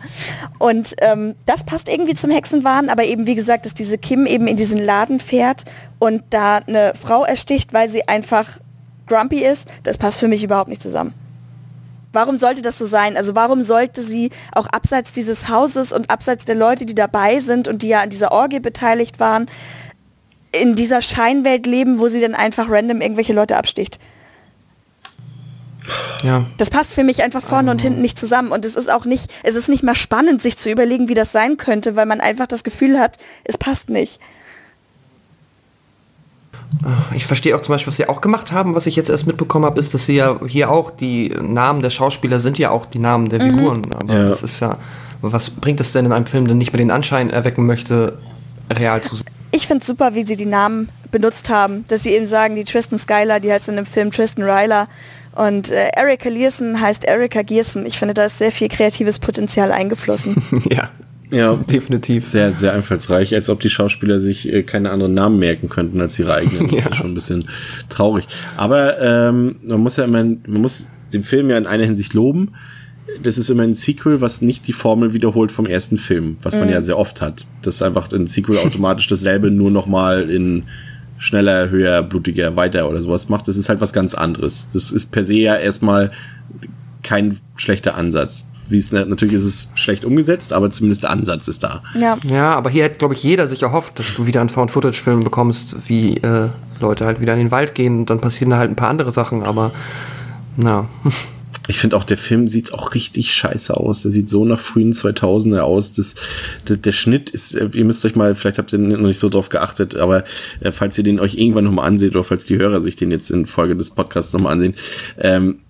Und ähm, das passt irgendwie zum Hexenwahn, aber eben wie gesagt, dass diese Kim eben in diesen Laden fährt und da eine Frau ersticht, weil sie einfach grumpy ist, das passt für mich überhaupt nicht zusammen. Warum sollte das so sein? Also warum sollte sie auch abseits dieses Hauses und abseits der Leute, die dabei sind und die ja an dieser Orgie beteiligt waren, in dieser Scheinwelt leben, wo sie dann einfach random irgendwelche Leute absticht? ja. Das passt für mich einfach vorne und hinten nicht zusammen. Und es ist auch nicht, es ist nicht mal spannend, sich zu überlegen, wie das sein könnte, weil man einfach das Gefühl hat, es passt nicht. Ich verstehe auch zum Beispiel, was sie auch gemacht haben, was ich jetzt erst mitbekommen habe, ist, dass sie ja hier auch, die Namen der Schauspieler sind ja auch die Namen der Figuren. Aber Ja. das ist ja, was bringt es denn in einem Film, der nicht mehr den Anschein erwecken möchte, real zu sein? Ich finde es super, wie sie die Namen benutzt haben, dass sie eben sagen, die Tristan Skylar, die heißt in dem Film Tristan Ryler und äh, Erika Learson heißt Erika Gierson. Ich finde, da ist sehr viel kreatives Potenzial eingeflossen. ja, Ja, definitiv. sehr, sehr einfallsreich, als ob die Schauspieler sich äh, keine anderen Namen merken könnten als ihre eigenen. Das Ja. ist schon ein bisschen traurig. Aber ähm, man muss ja immer, man muss den Film ja in einer Hinsicht loben. Das ist immer ein Sequel, was nicht die Formel wiederholt vom ersten Film, was man ja sehr oft hat. Das ist einfach ein Sequel automatisch dasselbe, nur nochmal in schneller, höher, blutiger, weiter oder sowas macht. Das ist halt was ganz anderes. Das ist per se ja erstmal kein schlechter Ansatz. Wie es natürlich ist es schlecht umgesetzt, aber zumindest der Ansatz ist da. ja. Ja, aber hier hätte, glaube ich, jeder sich erhofft, dass du wieder einen Found-Footage-Film bekommst, wie äh, Leute halt wieder in den Wald gehen und dann passieren da halt ein paar andere Sachen, aber na. Ich finde auch, der Film sieht auch richtig scheiße aus. Der sieht so nach frühen 2000er aus. Das, der, der Schnitt ist, äh, ihr müsst euch mal, vielleicht habt ihr noch nicht so drauf geachtet, aber äh, falls ihr den euch irgendwann nochmal anseht oder falls die Hörer sich den jetzt in Folge des Podcasts nochmal ansehen, ähm,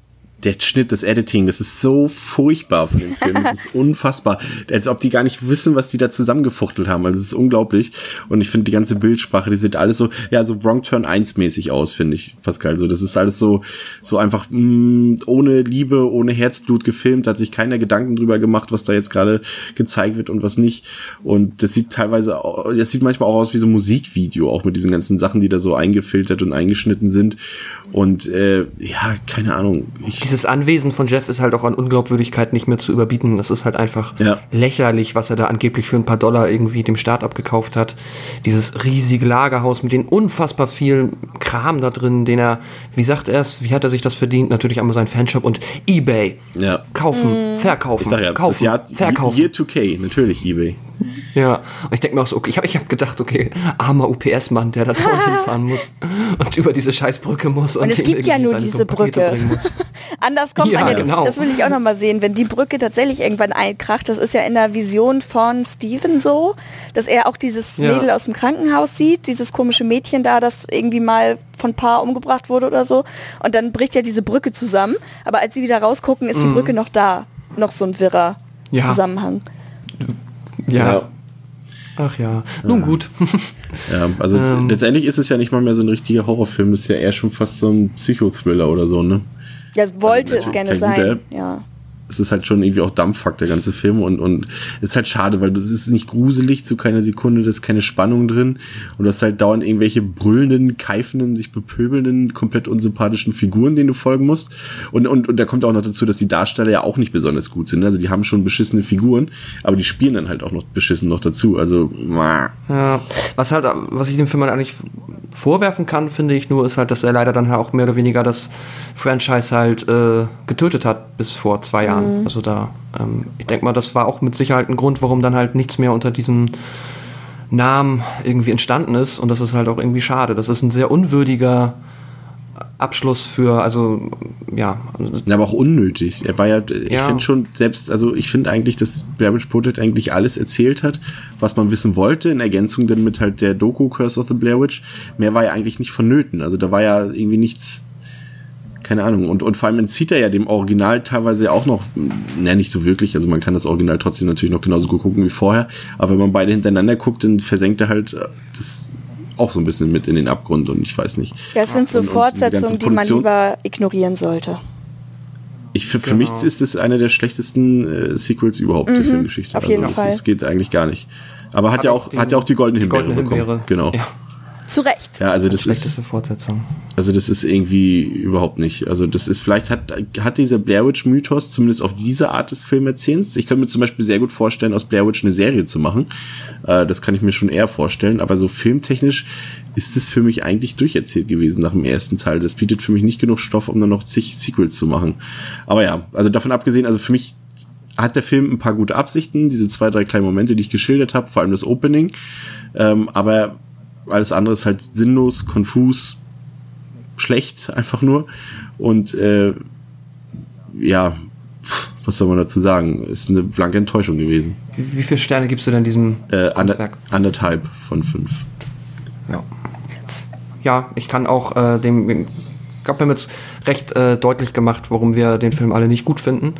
der Schnitt, das Editing, das ist so furchtbar von dem Film. Das ist unfassbar. Als ob die gar nicht wissen, was die da zusammengefuchtelt haben. Also es ist unglaublich. Und ich finde die ganze Bildsprache, die sieht alles so, ja, so Wrong Turn 1 mäßig aus, finde ich, Pascal. So, das ist alles so, so einfach mh, mm, ohne Liebe, ohne Herzblut gefilmt. Da hat sich keiner Gedanken drüber gemacht, was da jetzt gerade gezeigt wird und was nicht. Und das sieht teilweise, das sieht manchmal auch aus wie so ein Musikvideo, auch mit diesen ganzen Sachen, die da so eingefiltert und eingeschnitten sind. Und äh, ja, keine Ahnung. Ich Dieses Anwesen von Jeff ist halt auch an Unglaubwürdigkeit nicht mehr zu überbieten. Das ist halt einfach ja. lächerlich, was er da angeblich für ein paar Dollar irgendwie dem Staat abgekauft hat. Dieses riesige Lagerhaus mit den unfassbar viel Kram da drin, den er, wie sagt er es, wie hat er sich das verdient? Natürlich einmal sein Fanshop und Ebay. Ja. Kaufen, mhm. verkaufen, ich sag ja, kaufen, das Jahr, verkaufen. Year 2K, natürlich Ebay. Ja, und ich denke mir auch so, okay, ich habe ich hab gedacht, okay, armer UPS-Mann, der da dauernd hinfahren muss und über diese Scheißbrücke muss. Und, und es gibt ja nur diese Brücke. Anders kommt ja, man ja, genau. das will ich auch nochmal sehen, wenn die Brücke tatsächlich irgendwann einkracht, das ist ja in der Vision von Steven so, dass er auch dieses ja. Mädel aus dem Krankenhaus sieht, dieses komische Mädchen da, das irgendwie mal von Paar umgebracht wurde oder so. Und dann bricht ja diese Brücke zusammen. Aber als sie wieder rausgucken, ist mhm. die Brücke noch da. Noch so ein wirrer ja. Zusammenhang. Ja. ja. Ach ja, nun gut. Ja, also ähm. letztendlich ist es ja nicht mal mehr so ein richtiger Horrorfilm, es ist ja eher schon fast so ein Psychothriller oder so, ne? Ja, es wollte also, es gerne sein, ja es ist halt schon irgendwie auch Dampffuck, der ganze Film. Und, und ist halt schade, weil es ist nicht gruselig zu keiner Sekunde, da ist keine Spannung drin. Und du hast halt dauernd irgendwelche brüllenden, keifenden, sich bepöbelnden, komplett unsympathischen Figuren, denen du folgen musst. Und, und, und da kommt auch noch dazu, dass die Darsteller ja auch nicht besonders gut sind. Also die haben schon beschissene Figuren, aber die spielen dann halt auch noch beschissen noch dazu. Also, ja, was halt, was ich dem Film halt eigentlich vorwerfen kann, finde ich nur, ist halt, dass er leider dann halt auch mehr oder weniger das Franchise halt äh, getötet hat bis vor zwei Jahren. Mhm. Also da, ähm, ich denke mal, das war auch mit Sicherheit ein Grund, warum dann halt nichts mehr unter diesem Namen irgendwie entstanden ist. Und das ist halt auch irgendwie schade. Das ist ein sehr unwürdiger Abschluss für, also ja. ja aber auch unnötig. Er war ja, ich ja. finde schon selbst, also ich finde eigentlich, dass Blair Witch Project eigentlich alles erzählt hat, was man wissen wollte, in Ergänzung dann mit halt der Doku Curse of the Blair Witch. Mehr war ja eigentlich nicht vonnöten. Also da war ja irgendwie nichts keine Ahnung. Und, und vor allem entzieht er ja dem Original teilweise auch noch, ne, nicht so wirklich, also man kann das Original trotzdem natürlich noch genauso gut gucken wie vorher, aber wenn man beide hintereinander guckt, dann versenkt er halt äh, das auch so ein bisschen mit in den Abgrund und ich weiß nicht. Das sind so und, Fortsetzungen, die, die, man lieber ignorieren sollte. Ich, für, genau. mich ist es einer der schlechtesten äh, Sequels überhaupt, mhm, die Filmgeschichte. Auf jeden also, Fall. Das geht eigentlich gar nicht. Aber hat, hat ja auch, den, hat ja auch die goldene Himbeere, goldene Himbeere. bekommen. Genau. Ja. Zu Recht. Ja, also das ist Fortsetzung. Also das ist irgendwie überhaupt nicht. Also das ist vielleicht hat hat dieser Blair Witch Mythos zumindest auf diese Art des Filmerzählens. Ich könnte mir zum Beispiel sehr gut vorstellen, aus Blair Witch eine Serie zu machen. Äh, das kann ich mir schon eher vorstellen. Aber so filmtechnisch ist es für mich eigentlich durcherzählt gewesen nach dem ersten Teil. Das bietet für mich nicht genug Stoff, um dann noch zig Sequels zu machen. Aber ja, also davon abgesehen, also für mich hat der Film ein paar gute Absichten, diese zwei, drei kleinen Momente, die ich geschildert habe, vor allem das Opening. Ähm, aber alles andere ist halt sinnlos, konfus, schlecht, einfach nur. Und äh, ja, was soll man dazu sagen? Ist eine blanke Enttäuschung gewesen. Wie, wie viele Sterne gibst du denn diesem äh, ander, anderthalb von fünf. Ja. Ja, ich kann auch äh, dem, ich glaube, wir haben jetzt recht äh, deutlich gemacht, warum wir den Film alle nicht gut finden.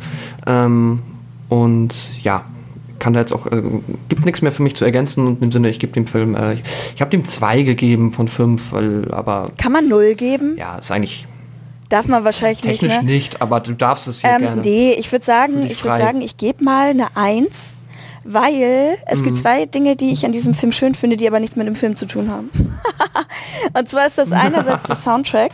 Ähm, und ja, kann da jetzt auch, äh, gibt nichts mehr für mich zu ergänzen und im Sinne, ich gebe dem Film, äh, ich, habe dem zwei gegeben von fünf, weil, aber. Kann man null geben? Ja, ist eigentlich. Darf man wahrscheinlich technisch nicht. Technisch nicht, aber du darfst es ja ähm, gerne. Nee, ich würde sagen, ich würde sagen, ich gebe mal eine Eins, weil es mhm. gibt zwei Dinge, die ich an diesem Film schön finde, die aber nichts mit dem Film zu tun haben. und zwar ist das einerseits der Soundtrack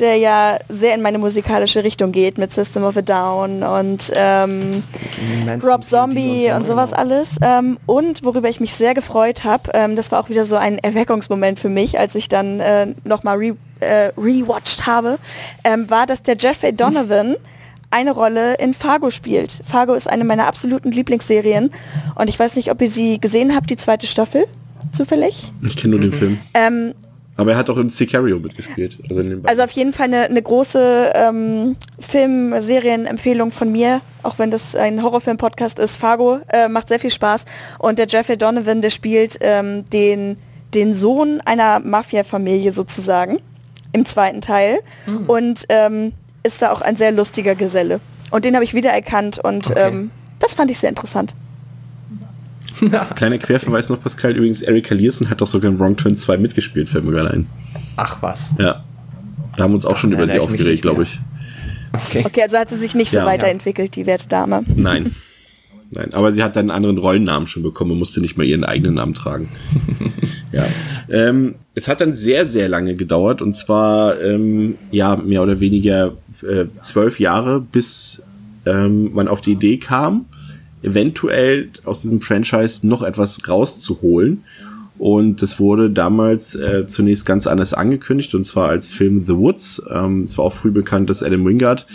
der ja sehr in meine musikalische Richtung geht mit System of a Down und ähm, Rob Zombie und, sowas alles. Ähm, und worüber ich mich sehr gefreut habe, ähm, das war auch wieder so ein Erweckungsmoment für mich, als ich dann äh, nochmal re, äh, rewatcht habe, ähm, war, dass der Jeffrey Donovan eine Rolle in Fargo spielt. Fargo ist eine meiner absoluten Lieblingsserien und ich weiß nicht, ob ihr sie gesehen habt, die zweite Staffel, zufällig. Ich kenne nur den Film. Aber er hat auch im Sicario mitgespielt. Also, also auf jeden Fall eine, eine große ähm, Film-Serien-Empfehlung von mir, auch wenn das ein Horrorfilm-Podcast ist. Fargo äh, macht sehr viel Spaß. Und der Jeffrey Donovan, der spielt ähm, den, den Sohn einer Mafia-Familie sozusagen im zweiten Teil. Mhm. Und ähm, ist da auch ein sehr lustiger Geselle. Und den habe ich wiedererkannt und Okay. ähm, das fand ich sehr interessant. Kleiner Querverweis noch, Pascal. Übrigens, Erika Learson hat doch sogar in Wrong Turn 2 mitgespielt, fällt mir gerade ein. Ach was. Ja. Da haben wir uns auch schon da über sie aufgeregt, glaube ich. Okay. Okay, also hat sie sich nicht so Ja. weiterentwickelt, die werte Dame. Nein. Nein, aber sie hat dann einen anderen Rollennamen schon bekommen und musste nicht mehr ihren eigenen Namen tragen. ja. Ähm, es hat dann sehr, sehr lange gedauert und zwar, ähm, ja, mehr oder weniger äh, zwölf Jahre, bis ähm, man auf die Idee kam, eventuell aus diesem Franchise noch etwas rauszuholen. Und das wurde damals äh, zunächst ganz anders angekündigt, und zwar als Film The Woods. Ähm, es war auch früh bekannt, dass Adam Wingard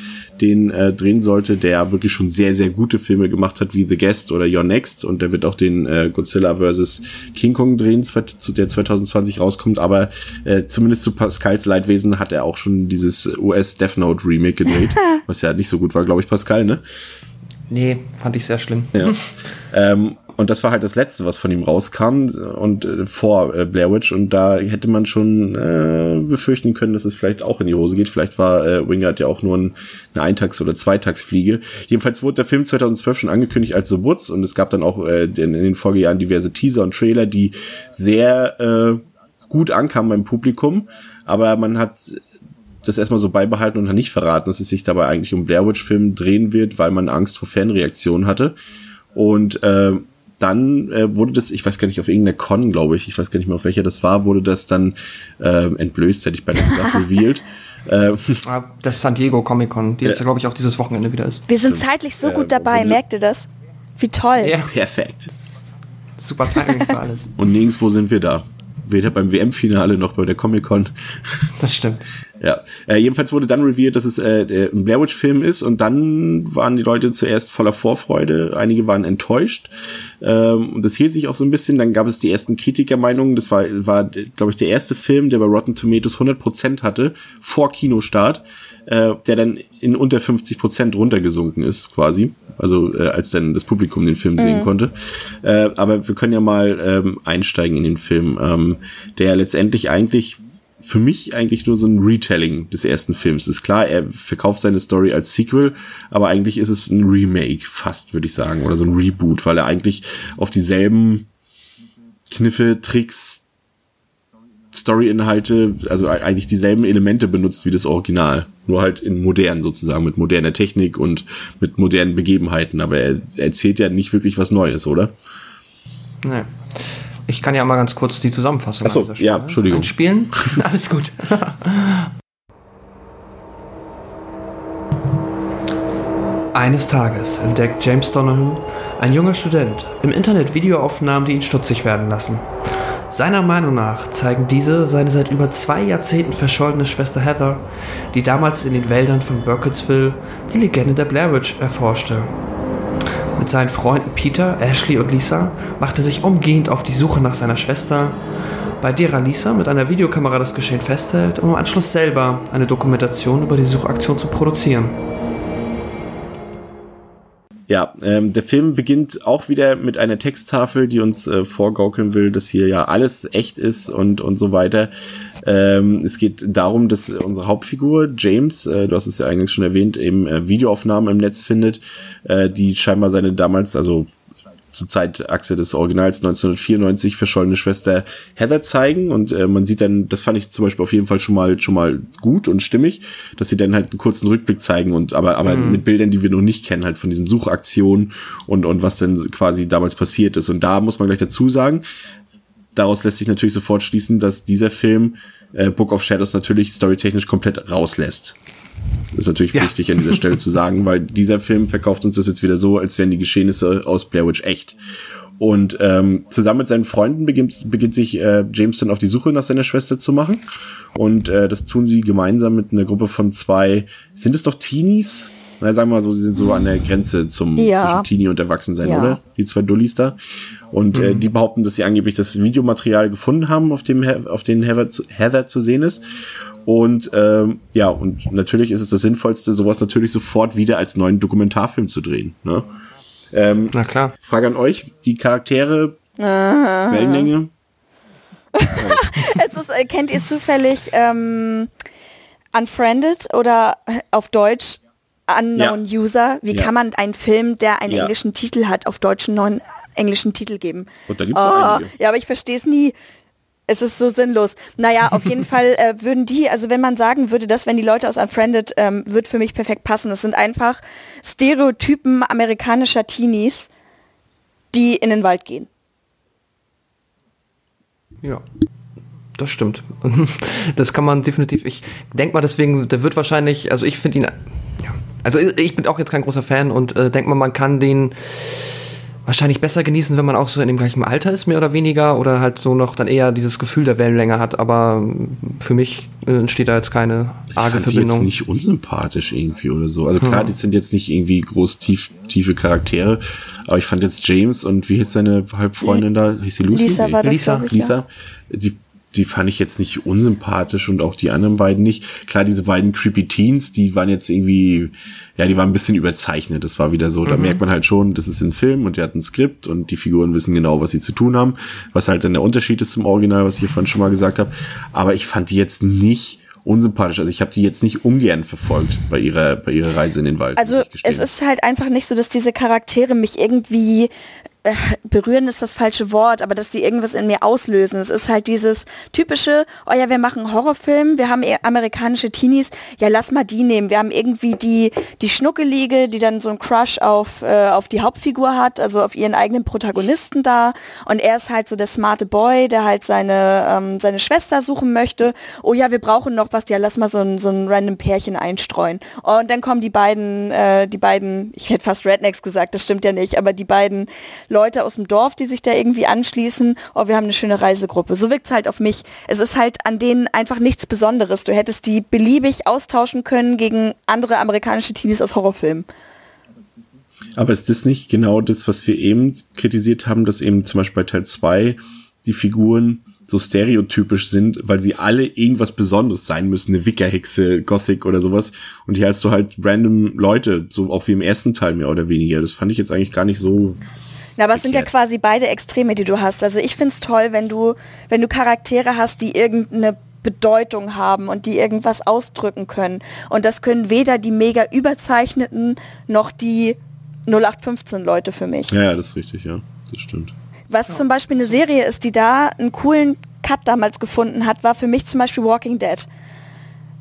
den äh, drehen sollte, der wirklich schon sehr, sehr gute Filme gemacht hat, wie The Guest oder Your Next. Und der wird auch den äh, Godzilla vs. King Kong drehen, zu der 2020 rauskommt. Aber äh, zumindest zu Pascals Leidwesen hat er auch schon dieses US Death Note Remake gedreht, was ja nicht so gut war, glaube ich, Pascal, ne? Nee, fand ich sehr schlimm. Ja. ähm, und das war halt das Letzte, was von ihm rauskam und äh, vor äh, Blair Witch. Und da hätte man schon äh, befürchten können, dass es vielleicht auch in die Hose geht. Vielleicht war äh, Wingard ja auch nur ein, eine Eintags- oder Zweitagsfliege. Jedenfalls wurde der Film 2012 schon angekündigt als The Woods und es gab dann auch äh, in, in den Folgejahren diverse Teaser und Trailer, die sehr äh, gut ankamen beim Publikum. Aber man hat das erstmal so beibehalten und hat nicht verraten, dass es sich dabei eigentlich um Blair Witch Film drehen wird, weil man Angst vor Fanreaktionen hatte. Und äh, dann äh, wurde das, ich weiß gar nicht, auf irgendeiner Con, glaube ich, ich weiß gar nicht mehr, auf welcher das war, wurde das dann äh, entblößt, hätte ich bei der gesagt, revealed. Äh, Ah, Das San Diego Comic Con, die jetzt, glaube ich, auch dieses Wochenende wieder ist. Wir sind zeitlich so Äh, gut dabei, merkt ihr das? Wie toll. Ja, perfekt. super Timing für alles. Und nirgendwo sind wir da. Weder beim WM-Finale noch bei der Comic-Con. Das stimmt. Ja, äh, jedenfalls wurde dann revealed, dass es äh, der- ein Blair Witch Film ist und dann waren die Leute zuerst voller Vorfreude, einige waren enttäuscht. Ähm, und das hielt sich auch so ein bisschen, dann gab es die ersten Kritikermeinungen, das war, war glaube ich, der erste Film, der bei Rotten Tomatoes 100% hatte, vor Kinostart, äh, der dann in unter 50% runtergesunken ist, quasi, also äh, als dann das Publikum den Film sehen konnte. Äh, aber wir können ja mal ähm, einsteigen in den Film, ähm, der letztendlich eigentlich für mich eigentlich nur so ein Retelling des ersten Films. Ist klar, er verkauft seine Story als Sequel, aber eigentlich ist es ein Remake, fast, würde ich sagen, oder so ein Reboot, weil er eigentlich auf dieselben Kniffe, Tricks, Story-Inhalte, also eigentlich dieselben Elemente benutzt wie das Original. Nur halt in modern sozusagen, mit moderner Technik und mit modernen Begebenheiten. Aber er, er erzählt ja nicht wirklich was Neues, oder? Nee. Ich kann ja mal ganz kurz die Zusammenfassung Ach so, an dieser ja, Stelle Entschuldigung. einspielen. Alles gut. Eines Tages entdeckt James Donovan, ein junger Student, im Internet Videoaufnahmen, die ihn stutzig werden lassen. Seiner Meinung nach zeigen diese seine seit über zwei Jahrzehnten verschollene Schwester Heather, die damals in den Wäldern von Burkittsville die Legende der Blair Witch erforschte. Mit seinen Freunden Peter, Ashley und Lisa macht er sich umgehend auf die Suche nach seiner Schwester, bei derer Lisa mit einer Videokamera das Geschehen festhält, um im Anschluss selber eine Dokumentation über die Suchaktion zu produzieren. Ja, ähm, der Film beginnt auch wieder mit einer Texttafel, die uns äh, vorgaukeln will, dass hier ja alles echt ist und, und so weiter. Ähm, es geht darum, dass unsere Hauptfigur, James, äh, du hast es ja eigentlich schon erwähnt, eben äh, Videoaufnahmen im Netz findet, äh, die scheinbar seine damals, also zur Zeitachse des Originals 1994 verschollene Schwester Heather zeigen. Und äh, man sieht dann, das fand ich zum Beispiel auf jeden Fall schon mal schon mal gut und stimmig, dass sie dann halt einen kurzen Rückblick zeigen und aber aber mit Bildern, die wir noch nicht kennen, halt von diesen Suchaktionen und und was dann quasi damals passiert ist. Und da muss man gleich dazu sagen, daraus lässt sich natürlich sofort schließen, dass dieser Film äh, Book of Shadows natürlich storytechnisch komplett rauslässt. Das ist natürlich Ja. wichtig an dieser Stelle zu sagen, weil dieser Film verkauft uns das jetzt wieder so, als wären die Geschehnisse aus Blair Witch echt. Und ähm, zusammen mit seinen Freunden beginnt, beginnt sich äh, James dann auf die Suche nach seiner Schwester zu machen. Und äh, das tun sie gemeinsam mit einer Gruppe von zwei, sind es doch Teenies? Na, sagen wir mal so, sie sind so an der Grenze zum Ja. zwischen Teenie und Erwachsensein, Ja. oder? Die zwei Dullis da. Und äh, die behaupten, dass sie angeblich das Videomaterial gefunden haben, auf dem auf den Heather zu, Heather zu sehen ist. Und ähm, ja, und natürlich ist es das Sinnvollste, sowas natürlich sofort wieder als neuen Dokumentarfilm zu drehen. Ne? Ähm, Na klar. Frage an euch, die Charaktere, Wellenlänge, Es ist, äh, kennt ihr zufällig ähm, Unfriended oder auf Deutsch Unknown Ja. User. Wie Ja. kann man einen Film, der einen Ja. englischen Titel hat, auf deutschen neuen englischen Titel geben? Und da gibt's auch einige. Ja, aber ich verstehe es nie. Es ist so sinnlos. Naja, auf jeden Fall äh, würden die, also wenn man sagen würde, dass wenn die Leute aus Unfriended, ähm, wird für mich perfekt passen. Es sind einfach Stereotypen amerikanischer Teenies, die in den Wald gehen. Ja, das stimmt. Das kann man definitiv. Ich denke mal deswegen, der wird wahrscheinlich, also ich finde ihn, also ich bin auch jetzt kein großer Fan und äh, denke mal, man kann den wahrscheinlich besser genießen, wenn man auch so in dem gleichen Alter ist, mehr oder weniger, oder halt so noch dann eher dieses Gefühl der Wellenlänge hat. Aber für mich äh, entsteht da jetzt keine Ich arge fand die jetzt Verbindung. nicht unsympathisch irgendwie oder so. Also klar, die sind jetzt nicht irgendwie groß tief, tiefe Charaktere, aber ich fand jetzt James und wie hieß seine Halbfreundin da? Hieß sie Lucy? Lisa war das, Lisa, ich, Lisa, die, die fand ich jetzt nicht unsympathisch und auch die anderen beiden nicht. Klar, diese beiden Creepy Teens, die waren jetzt irgendwie, ja, die waren ein bisschen überzeichnet. Das war wieder so, da merkt man halt schon, das ist ein Film und der hat ein Skript und die Figuren wissen genau, was sie zu tun haben, was halt dann der Unterschied ist zum Original, was ich hier vorhin schon mal gesagt habe. Aber ich fand die jetzt nicht unsympathisch. Also ich habe die jetzt nicht ungern verfolgt bei ihrer, bei ihrer Reise in den Wald. Also es ist halt einfach nicht so, dass diese Charaktere mich irgendwie äh, berühren ist das falsche Wort, aber dass die irgendwas in mir auslösen. Es ist halt dieses typische, oh ja, wir machen Horrorfilm, wir haben eher amerikanische Teenies, ja, lass mal die nehmen. Wir haben irgendwie die, die Schnuckelige, die dann so einen Crush auf, äh, auf die Hauptfigur hat, also auf ihren eigenen Protagonisten da. Und er ist halt so der smarte Boy, der halt seine, ähm, seine Schwester suchen möchte. Oh ja, wir brauchen noch was, ja, lass mal so ein, so ein random Pärchen einstreuen. Und dann kommen die beiden, äh, die beiden, ich hätte fast Rednecks gesagt, das stimmt ja nicht, aber die beiden Leute aus dem Dorf, die sich da irgendwie anschließen, oh, wir haben eine schöne Reisegruppe. So wirkt es halt auf mich. Es ist halt an denen einfach nichts Besonderes. Du hättest die beliebig austauschen können gegen andere amerikanische Teenies aus Horrorfilmen. Aber ist das nicht genau das, was wir eben kritisiert haben, dass eben zum Beispiel bei Teil 2 die Figuren so stereotypisch sind, weil sie alle irgendwas Besonderes sein müssen, eine Wickerhexe, Gothic oder sowas. Und hier hast du halt random Leute, so auch wie im ersten Teil mehr oder weniger. Das fand ich jetzt eigentlich gar nicht so. Na, aber es sind ja quasi beide Extreme, die du hast. Also ich find's toll, wenn du, wenn du Charaktere hast, die irgendeine Bedeutung haben und die irgendwas ausdrücken können. Und das können weder die mega überzeichneten noch die 0815 Leute für mich. Ja, ja, das ist richtig, ja. Das stimmt. Was zum Beispiel eine Serie ist, die da einen coolen Cut damals gefunden hat, war für mich zum Beispiel Walking Dead.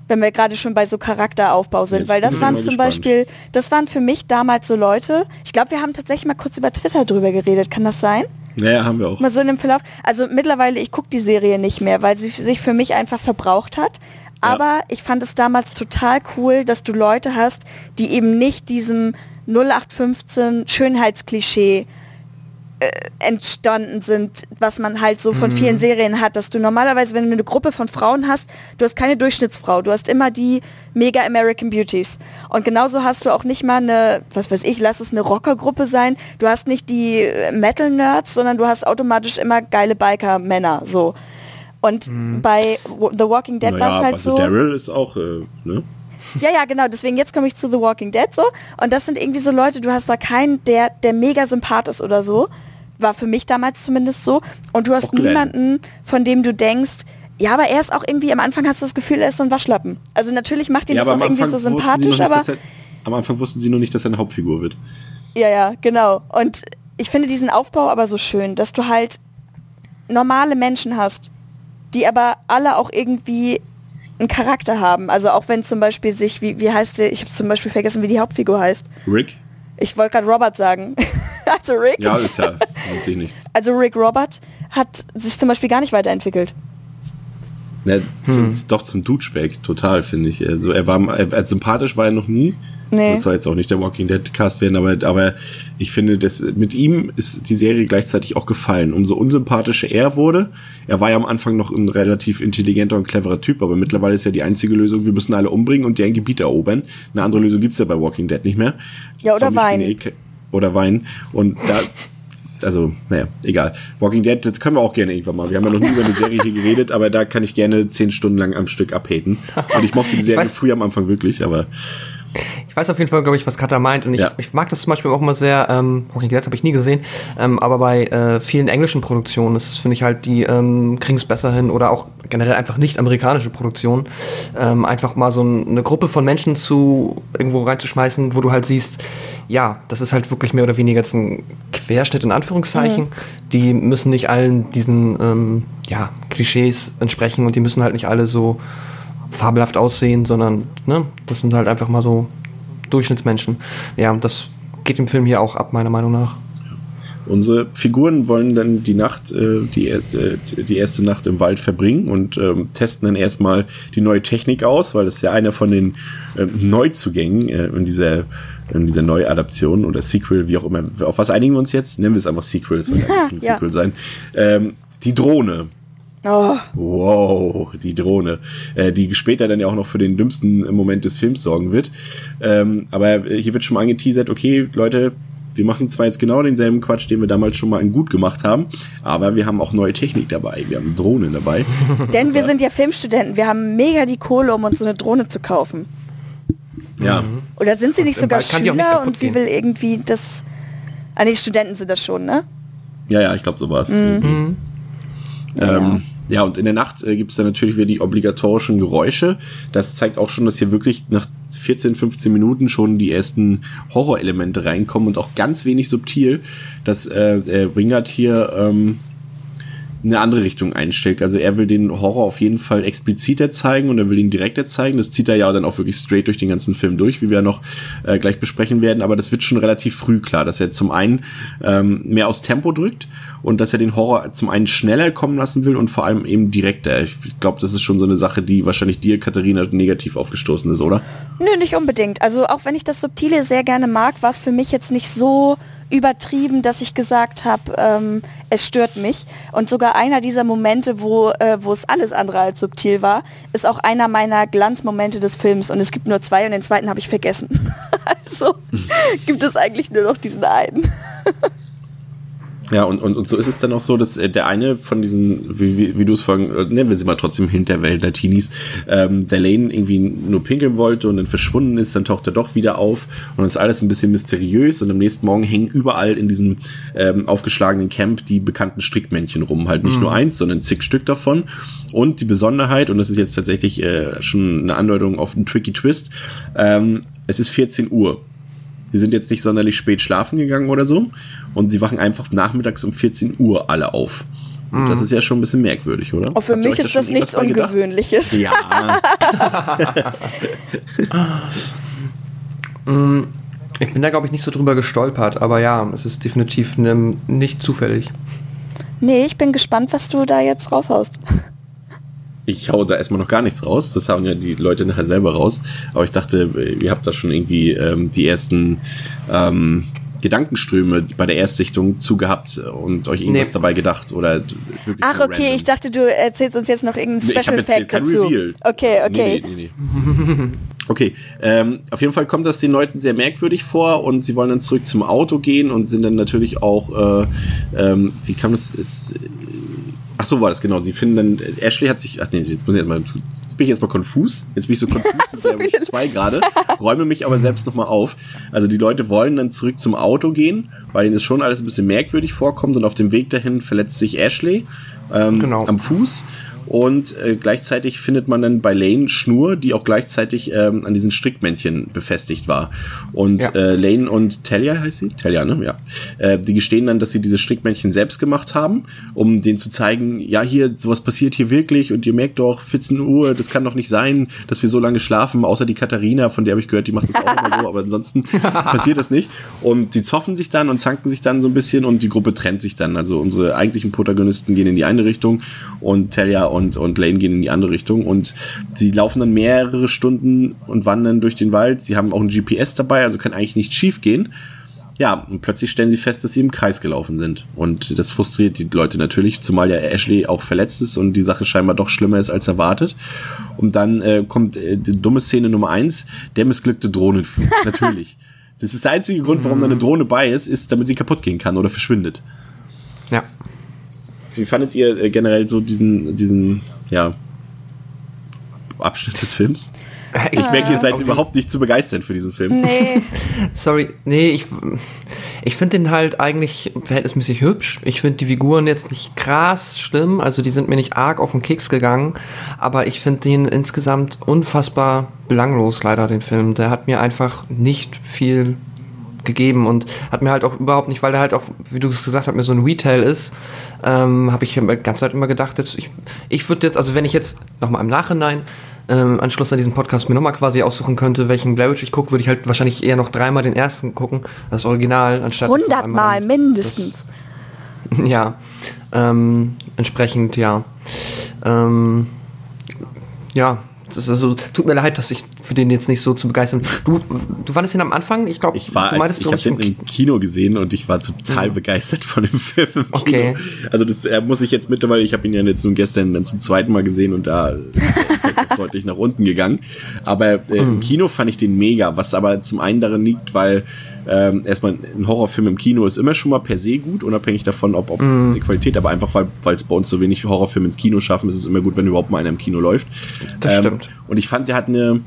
Wenn wir gerade schon bei so Charakteraufbau sind, Jetzt weil das waren zum gespannt. Beispiel, das waren für mich damals so Leute, ich glaube, wir haben tatsächlich mal kurz über Twitter drüber geredet, kann das sein? Naja, haben wir auch. Mal so in dem Verlauf. Also mittlerweile, ich gucke die Serie nicht mehr, weil sie sich für mich einfach verbraucht hat. Aber ich fand es damals total cool, dass du Leute hast, die eben nicht diesem 0815 Schönheitsklischee äh, entstanden sind, was man halt so von vielen Serien hat, dass du normalerweise, wenn du eine Gruppe von Frauen hast, du hast keine Durchschnittsfrau, du hast immer die mega American Beauties. Und genauso hast du auch nicht mal eine, was weiß ich, lass es eine Rockergruppe sein, du hast nicht die äh, Metal-Nerds, sondern du hast automatisch immer geile Biker-Männer, so. Und bei W- The Walking Dead war naja, es halt also so. Daryl ist auch, äh, ne? Ja, ja, genau. Deswegen jetzt komme ich zu The Walking Dead so. Und das sind irgendwie so Leute, du hast da keinen, der, der mega sympath ist oder so. War für mich damals zumindest so. Und du hast niemanden, von dem du denkst, ja, aber er ist auch irgendwie, am Anfang hast du das Gefühl, er ist so ein Waschlappen. Also natürlich macht ihn Ja, das auch irgendwie so sympathisch, nicht, aber. er, am Anfang wussten sie nur nicht, dass er eine Hauptfigur wird. Ja, ja, genau. Und ich finde diesen Aufbau aber so schön, dass du halt normale Menschen hast, die aber alle auch irgendwie einen Charakter haben. Also auch wenn zum Beispiel sich, wie, wie heißt der, ich habe zum Beispiel vergessen, wie die Hauptfigur heißt. Rick? Ich wollte gerade Robert sagen. also Rick. Ja, ist ja an sich nichts. Also Rick Robert hat sich zum Beispiel gar nicht weiterentwickelt. Ne, Hm. sind doch zum Dutschback, total, finde ich. Also er war er, er, sympathisch war er noch nie. Nee. Das soll jetzt auch nicht der Walking Dead Cast werden, aber, aber ich finde, dass mit ihm ist die Serie gleichzeitig auch gefallen. Umso unsympathischer er wurde, er war ja am Anfang noch ein relativ intelligenter und cleverer Typ, aber mittlerweile ist ja die einzige Lösung, wir müssen alle umbringen und deren Gebiet erobern. Eine andere Lösung gibt's ja bei Walking Dead nicht mehr. Ja, oder Wein. eh Oder Wein. Und da, also, naja, egal. Walking Dead, das können wir auch gerne irgendwann mal. Wir haben ja noch nie über eine Serie hier geredet, aber da kann ich gerne zehn Stunden lang am Stück abhaten. Und ich mochte die Serie früher am Anfang wirklich, aber Ich weiß auf jeden Fall, glaube ich, was Katha meint. Und ich, Ja. ich mag das zum Beispiel auch immer sehr, ähm, Walking Dead habe ich nie gesehen, ähm, aber bei äh, vielen englischen Produktionen, das finde ich halt, die ähm, kriegen es besser hin oder auch generell einfach nicht amerikanische Produktionen, ähm, einfach mal so ein, eine Gruppe von Menschen zu irgendwo reinzuschmeißen, wo du halt siehst, ja, das ist halt wirklich mehr oder weniger jetzt ein Querschnitt in Anführungszeichen. Die müssen nicht allen diesen ähm, ja, Klischees entsprechen und die müssen halt nicht alle so fabelhaft aussehen, sondern ne, das sind halt einfach mal so Durchschnittsmenschen. Ja, und das geht im Film hier auch ab, meiner Meinung nach. Unsere Figuren wollen dann die Nacht, äh, die, erste, die erste Nacht im Wald verbringen und ähm, testen dann erstmal die neue Technik aus, weil das ist ja einer von den äh, Neuzugängen äh, in dieser in dieser Neuadaption oder Sequel, wie auch immer. Auf was einigen wir uns jetzt? Nennen wir es einfach Sequel, es wird eigentlich ein Ja. Sequel sein. Ähm, die Drohne. Oh, Wow, die Drohne, äh, die später dann ja auch noch für den dümmsten Moment des Films sorgen wird. Ähm, aber hier wird schon mal angeteasert, okay, Leute, wir machen zwar jetzt genau denselben Quatsch, den wir damals schon mal in gut gemacht haben, aber wir haben auch neue Technik dabei. Wir haben Drohnen dabei. denn wir sind ja Filmstudenten. Wir haben mega die Kohle, um uns so eine Drohne zu kaufen. Ja, Oder sind sie nicht im sogar nicht Schüler kaputt und sie will irgendwie das... Ah nee, Studenten sind das schon, ne? ja, ja, ich glaube, so war's. Ähm, ja, und in der Nacht äh, gibt es dann natürlich wieder die obligatorischen Geräusche. Das zeigt auch schon, dass hier wirklich nach 14, 15 Minuten schon die ersten Horrorelemente reinkommen und auch ganz wenig subtil, dass äh, der Wingard hier ähm, eine andere Richtung einstellt. Also er will den Horror auf jeden Fall expliziter zeigen und er will ihn direkter zeigen. Das zieht er ja dann auch wirklich straight durch den ganzen Film durch, wie wir noch äh, gleich besprechen werden. Aber das wird schon relativ früh klar, dass er zum einen ähm, mehr aus Tempo drückt und dass er den Horror zum einen schneller kommen lassen will und vor allem eben direkter. Ich glaube, das ist schon so eine Sache, die wahrscheinlich dir, Katharina, negativ aufgestoßen ist, oder? Nö, nicht unbedingt. Also auch wenn ich das Subtile sehr gerne mag, war es für mich jetzt nicht so übertrieben, dass ich gesagt habe, ähm, es stört mich. Und sogar einer dieser Momente, wo, äh, wo es alles andere als subtil war, ist auch einer meiner Glanzmomente des Films. Und es gibt nur zwei und den zweiten habe ich vergessen. also gibt es eigentlich nur noch diesen einen. Ja, und, und, und so ist es dann auch so, dass äh, der eine von diesen, wie, wie, wie du es vorhin, äh, nennen wir sie mal trotzdem Hinterwäldler Teenies, ähm, der Lane irgendwie nur pinkeln wollte und dann verschwunden ist, dann taucht er doch wieder auf und es ist alles ein bisschen mysteriös und am nächsten Morgen hängen überall in diesem ähm, aufgeschlagenen Camp die bekannten Strickmännchen rum. Halt nicht nur eins, sondern zig Stück davon. Und die Besonderheit, und das ist jetzt tatsächlich äh, schon eine Andeutung auf einen Tricky Twist, ähm, es ist 14 Uhr. Sie sind jetzt nicht sonderlich spät schlafen gegangen oder so. Und sie wachen einfach nachmittags um 14 Uhr alle auf. Und das ist ja schon ein bisschen merkwürdig, oder? Auch für Habt mich ist da das nichts? Ungewöhnliches. Ja, Ich bin da, glaube ich, nicht so drüber gestolpert, aber ja, es ist definitiv ne, nicht zufällig. Nee, ich bin gespannt, was du da jetzt raushaust. ich hau da erstmal noch gar nichts raus. Das hauen ja die Leute nachher selber raus. Aber ich dachte, ihr habt da schon irgendwie ähm, die ersten ähm, Gedankenströme bei der Erstsichtung zugehabt und euch irgendwas Nee. dabei gedacht oder wirklich Ach, okay, random? ich dachte, du erzählst uns jetzt noch irgendeinen Nee, ich hab Special jetzt hier Fact kein dazu. Reveal. Okay, okay. Nee, nee, nee, nee. okay, ähm, auf jeden Fall kommt das den Leuten sehr merkwürdig vor und sie wollen dann zurück zum Auto gehen und sind dann natürlich auch, äh, ähm, wie kam das? Ist, äh, ach so war das, genau. Sie finden dann, Ashley hat sich, ach nee, jetzt muss ich jetzt mal, jetzt bin ich jetzt mal konfus. Jetzt bin ich so konfus mit So viel. 2 gerade, räume mich aber selbst nochmal auf. Also die Leute wollen dann zurück zum Auto gehen, weil ihnen das schon alles ein bisschen merkwürdig vorkommt und auf dem Weg dahin verletzt sich Ashley ähm, Genau. am Fuß. Und äh, gleichzeitig findet man dann bei Lane Schnur, die auch gleichzeitig ähm, an diesen Strickmännchen befestigt war. Und Ja. äh, Lane und Talia heißt sie? Talia, ne? Ja. Äh, die gestehen dann, dass sie diese Strickmännchen selbst gemacht haben, um denen zu zeigen, ja, hier, sowas passiert hier wirklich und ihr merkt doch, 14 Uhr, das kann doch nicht sein, dass wir so lange schlafen, außer die Katharina, von der habe ich gehört, die macht das auch immer so, aber ansonsten passiert das nicht. Und die zoffen sich dann und zanken sich dann so ein bisschen und die Gruppe trennt sich dann. Also unsere eigentlichen Protagonisten gehen in die eine Richtung und Talia und, und Lane gehen in die andere Richtung und sie laufen dann mehrere Stunden und wandern durch den Wald. Sie haben auch ein GPS dabei, also kann eigentlich nicht schief gehen. Ja, und plötzlich stellen sie fest, dass sie im Kreis gelaufen sind. Und das frustriert die Leute natürlich, zumal ja Ashley auch verletzt ist und die Sache scheinbar doch schlimmer ist als erwartet. Und dann äh, kommt äh, die dumme Szene Nummer eins, der missglückte Drohnenflug. natürlich. Das ist der einzige Grund, warum da eine Drohne bei ist, ist, damit sie kaputt gehen kann oder verschwindet. Ja. Wie fandet ihr äh, generell so diesen, diesen, ja, Abschnitt des Films? Ich merke, ihr seid überhaupt nicht zu begeistern für diesen Film. Nee. Sorry, nee, ich, ich finde den halt eigentlich verhältnismäßig hübsch. Ich finde die Figuren jetzt nicht krass schlimm, also die sind mir nicht arg auf den Keks gegangen, aber ich finde den insgesamt unfassbar belanglos, leider, den Film. Der hat mir einfach nicht viel gegeben und hat mir halt auch überhaupt nicht, weil der halt auch, wie du es gesagt hast, mir so ein Retail ist, ähm, habe ich die ganze Zeit immer gedacht, jetzt, ich, ich würde jetzt, also wenn ich jetzt nochmal im Nachhinein ähm, Anschluss an diesen Podcast mir nochmal quasi aussuchen könnte, welchen Blair Witch ich gucke, würde ich halt wahrscheinlich eher noch dreimal den ersten gucken, das Original, anstatt Hundertmal mindestens. Das, ja, ähm, entsprechend, ja. Ähm, ja, das also, tut mir leid, dass ich für den jetzt nicht so zu begeistern. Du, du fandest ihn am Anfang, ich glaube, Ich war, du als, ich habe den im Kino gesehen und ich war total Mhm. begeistert von dem Film. Okay. Also das äh, muss ich jetzt mittlerweile, ich habe ihn ja jetzt nun gestern dann zum zweiten Mal gesehen und da ist er deutlich nach unten gegangen. Aber äh, Mhm. im Kino fand ich den mega, was aber zum einen daran liegt, weil ähm, erstmal ein Horrorfilm im Kino ist immer schon mal per se gut, unabhängig davon, ob, ob Mhm. die Qualität, aber einfach weil weil es bei uns so wenig Horrorfilme ins Kino schaffen, ist es immer gut, wenn überhaupt mal einer im Kino läuft. Das stimmt. Und ich fand, der hat eine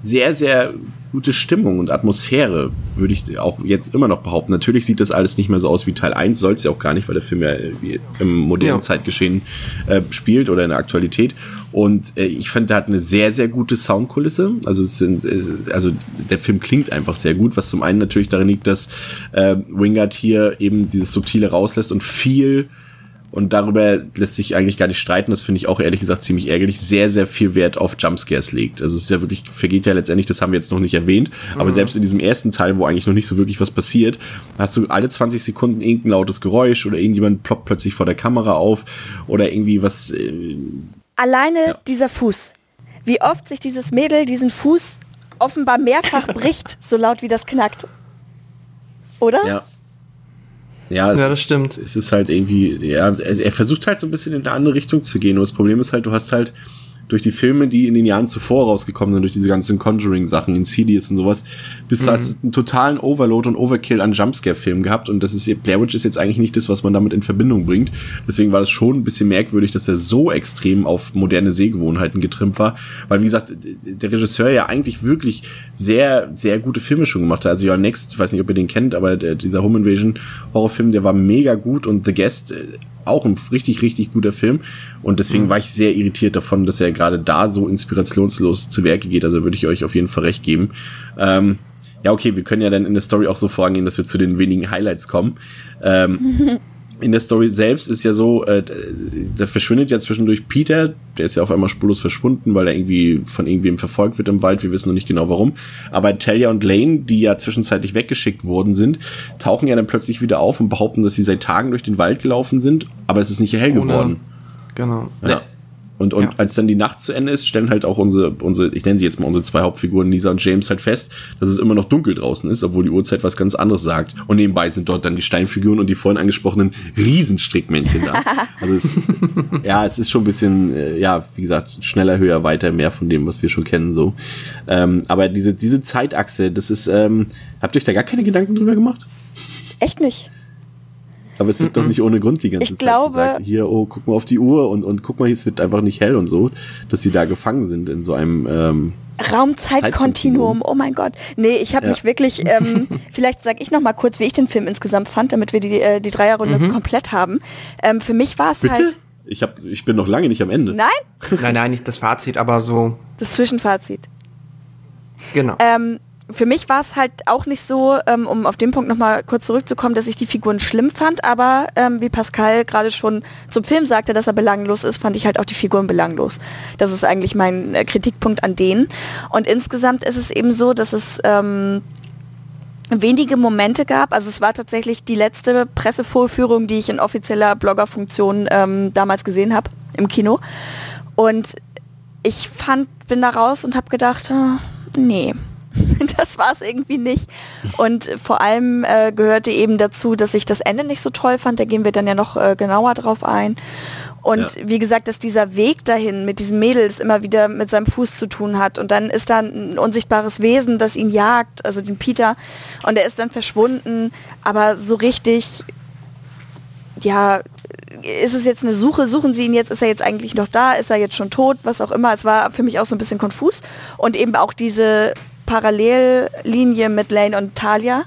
sehr, sehr gute Stimmung und Atmosphäre, würde ich auch jetzt immer noch behaupten. Natürlich sieht das alles nicht mehr so aus wie Teil 1, soll es ja auch gar nicht, weil der Film ja im modernen Ja. Zeitgeschehen äh, spielt oder in der Aktualität. Und äh, ich fand, der hat eine sehr, sehr gute Soundkulisse. Also es sind, äh, also der Film klingt einfach sehr gut, was zum einen natürlich darin liegt, dass äh, Wingard hier eben dieses Subtile rauslässt und viel und darüber lässt sich eigentlich gar nicht streiten. Das finde ich auch ehrlich gesagt ziemlich ärgerlich. Sehr, sehr viel Wert auf Jumpscares legt. Also es ist ja wirklich, vergeht ja letztendlich, das haben wir jetzt noch nicht erwähnt, aber selbst in diesem ersten Teil, wo eigentlich noch nicht so wirklich was passiert, hast du alle 20 Sekunden irgendein lautes Geräusch oder irgendjemand ploppt plötzlich vor der Kamera auf oder irgendwie was. Äh, Alleine Ja. dieser Fuß. Wie oft sich dieses Mädel diesen Fuß offenbar mehrfach bricht, so laut wie das knackt. Oder? ja. Ja, es Ja, das ist, stimmt. Es ist halt irgendwie, ja, er er versucht halt so ein bisschen in eine andere Richtung zu gehen. Und das Problem ist halt, du hast halt durch die Filme, die in den Jahren zuvor rausgekommen sind, durch diese ganzen Conjuring-Sachen, Insidious und sowas, bist du hast einen totalen Overload und Overkill an Jumpscare-Filmen gehabt und das ist, Blair Witch ist jetzt eigentlich nicht das, was man damit in Verbindung bringt. Deswegen war das schon ein bisschen merkwürdig, dass er so extrem auf moderne Sehgewohnheiten getrimmt war, weil wie gesagt, der Regisseur ja eigentlich wirklich sehr, sehr gute Filme schon gemacht hat. Also Your Next, ich weiß nicht, ob ihr den kennt, aber der, dieser Home Invasion Horrorfilm, der war mega gut und The Guest auch ein richtig, richtig guter Film. Und deswegen war ich sehr irritiert davon, dass er gerade da so inspirationslos zu Werke geht. Also würde ich euch auf jeden Fall recht geben. Ähm, ja, okay, wir können ja dann in der Story auch so vorgehen, dass wir zu den wenigen Highlights kommen. Ähm, in der Story selbst ist ja so, äh, da verschwindet ja zwischendurch Peter, der ist ja auf einmal spurlos verschwunden, weil er irgendwie von irgendwem verfolgt wird im Wald, wir wissen noch nicht genau warum. Aber Talia und Lane, die ja zwischenzeitlich weggeschickt worden sind, tauchen ja dann plötzlich wieder auf und behaupten, dass sie seit Tagen durch den Wald gelaufen sind, aber es ist nicht hell Ohne- geworden. Genau. Ja. Und, und Ja. als dann die Nacht zu Ende ist, stellen halt auch unsere, unsere, ich nenne sie jetzt mal unsere zwei Hauptfiguren, Lisa und James, halt fest, dass es immer noch dunkel draußen ist, obwohl die Uhrzeit was ganz anderes sagt. Und nebenbei sind dort dann die Steinfiguren und die vorhin angesprochenen Riesenstrickmännchen da. Also es, ja, es ist schon ein bisschen, äh, ja, wie gesagt, schneller, höher, weiter, mehr von dem, was wir schon kennen, so. Ähm, aber diese, diese Zeitachse, das ist, ähm, habt ihr euch da gar keine Gedanken drüber gemacht? Echt nicht. Aber es wird doch nicht ohne Grund die ganze Ich Zeit glaube- gesagt, hier, oh, guck mal auf die Uhr und, und guck mal, es wird einfach nicht hell und so, dass sie da gefangen sind in so einem, ähm, Raumzeitkontinuum, oh mein Gott. Nee, ich habe Ja. mich wirklich, ähm, vielleicht sage ich noch mal kurz, wie ich den Film insgesamt fand, damit wir die, äh, die Dreierrunde komplett haben. Ähm, für mich war es bitte? halt Ich, hab, ich bin noch lange nicht am Ende. Nein, Nein, nein, nicht das Fazit, aber so, das Zwischenfazit. genau. Ähm, für mich war es halt auch nicht so, ähm, um auf den Punkt nochmal kurz zurückzukommen, dass ich die Figuren schlimm fand, aber ähm, wie Pascal gerade schon zum Film sagte, dass er belanglos ist, fand ich halt auch die Figuren belanglos. Das ist eigentlich mein äh, Kritikpunkt an denen. Und insgesamt ist es eben so, dass es ähm, wenige Momente gab. Also es war tatsächlich die letzte Pressevorführung, die ich in offizieller Bloggerfunktion ähm, damals gesehen habe im Kino. Und ich fand, bin da raus und habe gedacht, ah, nee, das war es irgendwie nicht. Und vor allem äh, gehörte eben dazu, dass ich das Ende nicht so toll fand. Da gehen wir dann ja noch äh, genauer drauf ein. Und Ja. wie gesagt, dass dieser Weg dahin mit diesem Mädel das immer wieder mit seinem Fuß zu tun hat. Und dann ist da ein unsichtbares Wesen, das ihn jagt, also den Peter. Und er ist dann verschwunden. Aber so richtig, ja, ist es jetzt eine Suche, suchen sie ihn jetzt, ist er jetzt eigentlich noch da, ist er jetzt schon tot, was auch immer. Es war für mich auch so ein bisschen konfus. Und eben auch diese Parallellinie mit Lane und Talia,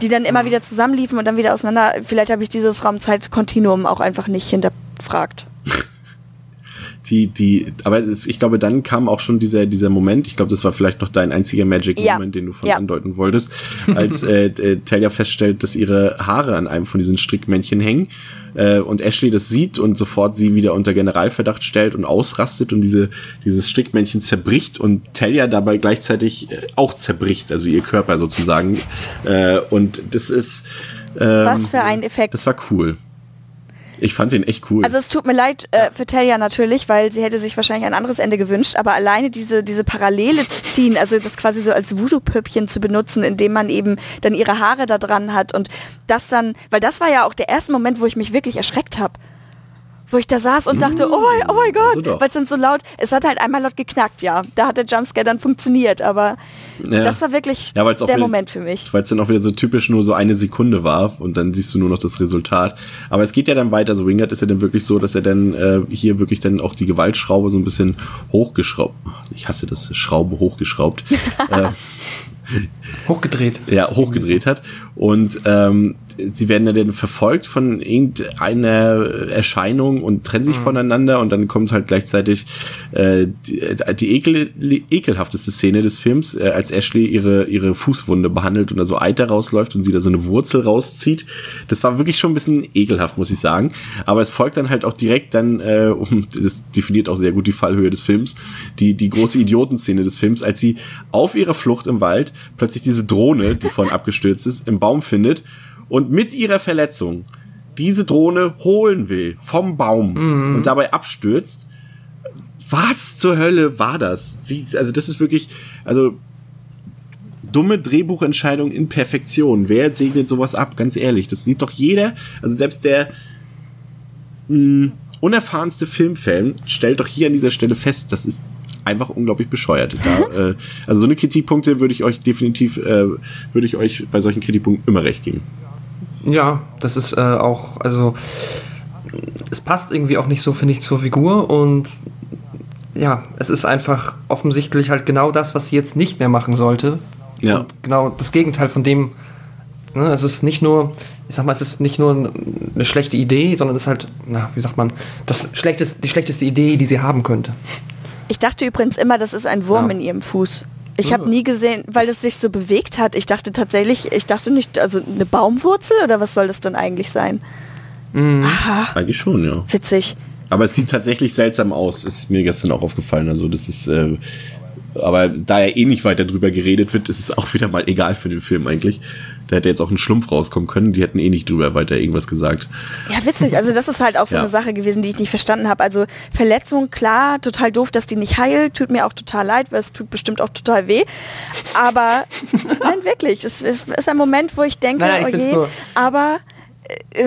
die dann immer wieder zusammenliefen und dann wieder auseinander. Vielleicht habe ich dieses Raumzeit-Kontinuum auch einfach nicht hinterfragt die, die, aber ich glaube, dann kam auch schon dieser, dieser Moment, ich glaube, das war vielleicht noch dein einziger Magic-Moment, ja. den du von ja. andeuten wolltest, als äh, äh, Talia feststellt, dass ihre Haare an einem von diesen Strickmännchen hängen äh, und Ashley das sieht und sofort sie wieder unter Generalverdacht stellt und ausrastet und diese, dieses Strickmännchen zerbricht und Talia dabei gleichzeitig äh, auch zerbricht, also ihr Körper sozusagen. Äh, und das ist ähm, Was für ein Effekt. Das war cool. Ich fand den echt cool. Also es tut mir leid äh, für Talia natürlich, weil sie hätte sich wahrscheinlich ein anderes Ende gewünscht, aber alleine diese, diese Parallele zu ziehen, also das quasi so als Voodoo-Püppchen zu benutzen, indem man eben dann ihre Haare da dran hat und das dann, weil das war ja auch der erste Moment, wo ich mich wirklich erschreckt habe wo ich da saß und dachte, oh mein, oh mein Gott, also weil es dann so laut, es hat halt einmal laut geknackt, ja. Da hat der Jumpscare dann funktioniert, aber ja. das war wirklich ja, der wieder, Moment für mich. Weil es dann auch wieder so typisch nur so eine Sekunde war und dann siehst du nur noch das Resultat. Aber es geht ja dann weiter, so Wingard ist ja dann wirklich so, dass er dann äh, hier wirklich dann auch die Gewaltschraube so ein bisschen hochgeschraubt, ich hasse das, Schraube hochgeschraubt. äh, hochgedreht. Ja, hochgedreht hat. Und ähm, sie werden dann verfolgt von irgendeiner Erscheinung und trennen sich mhm. voneinander und dann kommt halt gleichzeitig äh, die, die ekel, ekelhafteste Szene des Films, äh, als Ashley ihre, ihre Fußwunde behandelt und da so Eiter rausläuft und sie da so eine Wurzel rauszieht. Das war wirklich schon ein bisschen ekelhaft, muss ich sagen. Aber es folgt dann halt auch direkt dann, äh, um, das definiert auch sehr gut die Fallhöhe des Films, die, die große Idiotenszene des Films, als sie auf ihrer Flucht im Wald plötzlich diese Drohne, die vorhin abgestürzt ist, im Baum findet und mit ihrer Verletzung diese Drohne holen will vom Baum mhm. und dabei abstürzt. Was zur Hölle war das? Wie, also das ist wirklich, also dumme Drehbuchentscheidung in Perfektion. Wer segnet sowas ab? Ganz ehrlich, das sieht doch jeder, also selbst der mh, hm, unerfahrenste Filmfan stellt doch hier an dieser Stelle fest, das ist einfach unglaublich bescheuert. Da, äh, also so eine Kritikpunkte würde ich euch definitiv, äh, würde ich euch bei solchen Kritikpunkten immer recht geben. Ja, das ist äh, auch, also es passt irgendwie auch nicht so, finde ich, zur Figur und ja, es ist einfach offensichtlich halt genau das, was sie jetzt nicht mehr machen sollte. Ja. Und genau das Gegenteil von dem, ne, es ist nicht nur, ich sag mal, es ist nicht nur eine schlechte Idee, sondern es ist halt, na, wie sagt man, das schlechteste, die schlechteste Idee, die sie haben könnte. Ich dachte übrigens immer, das ist ein Wurm ja. in ihrem Fuß. Ich habe nie gesehen, weil es sich so bewegt hat. Ich dachte tatsächlich, ich dachte nicht, also eine Baumwurzel oder was soll das denn eigentlich sein? Mhm. Aha. Eigentlich schon, ja. Witzig. Aber es sieht tatsächlich seltsam aus, ist mir gestern auch aufgefallen. Also das ist, äh, aber da ja eh nicht weiter drüber geredet wird, ist es auch wieder mal egal für den Film eigentlich. Da hätte jetzt auch ein Schlumpf rauskommen können. Die hätten eh nicht drüber weiter irgendwas gesagt. Ja, witzig. Also das ist halt auch so ja. eine Sache gewesen, die ich nicht verstanden habe. Also Verletzung, klar, total doof, dass die nicht heilt. Tut mir auch total leid, weil es tut bestimmt auch total weh. Aber nein, wirklich. Es ist, ein Moment, wo ich denke, nein, nein, ich oh je, aber äh,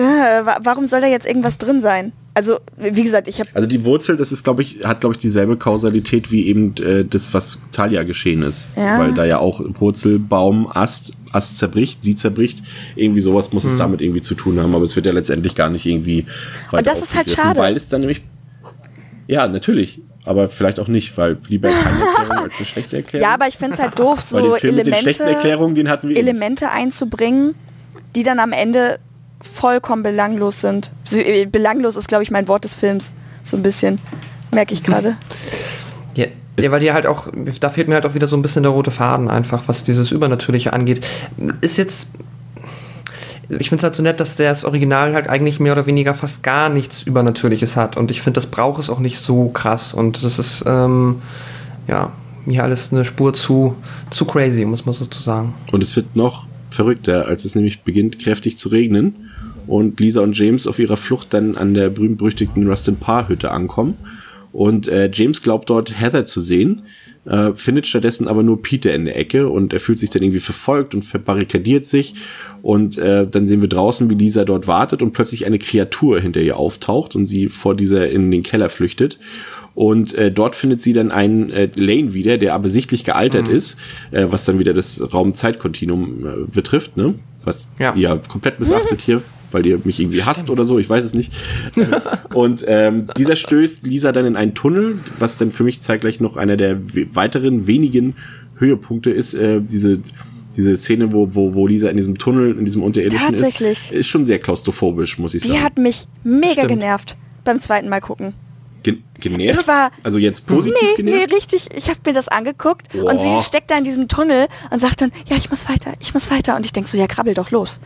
warum soll da jetzt irgendwas drin sein? Also, wie gesagt, ich habe. Also die Wurzel, das ist, glaube ich, hat, glaube ich, dieselbe Kausalität wie eben äh, das, was Talia geschehen ist. Ja. Weil da ja auch Wurzel, Baum, Ast, Ast zerbricht, sie zerbricht. Irgendwie sowas muss hm. es damit irgendwie zu tun haben, aber es wird ja letztendlich gar nicht irgendwie. Und das ist halt schade. Weil es dann nämlich. Ja, natürlich aber vielleicht auch nicht, weil lieber keine Erklärung als eine schlechte Erklärung. Ja, aber ich finde es halt doof, so Elemente, Elemente einzubringen, die dann am Ende vollkommen belanglos sind. Äh, belanglos ist, glaube ich, mein Wort des Films. So ein bisschen. Merke ich gerade. Ja, ja, weil die halt auch, da fehlt mir halt auch wieder so ein bisschen der rote Faden einfach, was dieses Übernatürliche angeht. Ist jetzt, ich finde es halt so nett, dass das Original halt eigentlich mehr oder weniger fast gar nichts Übernatürliches hat. Und ich finde, das braucht es auch nicht so krass. Und das ist, ähm, ja, mir alles eine Spur zu, zu crazy, muss man sozusagen. Und es wird noch verrückter, als es nämlich beginnt, kräftig zu regnen und Lisa und James auf ihrer Flucht dann an der berühmt-berüchtigten Rustin Parr Hütte ankommen. Und äh, James glaubt dort Heather zu sehen, äh, findet stattdessen aber nur Peter in der Ecke und er fühlt sich dann irgendwie verfolgt und verbarrikadiert sich. Und äh, dann sehen wir draußen, wie Lisa dort wartet und plötzlich eine Kreatur hinter ihr auftaucht und sie vor dieser in den Keller flüchtet. Und äh, dort findet sie dann einen äh, Lane wieder, der aber sichtlich gealtert mhm. ist, äh, was dann wieder das Raum-Zeit-Kontinuum äh, betrifft, ne? Was ja. ja komplett missachtet hier weil ihr mich irgendwie hasst oder so, ich weiß es nicht. und ähm, dieser stößt Lisa dann in einen Tunnel, was dann für mich zeitgleich noch einer der weiteren wenigen Höhepunkte ist, äh, diese diese Szene, wo, wo, wo Lisa in diesem Tunnel, in diesem unterirdischen ist, ist schon sehr klaustrophobisch, muss ich Die sagen. Die hat mich mega Stimmt. genervt beim zweiten Mal gucken. Gen genervt? Ich war, also jetzt positiv nee, genervt? Nee, richtig. Ich habe mir das angeguckt Boah. und sie steckt da in diesem Tunnel und sagt dann, ja, ich muss weiter, ich muss weiter. Und ich denke so, ja, krabbel doch los.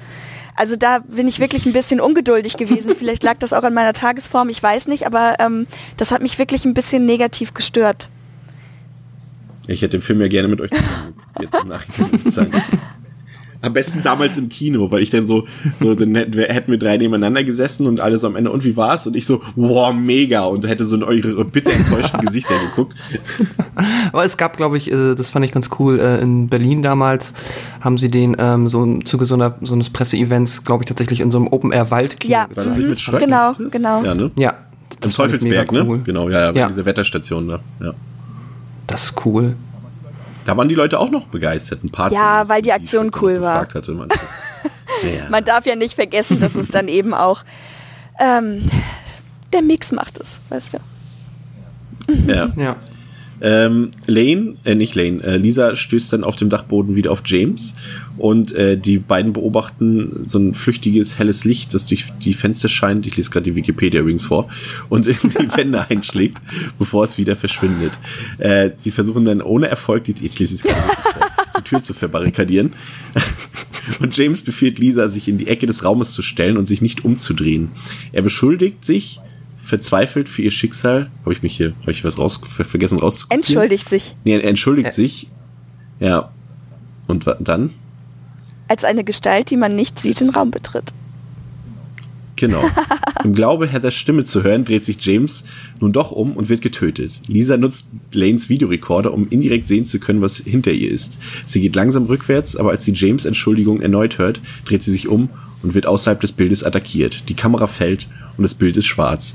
Also da bin ich wirklich ein bisschen ungeduldig gewesen. Vielleicht lag das auch an meiner Tagesform, ich weiß nicht, aber ähm, das hat mich wirklich ein bisschen negativ gestört. Ich hätte den Film ja gerne mit euch zusammen Jetzt im Nachhinein sagen. Am besten damals im Kino, weil ich dann so, so dann hätten wir drei nebeneinander gesessen und alle so am Ende, und wie war's? Und ich so, wow, mega, und hätte so in eure bitter enttäuschten Gesichter geguckt. Aber es gab, glaube ich, äh, das fand ich ganz cool, äh, in Berlin damals haben sie den ähm, so im Zuge so, einer, so eines Presseevents, glaube ich, tatsächlich in so einem Open-Air-Wald-Kino. Ja, War das nicht mit genau, genau. Ja, ne? Ja. Im Teufelsberg, ne? Cool. Genau, ja, ja, ja. diese Wetterstation da. Ja. Das ist cool. Da waren die Leute auch noch begeistert. Ein paar ja, weil die Aktion die cool war. Hatte, man, ja. man darf ja nicht vergessen, dass es dann eben auch ähm, der Mix macht es, weißt du. Ja. ja. Ähm, Lane, äh, nicht Lane, äh, Lisa stößt dann auf dem Dachboden wieder auf James und äh, die beiden beobachten so ein flüchtiges, helles Licht, das durch die Fenster scheint. Ich lese gerade die Wikipedia übrigens vor und in die Wände einschlägt, bevor es wieder verschwindet. Äh, sie versuchen dann ohne Erfolg, die, ich lese es gerade die Tür zu verbarrikadieren. Und James befiehlt Lisa, sich in die Ecke des Raumes zu stellen und sich nicht umzudrehen. Er beschuldigt sich, verzweifelt für ihr Schicksal. Habe ich mich hier, habe ich was raus, vergessen rauszukommen? Entschuldigt sich. Nee, entschuldigt Ä sich. Ja. Und dann? Als eine Gestalt, die man nicht sieht, den Raum betritt. Genau. Im Glaube, Heathers Stimme zu hören, dreht sich James nun doch um und wird getötet. Lisa nutzt Lanes Videorekorder, um indirekt sehen zu können, was hinter ihr ist. Sie geht langsam rückwärts, aber als sie James Entschuldigung erneut hört, dreht sie sich um und wird außerhalb des Bildes attackiert. Die Kamera fällt und das Bild ist schwarz.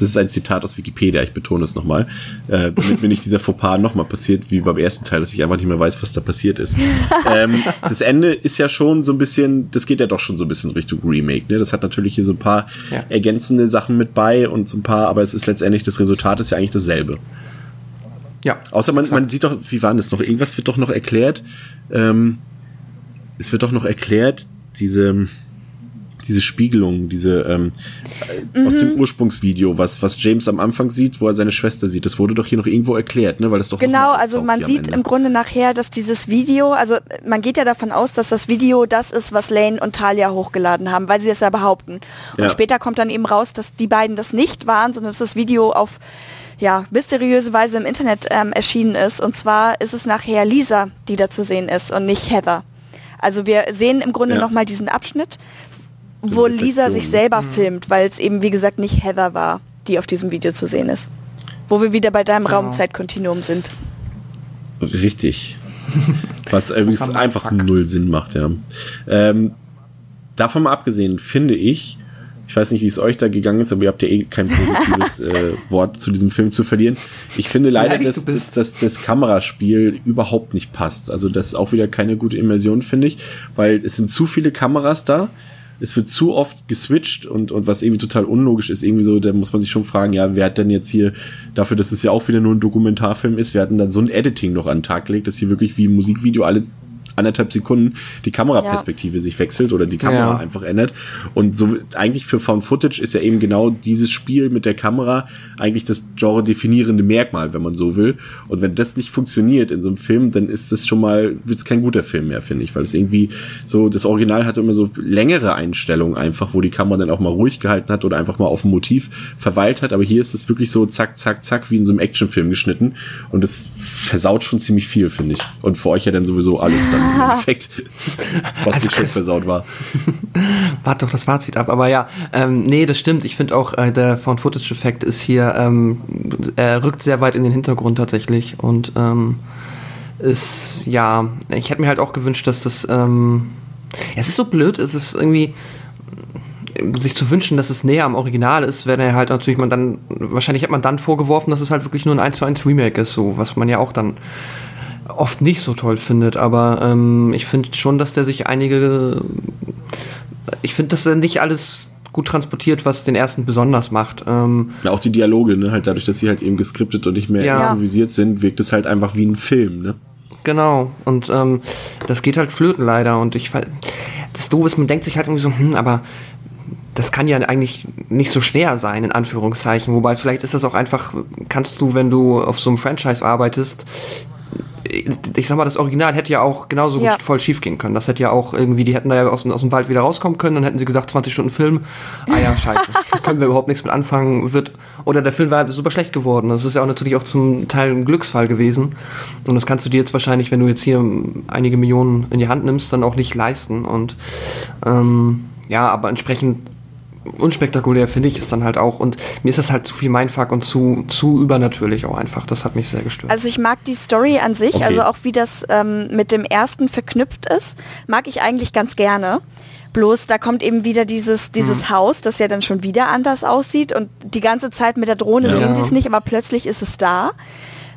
Das ist ein Zitat aus Wikipedia, ich betone es nochmal, äh, damit mir nicht dieser Fauxpas nochmal passiert, wie beim ersten Teil, dass ich einfach nicht mehr weiß, was da passiert ist. ähm, das Ende ist ja schon so ein bisschen, das geht ja doch schon so ein bisschen Richtung Remake. Ne? Das hat natürlich hier so ein paar ja. ergänzende Sachen mit bei und so ein paar, aber es ist letztendlich, das Resultat ist ja eigentlich dasselbe. Ja. Außer man, man sieht doch, wie war das noch? Irgendwas wird doch noch erklärt. Ähm, es wird doch noch erklärt, diese, diese Spiegelung, diese ähm, mhm. aus dem Ursprungsvideo, was, was James am Anfang sieht, wo er seine Schwester sieht, das wurde doch hier noch irgendwo erklärt, ne? Weil das doch genau, also man sieht im Grunde nachher, dass dieses Video, also man geht ja davon aus, dass das Video das ist, was Lane und Talia hochgeladen haben, weil sie es ja behaupten. Und ja. später kommt dann eben raus, dass die beiden das nicht waren, sondern dass das Video auf ja, mysteriöse Weise im Internet ähm, erschienen ist. Und zwar ist es nachher Lisa, die da zu sehen ist und nicht Heather. Also wir sehen im Grunde ja. nochmal diesen Abschnitt, wo Lisa sich selber mhm. filmt, weil es eben wie gesagt nicht Heather war, die auf diesem Video zu sehen ist. Wo wir wieder bei deinem genau. Raumzeitkontinuum sind. Richtig. Was übrigens einfach fuck. null Sinn macht, ja. Ähm, davon mal abgesehen, finde ich, ich weiß nicht, wie es euch da gegangen ist, aber ihr habt ja eh kein positives äh, Wort zu diesem Film zu verlieren. Ich finde leider, dass, dass, dass, das Kameraspiel überhaupt nicht passt. Also das ist auch wieder keine gute Immersion, finde ich, weil es sind zu viele Kameras da es wird zu oft geswitcht und, und was irgendwie total unlogisch ist, irgendwie so, da muss man sich schon fragen, ja, wer hat denn jetzt hier, dafür, dass es ja auch wieder nur ein Dokumentarfilm ist, wer hat denn dann so ein Editing noch an den Tag gelegt, dass hier wirklich wie ein Musikvideo alle anderthalb Sekunden die Kameraperspektive ja. sich wechselt oder die Kamera ja. einfach ändert. Und so eigentlich für Found Footage ist ja eben genau dieses Spiel mit der Kamera eigentlich das Genre definierende Merkmal, wenn man so will. Und wenn das nicht funktioniert in so einem Film, dann ist das schon mal, wird es kein guter Film mehr, finde ich, weil es irgendwie so, das Original hatte immer so längere Einstellungen einfach, wo die Kamera dann auch mal ruhig gehalten hat oder einfach mal auf dem Motiv verweilt hat. Aber hier ist es wirklich so zack, zack, zack, wie in so einem Actionfilm geschnitten. Und das versaut schon ziemlich viel, finde ich. Und für euch ja dann sowieso alles dann im Endeffekt, was also, nicht schon versaut war. Warte doch das Fazit ab, aber ja, ähm, nee, das stimmt. Ich finde auch, äh, der Found-Footage-Effekt ist hier, ähm, er rückt sehr weit in den Hintergrund tatsächlich und ähm, ist, ja, ich hätte mir halt auch gewünscht, dass das, ähm, es ist so blöd, es ist irgendwie, sich zu wünschen, dass es näher am Original ist, wäre er halt natürlich man dann, wahrscheinlich hat man dann vorgeworfen, dass es halt wirklich nur ein 1 zu 1 Remake ist, so, was man ja auch dann oft nicht so toll findet, aber ähm, ich finde schon, dass der sich einige ich finde, dass er nicht alles gut transportiert, was den ersten besonders macht. Ähm, ja, auch die Dialoge, ne? Halt dadurch, dass sie halt eben geskriptet und nicht mehr Ja. improvisiert sind, wirkt es halt einfach wie ein Film, ne? Genau, und ähm, das geht halt flöten leider. Und ich das Doofe ist, man denkt sich halt irgendwie so, hm, aber das kann ja eigentlich nicht so schwer sein, in Anführungszeichen. Wobei vielleicht ist das auch einfach, kannst du, wenn du auf so einem Franchise arbeitest, ich sag mal, das Original hätte ja auch genauso Ja. voll schief gehen können. Das hätte ja auch irgendwie, die hätten da ja aus, aus dem Wald wieder rauskommen können, dann hätten sie gesagt, 20 Stunden Film. Ah ja, scheiße. können wir überhaupt nichts mit anfangen. Wird, oder der Film war super schlecht geworden. Das ist ja auch natürlich auch zum Teil ein Glücksfall gewesen. Und das kannst du dir jetzt wahrscheinlich, wenn du jetzt hier einige Millionen in die Hand nimmst, dann auch nicht leisten. Und ähm, ja, aber entsprechend unspektakulär finde ich es dann halt auch. Und mir ist das halt zu viel Mindfuck und zu, zu übernatürlich auch einfach. Das hat mich sehr gestört. Also ich mag die Story an sich, Okay. also auch wie das ähm, mit dem ersten verknüpft ist, mag ich eigentlich ganz gerne. Bloß da kommt eben wieder dieses, dieses Hm. Haus, das ja dann schon wieder anders aussieht und die ganze Zeit mit der Drohne Ja. sehen sie es nicht, aber plötzlich ist es da.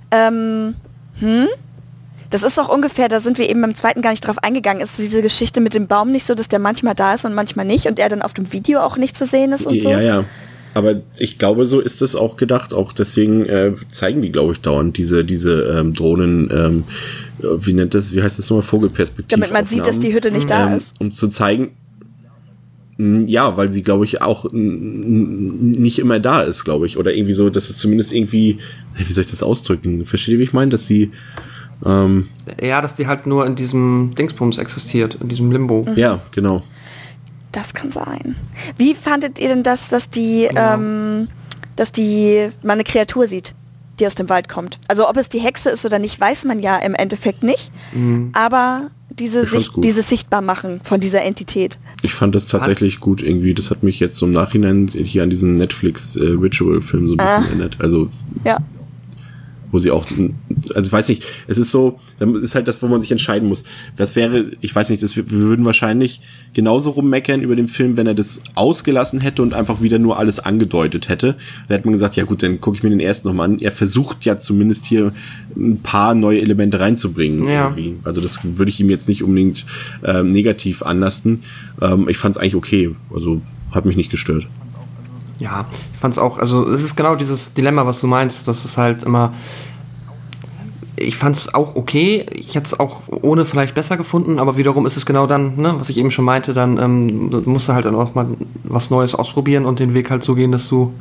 Ähm, hm? Das ist doch ungefähr, da sind wir eben beim zweiten gar nicht drauf eingegangen, ist diese Geschichte mit dem Baum nicht so, dass der manchmal da ist und manchmal nicht und er dann auf dem Video auch nicht zu sehen ist und so? Ja, ja. Aber ich glaube, so ist es auch gedacht. Auch deswegen äh, zeigen die, glaube ich, dauernd diese, diese ähm, Drohnen, ähm, äh, wie nennt das, wie heißt das nochmal, Vogelperspektive. Damit man sieht, dass die Hütte nicht da ähm, ist. Um zu zeigen, ja, weil sie, glaube ich, auch nicht immer da ist, glaube ich. Oder irgendwie so, dass es zumindest irgendwie, wie soll ich das ausdrücken? Versteht ihr, wie ich meine? Dass sie, ähm, Ja, dass die halt nur in diesem Dingsbums existiert, in diesem Limbo. ja, genau. Das kann sein. Wie fandet ihr denn das, dass die, Genau. ähm, dass die man eine Kreatur sieht, die aus dem Wald kommt? Also ob es die Hexe ist oder nicht, weiß man ja im Endeffekt nicht. Aber diese Ich fand's Sicht, gut. dieses Sichtbarmachen von dieser Entität. Ich fand das tatsächlich gut irgendwie. Das hat mich jetzt so im Nachhinein hier an diesen Netflix-Ritual-Film so ein bisschen Ah. erinnert. Also Ja. Wo sie auch, also ich weiß nicht, es ist so, dann ist halt das, wo man sich entscheiden muss. Das wäre, ich weiß nicht, das, wir würden wahrscheinlich genauso rummeckern über den Film, wenn er das ausgelassen hätte und einfach wieder nur alles angedeutet hätte. Da hätte man gesagt, ja gut, dann gucke ich mir den ersten nochmal an. Er versucht ja zumindest hier ein paar neue Elemente reinzubringen. Ja. Irgendwie. Also das würde ich ihm jetzt nicht unbedingt ähm, negativ anlasten. Ähm, ich fand es eigentlich okay. Also hat mich nicht gestört. Ja, ich fand's auch, also es ist genau dieses Dilemma, was du meinst, dass es halt immer. Ich fand's auch okay, ich hätte es auch ohne vielleicht besser gefunden, aber wiederum ist es genau dann, ne, was ich eben schon meinte, dann ähm, musst du halt dann auch mal was Neues ausprobieren und den Weg halt so gehen, dass du,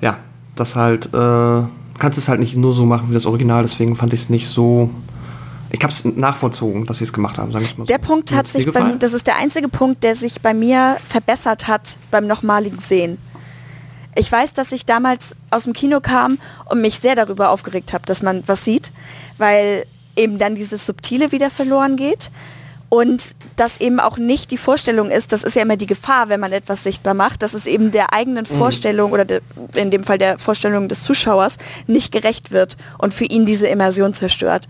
ja, das halt, äh, kannst es halt nicht nur so machen wie das Original, deswegen fand ich es nicht so. Ich habe es nachvollzogen, dass sie es gemacht haben, sage ich mal so. Der Punkt hat sich, bei, das ist der einzige Punkt, der sich bei mir verbessert hat beim nochmaligen Sehen. Ich weiß, dass ich damals aus dem Kino kam und mich sehr darüber aufgeregt habe, dass man was sieht, weil eben dann dieses Subtile wieder verloren geht und dass eben auch nicht die Vorstellung ist, das ist ja immer die Gefahr, wenn man etwas sichtbar macht, dass es eben der eigenen Vorstellung oder de, in dem Fall der Vorstellung des Zuschauers nicht gerecht wird und für ihn diese Immersion zerstört.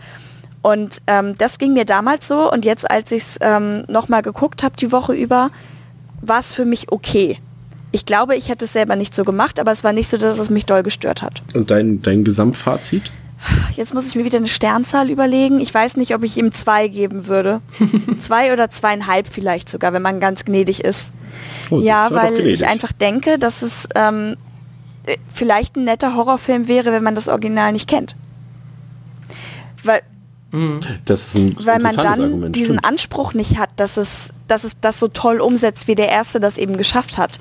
Und ähm, das ging mir damals so und jetzt, als ich es ähm, nochmal geguckt habe die Woche über, war es für mich okay. Ich glaube, ich hätte es selber nicht so gemacht, aber es war nicht so, dass es mich doll gestört hat. Und dein, dein Gesamtfazit? Jetzt muss ich mir wieder eine Sternzahl überlegen. Ich weiß nicht, ob ich ihm zwei geben würde. zwei oder zweieinhalb vielleicht sogar, wenn man ganz gnädig ist. Oh, ja, weil ich einfach denke, dass es ähm, äh, vielleicht ein netter Horrorfilm wäre, wenn man das Original nicht kennt. Weil, Das ist ein weil man dann Argument. diesen stimmt. Anspruch nicht hat, dass es, dass es das so toll umsetzt, wie der Erste das eben geschafft hat.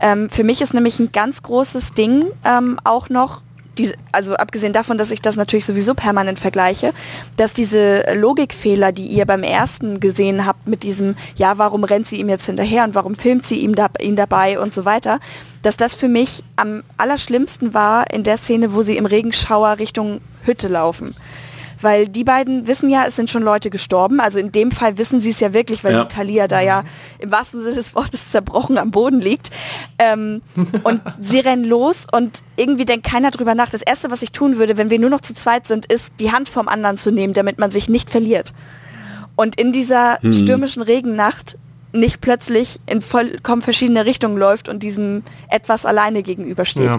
Ähm, für mich ist nämlich ein ganz großes Ding ähm, auch noch, diese, also abgesehen davon, dass ich das natürlich sowieso permanent vergleiche, dass diese Logikfehler, die ihr beim Ersten gesehen habt mit diesem, ja, warum rennt sie ihm jetzt hinterher und warum filmt sie ihm da, ihn dabei und so weiter, dass das für mich am allerschlimmsten war in der Szene, wo sie im Regenschauer Richtung Hütte laufen. Weil die beiden wissen ja, es sind schon Leute gestorben. Also in dem Fall wissen sie es ja wirklich, weil Ja. die Thalia da ja im wahrsten Sinne des Wortes zerbrochen am Boden liegt. Ähm, und sie rennen los und irgendwie denkt keiner drüber nach. Das Erste, was ich tun würde, wenn wir nur noch zu zweit sind, ist, die Hand vom anderen zu nehmen, damit man sich nicht verliert. Und in dieser stürmischen Regennacht nicht plötzlich in vollkommen verschiedene Richtungen läuft und diesem etwas alleine gegenübersteht. Ja.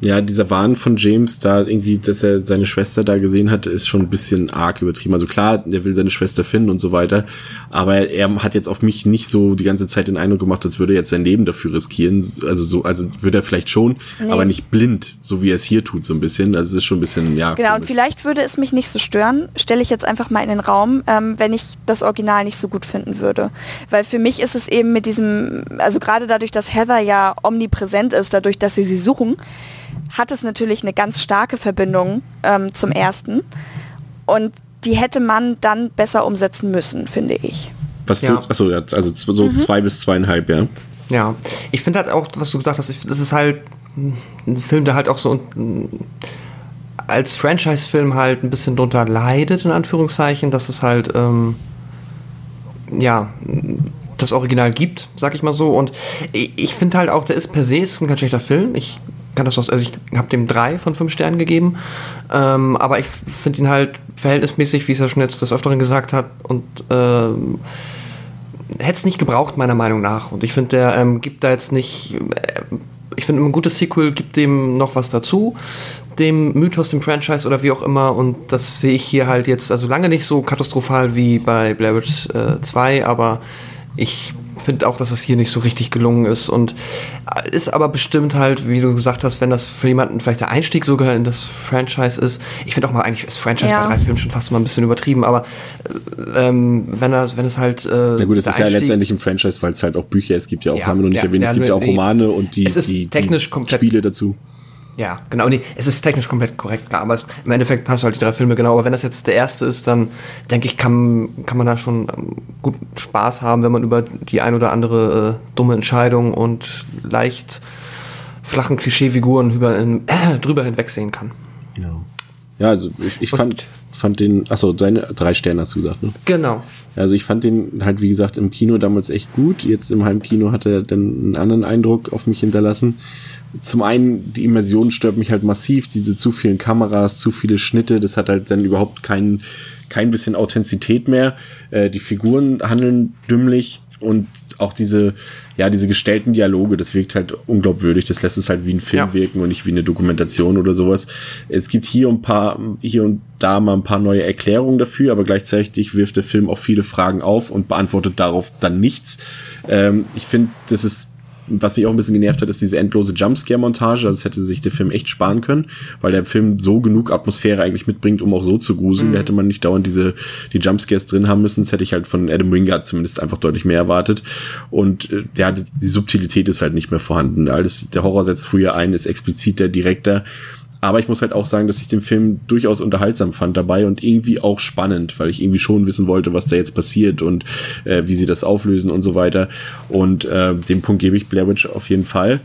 Ja, dieser Wahn von James, da irgendwie, dass er seine Schwester da gesehen hat, ist schon ein bisschen arg übertrieben. Also klar, er will seine Schwester finden und so weiter, aber er hat jetzt auf mich nicht so die ganze Zeit den Eindruck gemacht, als würde er jetzt sein Leben dafür riskieren. Also so, also würde er vielleicht schon, nee. aber nicht blind, so wie er es hier tut, so ein bisschen. Also es ist schon ein bisschen, ja. Genau, komisch. und vielleicht würde es mich nicht so stören, stelle ich jetzt einfach mal in den Raum, ähm, wenn ich das Original nicht so gut finden würde. Weil für mich ist es eben mit diesem, also gerade dadurch, dass Heather ja omnipräsent ist, dadurch, dass sie sie suchen, hat es natürlich eine ganz starke Verbindung ähm, zum ersten. Und die hätte man dann besser umsetzen müssen, finde ich. Was für, ja. achso, also so mhm. zwei bis zweieinhalb, ja. Ja, ich finde halt auch, was du gesagt hast, das ist halt ein Film, der halt auch so als Franchise-Film halt ein bisschen drunter leidet, in Anführungszeichen, dass es halt, ähm, ja, das Original gibt, sag ich mal so. Und ich finde halt auch, der ist per se ist ein ganz schlechter Film. Ich kann das also ich habe dem drei von fünf Sternen gegeben, ähm, aber ich finde ihn halt verhältnismäßig, wie es ja schon jetzt des Öfteren gesagt hat, und äh, hätte es nicht gebraucht, meiner Meinung nach. Und ich finde, der ähm, gibt da jetzt nicht. Äh, ich finde, ein gutes Sequel gibt dem noch was dazu, dem Mythos, dem Franchise oder wie auch immer. Und das sehe ich hier halt jetzt, also lange nicht so katastrophal wie bei Blair Witch äh, 2, aber ich finde auch, dass es hier nicht so richtig gelungen ist und äh, ist aber bestimmt halt, wie du gesagt hast, wenn das für jemanden vielleicht der Einstieg sogar in das Franchise ist. Ich finde auch mal eigentlich ist Franchise ja. bei drei Filmen schon fast mal ein bisschen übertrieben, aber äh, ähm, wenn das, wenn es halt. Äh, Na gut, es ist ja letztendlich ein Franchise, weil es halt auch Bücher, es gibt ja auch, ja, haben wir noch nicht ja, erwähnt, es gibt ja auch Romane und die, die, die Spiele dazu. Ja, genau. Nee, es ist technisch komplett korrekt, klar. Aber es, im Endeffekt hast du halt die drei Filme, genau. Aber wenn das jetzt der erste ist, dann denke ich, kann, kann man da schon ähm, gut Spaß haben, wenn man über die ein oder andere äh, dumme Entscheidung und leicht flachen Klischeefiguren über, äh, drüber hinwegsehen kann. Ja, ja also ich, ich fand, fand den, achso, deine drei Sterne hast du gesagt, ne? Genau. Also ich fand den halt, wie gesagt, im Kino damals echt gut. Jetzt im Heimkino hat er dann einen anderen Eindruck auf mich hinterlassen zum einen, die Immersion stört mich halt massiv, diese zu vielen Kameras, zu viele Schnitte, das hat halt dann überhaupt kein, kein bisschen Authentizität mehr. Äh, die Figuren handeln dümmlich und auch diese, ja, diese gestellten Dialoge, das wirkt halt unglaubwürdig. Das lässt es halt wie ein Film ja. wirken und nicht wie eine Dokumentation oder sowas. Es gibt hier ein paar, hier und da mal ein paar neue Erklärungen dafür, aber gleichzeitig wirft der Film auch viele Fragen auf und beantwortet darauf dann nichts. Ähm, ich finde, das ist was mich auch ein bisschen genervt hat, ist diese endlose Jumpscare-Montage. Also das hätte sich der Film echt sparen können, weil der Film so genug Atmosphäre eigentlich mitbringt, um auch so zu gruseln. Mhm. Da hätte man nicht dauernd diese, die Jumpscares drin haben müssen. Das hätte ich halt von Adam Wingard zumindest einfach deutlich mehr erwartet. Und äh, ja, die, die Subtilität ist halt nicht mehr vorhanden. Alles, der Horror setzt früher ein, ist expliziter, direkter. Aber ich muss halt auch sagen, dass ich den Film durchaus unterhaltsam fand dabei und irgendwie auch spannend, weil ich irgendwie schon wissen wollte, was da jetzt passiert und äh, wie sie das auflösen und so weiter. Und äh, den Punkt gebe ich Blair Witch auf jeden Fall.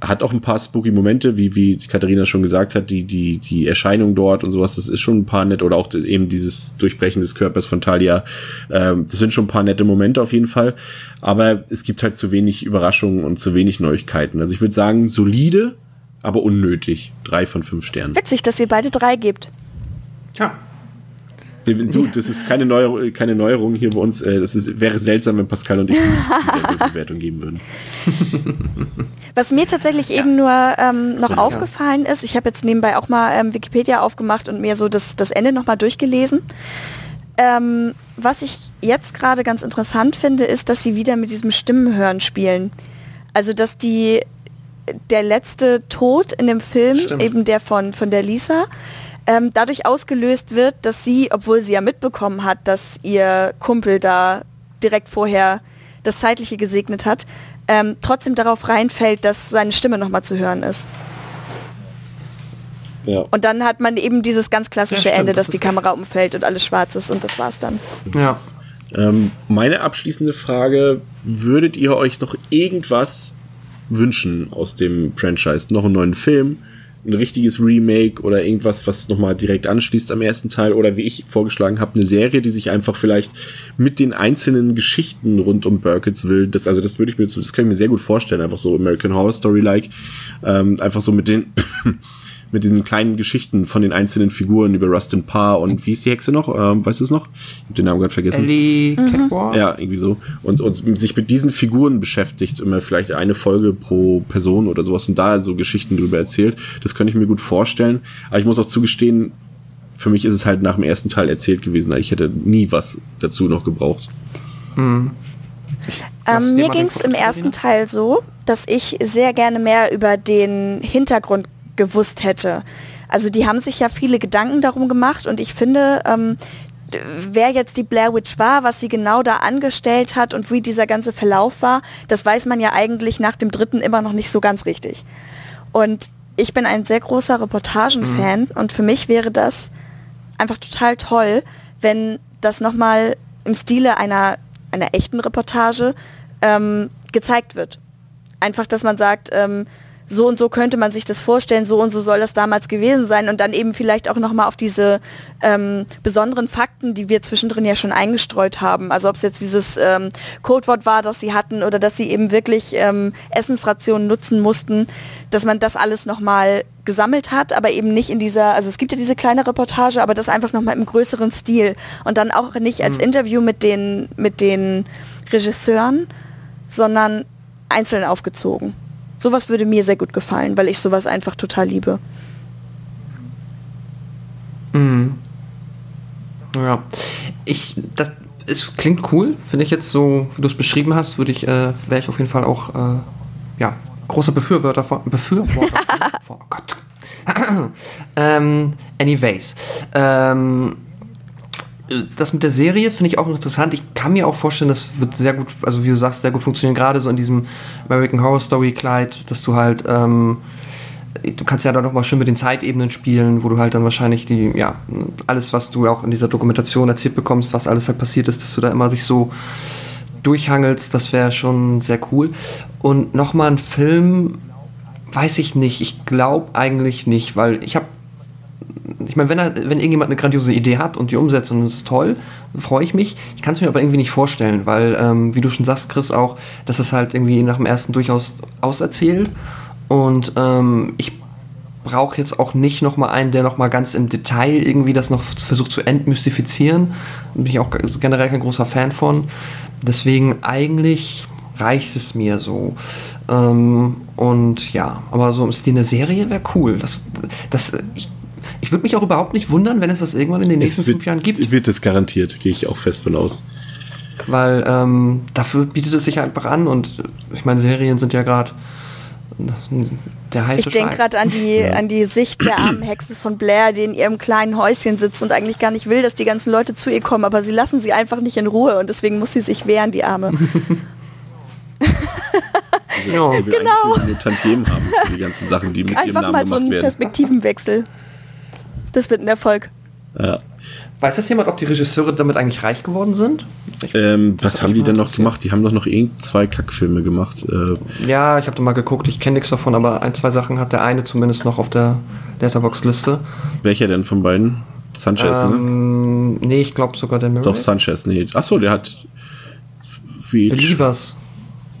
Hat auch ein paar spooky Momente, wie, wie Katharina schon gesagt hat, die, die, die Erscheinung dort und sowas, das ist schon ein paar nett, oder auch eben dieses Durchbrechen des Körpers von Talia, ähm, das sind schon ein paar nette Momente auf jeden Fall. Aber es gibt halt zu wenig Überraschungen und zu wenig Neuigkeiten. Also ich würde sagen, solide, aber unnötig. Drei von fünf Sternen. Witzig, dass ihr beide drei gebt. Ja. Du, das ist keine, Neuer keine Neuerung hier bei uns. Äh, das ist, wäre seltsam, wenn Pascal und ich die Bewertung geben würden. Was mir tatsächlich ja. eben nur ähm, noch ja, aufgefallen ist, ich habe jetzt nebenbei auch mal ähm, Wikipedia aufgemacht und mir so das, das Ende nochmal durchgelesen. Ähm, was ich jetzt gerade ganz interessant finde, ist, dass sie wieder mit diesem Stimmenhören spielen. Also, dass die der letzte Tod in dem Film, Stimmt. eben der von, von der Lisa, ähm, dadurch ausgelöst wird, dass sie, obwohl sie ja mitbekommen hat, dass ihr Kumpel da direkt vorher das Zeitliche gesegnet hat, ähm, trotzdem darauf reinfällt, dass seine Stimme nochmal zu hören ist. Ja. Und dann hat man eben dieses ganz klassische ja, Ende, dass das die Kamera umfällt und alles schwarz ist und das war's dann. Ja. Ähm, meine abschließende Frage, würdet ihr euch noch irgendwas wünschen aus dem Franchise? Noch einen neuen Film, ein richtiges Remake oder irgendwas, was nochmal direkt anschließt am ersten Teil oder wie ich vorgeschlagen habe, eine Serie, die sich einfach vielleicht mit den einzelnen Geschichten rund um will. Das, also das würde ich mir, das kann ich mir sehr gut vorstellen, einfach so American Horror Story like, ähm, einfach so mit den mit diesen kleinen Geschichten von den einzelnen Figuren über Rustin Parr und wie ist die Hexe noch? Ähm, weißt du es noch? Ich hab den Namen gerade vergessen. Ellie Catwalk? Ja, irgendwie so. Und, und sich mit diesen Figuren beschäftigt, immer vielleicht eine Folge pro Person oder sowas und da so Geschichten drüber erzählt. Das könnte ich mir gut vorstellen. Aber ich muss auch zugestehen, für mich ist es halt nach dem ersten Teil erzählt gewesen. Ich hätte nie was dazu noch gebraucht. Du Ähm, mir ging es im ersten? Teil so, dass ich sehr gerne mehr über den Hintergrund gewusst hätte. Also die haben sich ja viele Gedanken darum gemacht und ich finde, ähm, wer jetzt die Blair Witch war, was sie genau da angestellt hat und wie dieser ganze Verlauf war, das weiß man ja eigentlich nach dem dritten immer noch nicht so ganz richtig. Und ich bin ein sehr großer Reportagenfan und für mich wäre das einfach total toll, wenn das nochmal im Stile einer, einer echten Reportage ähm, gezeigt wird. Einfach, dass man sagt, ähm, so und so könnte man sich das vorstellen, so und so soll das damals gewesen sein und dann eben vielleicht auch nochmal auf diese ähm, besonderen Fakten, die wir zwischendrin ja schon eingestreut haben. Also ob es jetzt dieses ähm, Codewort war, das sie hatten oder dass sie eben wirklich ähm, Essensrationen nutzen mussten, dass man das alles nochmal gesammelt hat, aber eben nicht in dieser, also es gibt ja diese kleine Reportage, aber das einfach nochmal im größeren Stil und dann auch nicht als Interview mit den, mit den Regisseuren, sondern einzeln aufgezogen. Sowas würde mir sehr gut gefallen, weil ich sowas einfach total liebe. Mhm. Ja. Ich, das es klingt cool, finde ich jetzt so, wie du es beschrieben hast, würde ich, äh, wäre ich auf jeden Fall auch, äh, ja, großer Befürworter von, Befürworter von, oh Gott. ähm, anyways, ähm, das mit der Serie finde ich auch interessant. Ich kann mir auch vorstellen, das wird sehr gut, also wie du sagst, sehr gut funktionieren, gerade so in diesem American Horror Story Kleid, dass du halt, ähm, du kannst ja dann noch mal schön mit den Zeitebenen spielen, wo du halt dann wahrscheinlich die, ja, alles, was du auch in dieser Dokumentation erzählt bekommst, was alles halt passiert ist, dass du da immer sich so durchhangelst, das wäre schon sehr cool. Und nochmal ein Film, weiß ich nicht, ich glaube eigentlich nicht, weil ich habe ich meine, wenn, wenn irgendjemand eine grandiose Idee hat und die umsetzt und es ist toll, freue ich mich. Ich kann es mir aber irgendwie nicht vorstellen, weil, ähm, wie du schon sagst, Chris, auch, dass es halt irgendwie nach dem ersten durchaus auserzählt. Und ähm, ich brauche jetzt auch nicht nochmal einen, der nochmal ganz im Detail irgendwie das noch versucht zu entmystifizieren. Bin ich auch generell kein großer Fan von. Deswegen eigentlich reicht es mir so. Ähm, und ja, aber so im Stil eine Serie wäre cool. Das, das, ich ich würde mich auch überhaupt nicht wundern, wenn es das irgendwann in den nächsten wird, fünf Jahren gibt. Wird es garantiert, gehe ich auch fest von aus. Weil ähm, dafür bietet es sich einfach an und ich meine, Serien sind ja gerade der heiße Ich denke gerade an die, an die Sicht der armen Hexe von Blair, die in ihrem kleinen Häuschen sitzt und eigentlich gar nicht will, dass die ganzen Leute zu ihr kommen, aber sie lassen sie einfach nicht in Ruhe und deswegen muss sie sich wehren, die Arme. Ja. Genau. nur Tantiemen haben für die ganzen Sachen, die mit ihrem Einfach Namen mal so gemacht ein werden. Perspektivenwechsel. Das wird ein Erfolg. Ja. Weiß das jemand, ob die Regisseure damit eigentlich reich geworden sind? Ähm, was haben die denn noch gemacht? Die haben doch noch irgend zwei Kackfilme gemacht. Äh, ja, ich habe da mal geguckt, ich kenne nichts davon, aber ein, zwei Sachen hat der eine zumindest noch auf der Letterbox-Liste. welcher denn von beiden? Sanchez, ne? Ähm, nee, ich glaube sogar der Doch, Murray. Sanchez, nee. Achso, der hat. Wie, Believers.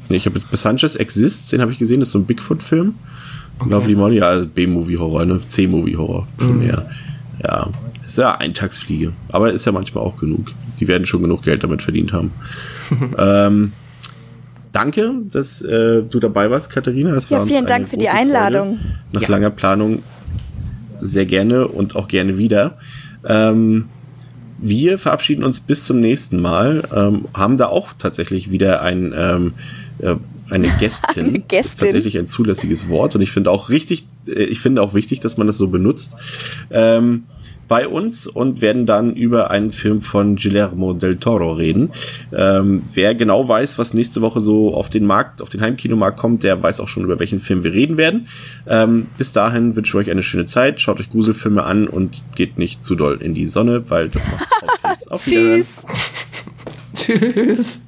nee, ich habe jetzt bei Sanchez Exists, den habe ich gesehen, das ist so ein Bigfoot-Film. Lovely Molly, ja, also B-Movie-Horror, ne? C-Movie-Horror, schon Mhm. eher. Ja, ist ja Eintagsfliege. Aber ist ja manchmal auch genug. Die werden schon genug Geld damit verdient haben. ähm, danke, dass äh, du dabei warst, Katharina. Das Ja, war vielen Dank für die Einladung. Freude. Nach Ja. langer Planung sehr gerne und auch gerne wieder. Ähm, wir verabschieden uns bis zum nächsten Mal. Ähm, haben da auch tatsächlich wieder ein, ähm, äh, eine Gästin. Eine Gästin. Das ist tatsächlich ein zulässiges Wort und ich finde auch richtig, äh, ich finde auch wichtig, dass man das so benutzt. Ähm, bei uns und werden dann über einen Film von Guillermo del Toro reden. Ähm, wer genau weiß, was nächste Woche so auf den Markt, auf den Heimkinomarkt kommt, der weiß auch schon, über welchen Film wir reden werden. Ähm, bis dahin wünsche ich euch eine schöne Zeit. Schaut euch Gruselfilme an und geht nicht zu doll in die Sonne, weil das macht Hautkrebs. Auf. Tschüss. Tschüss.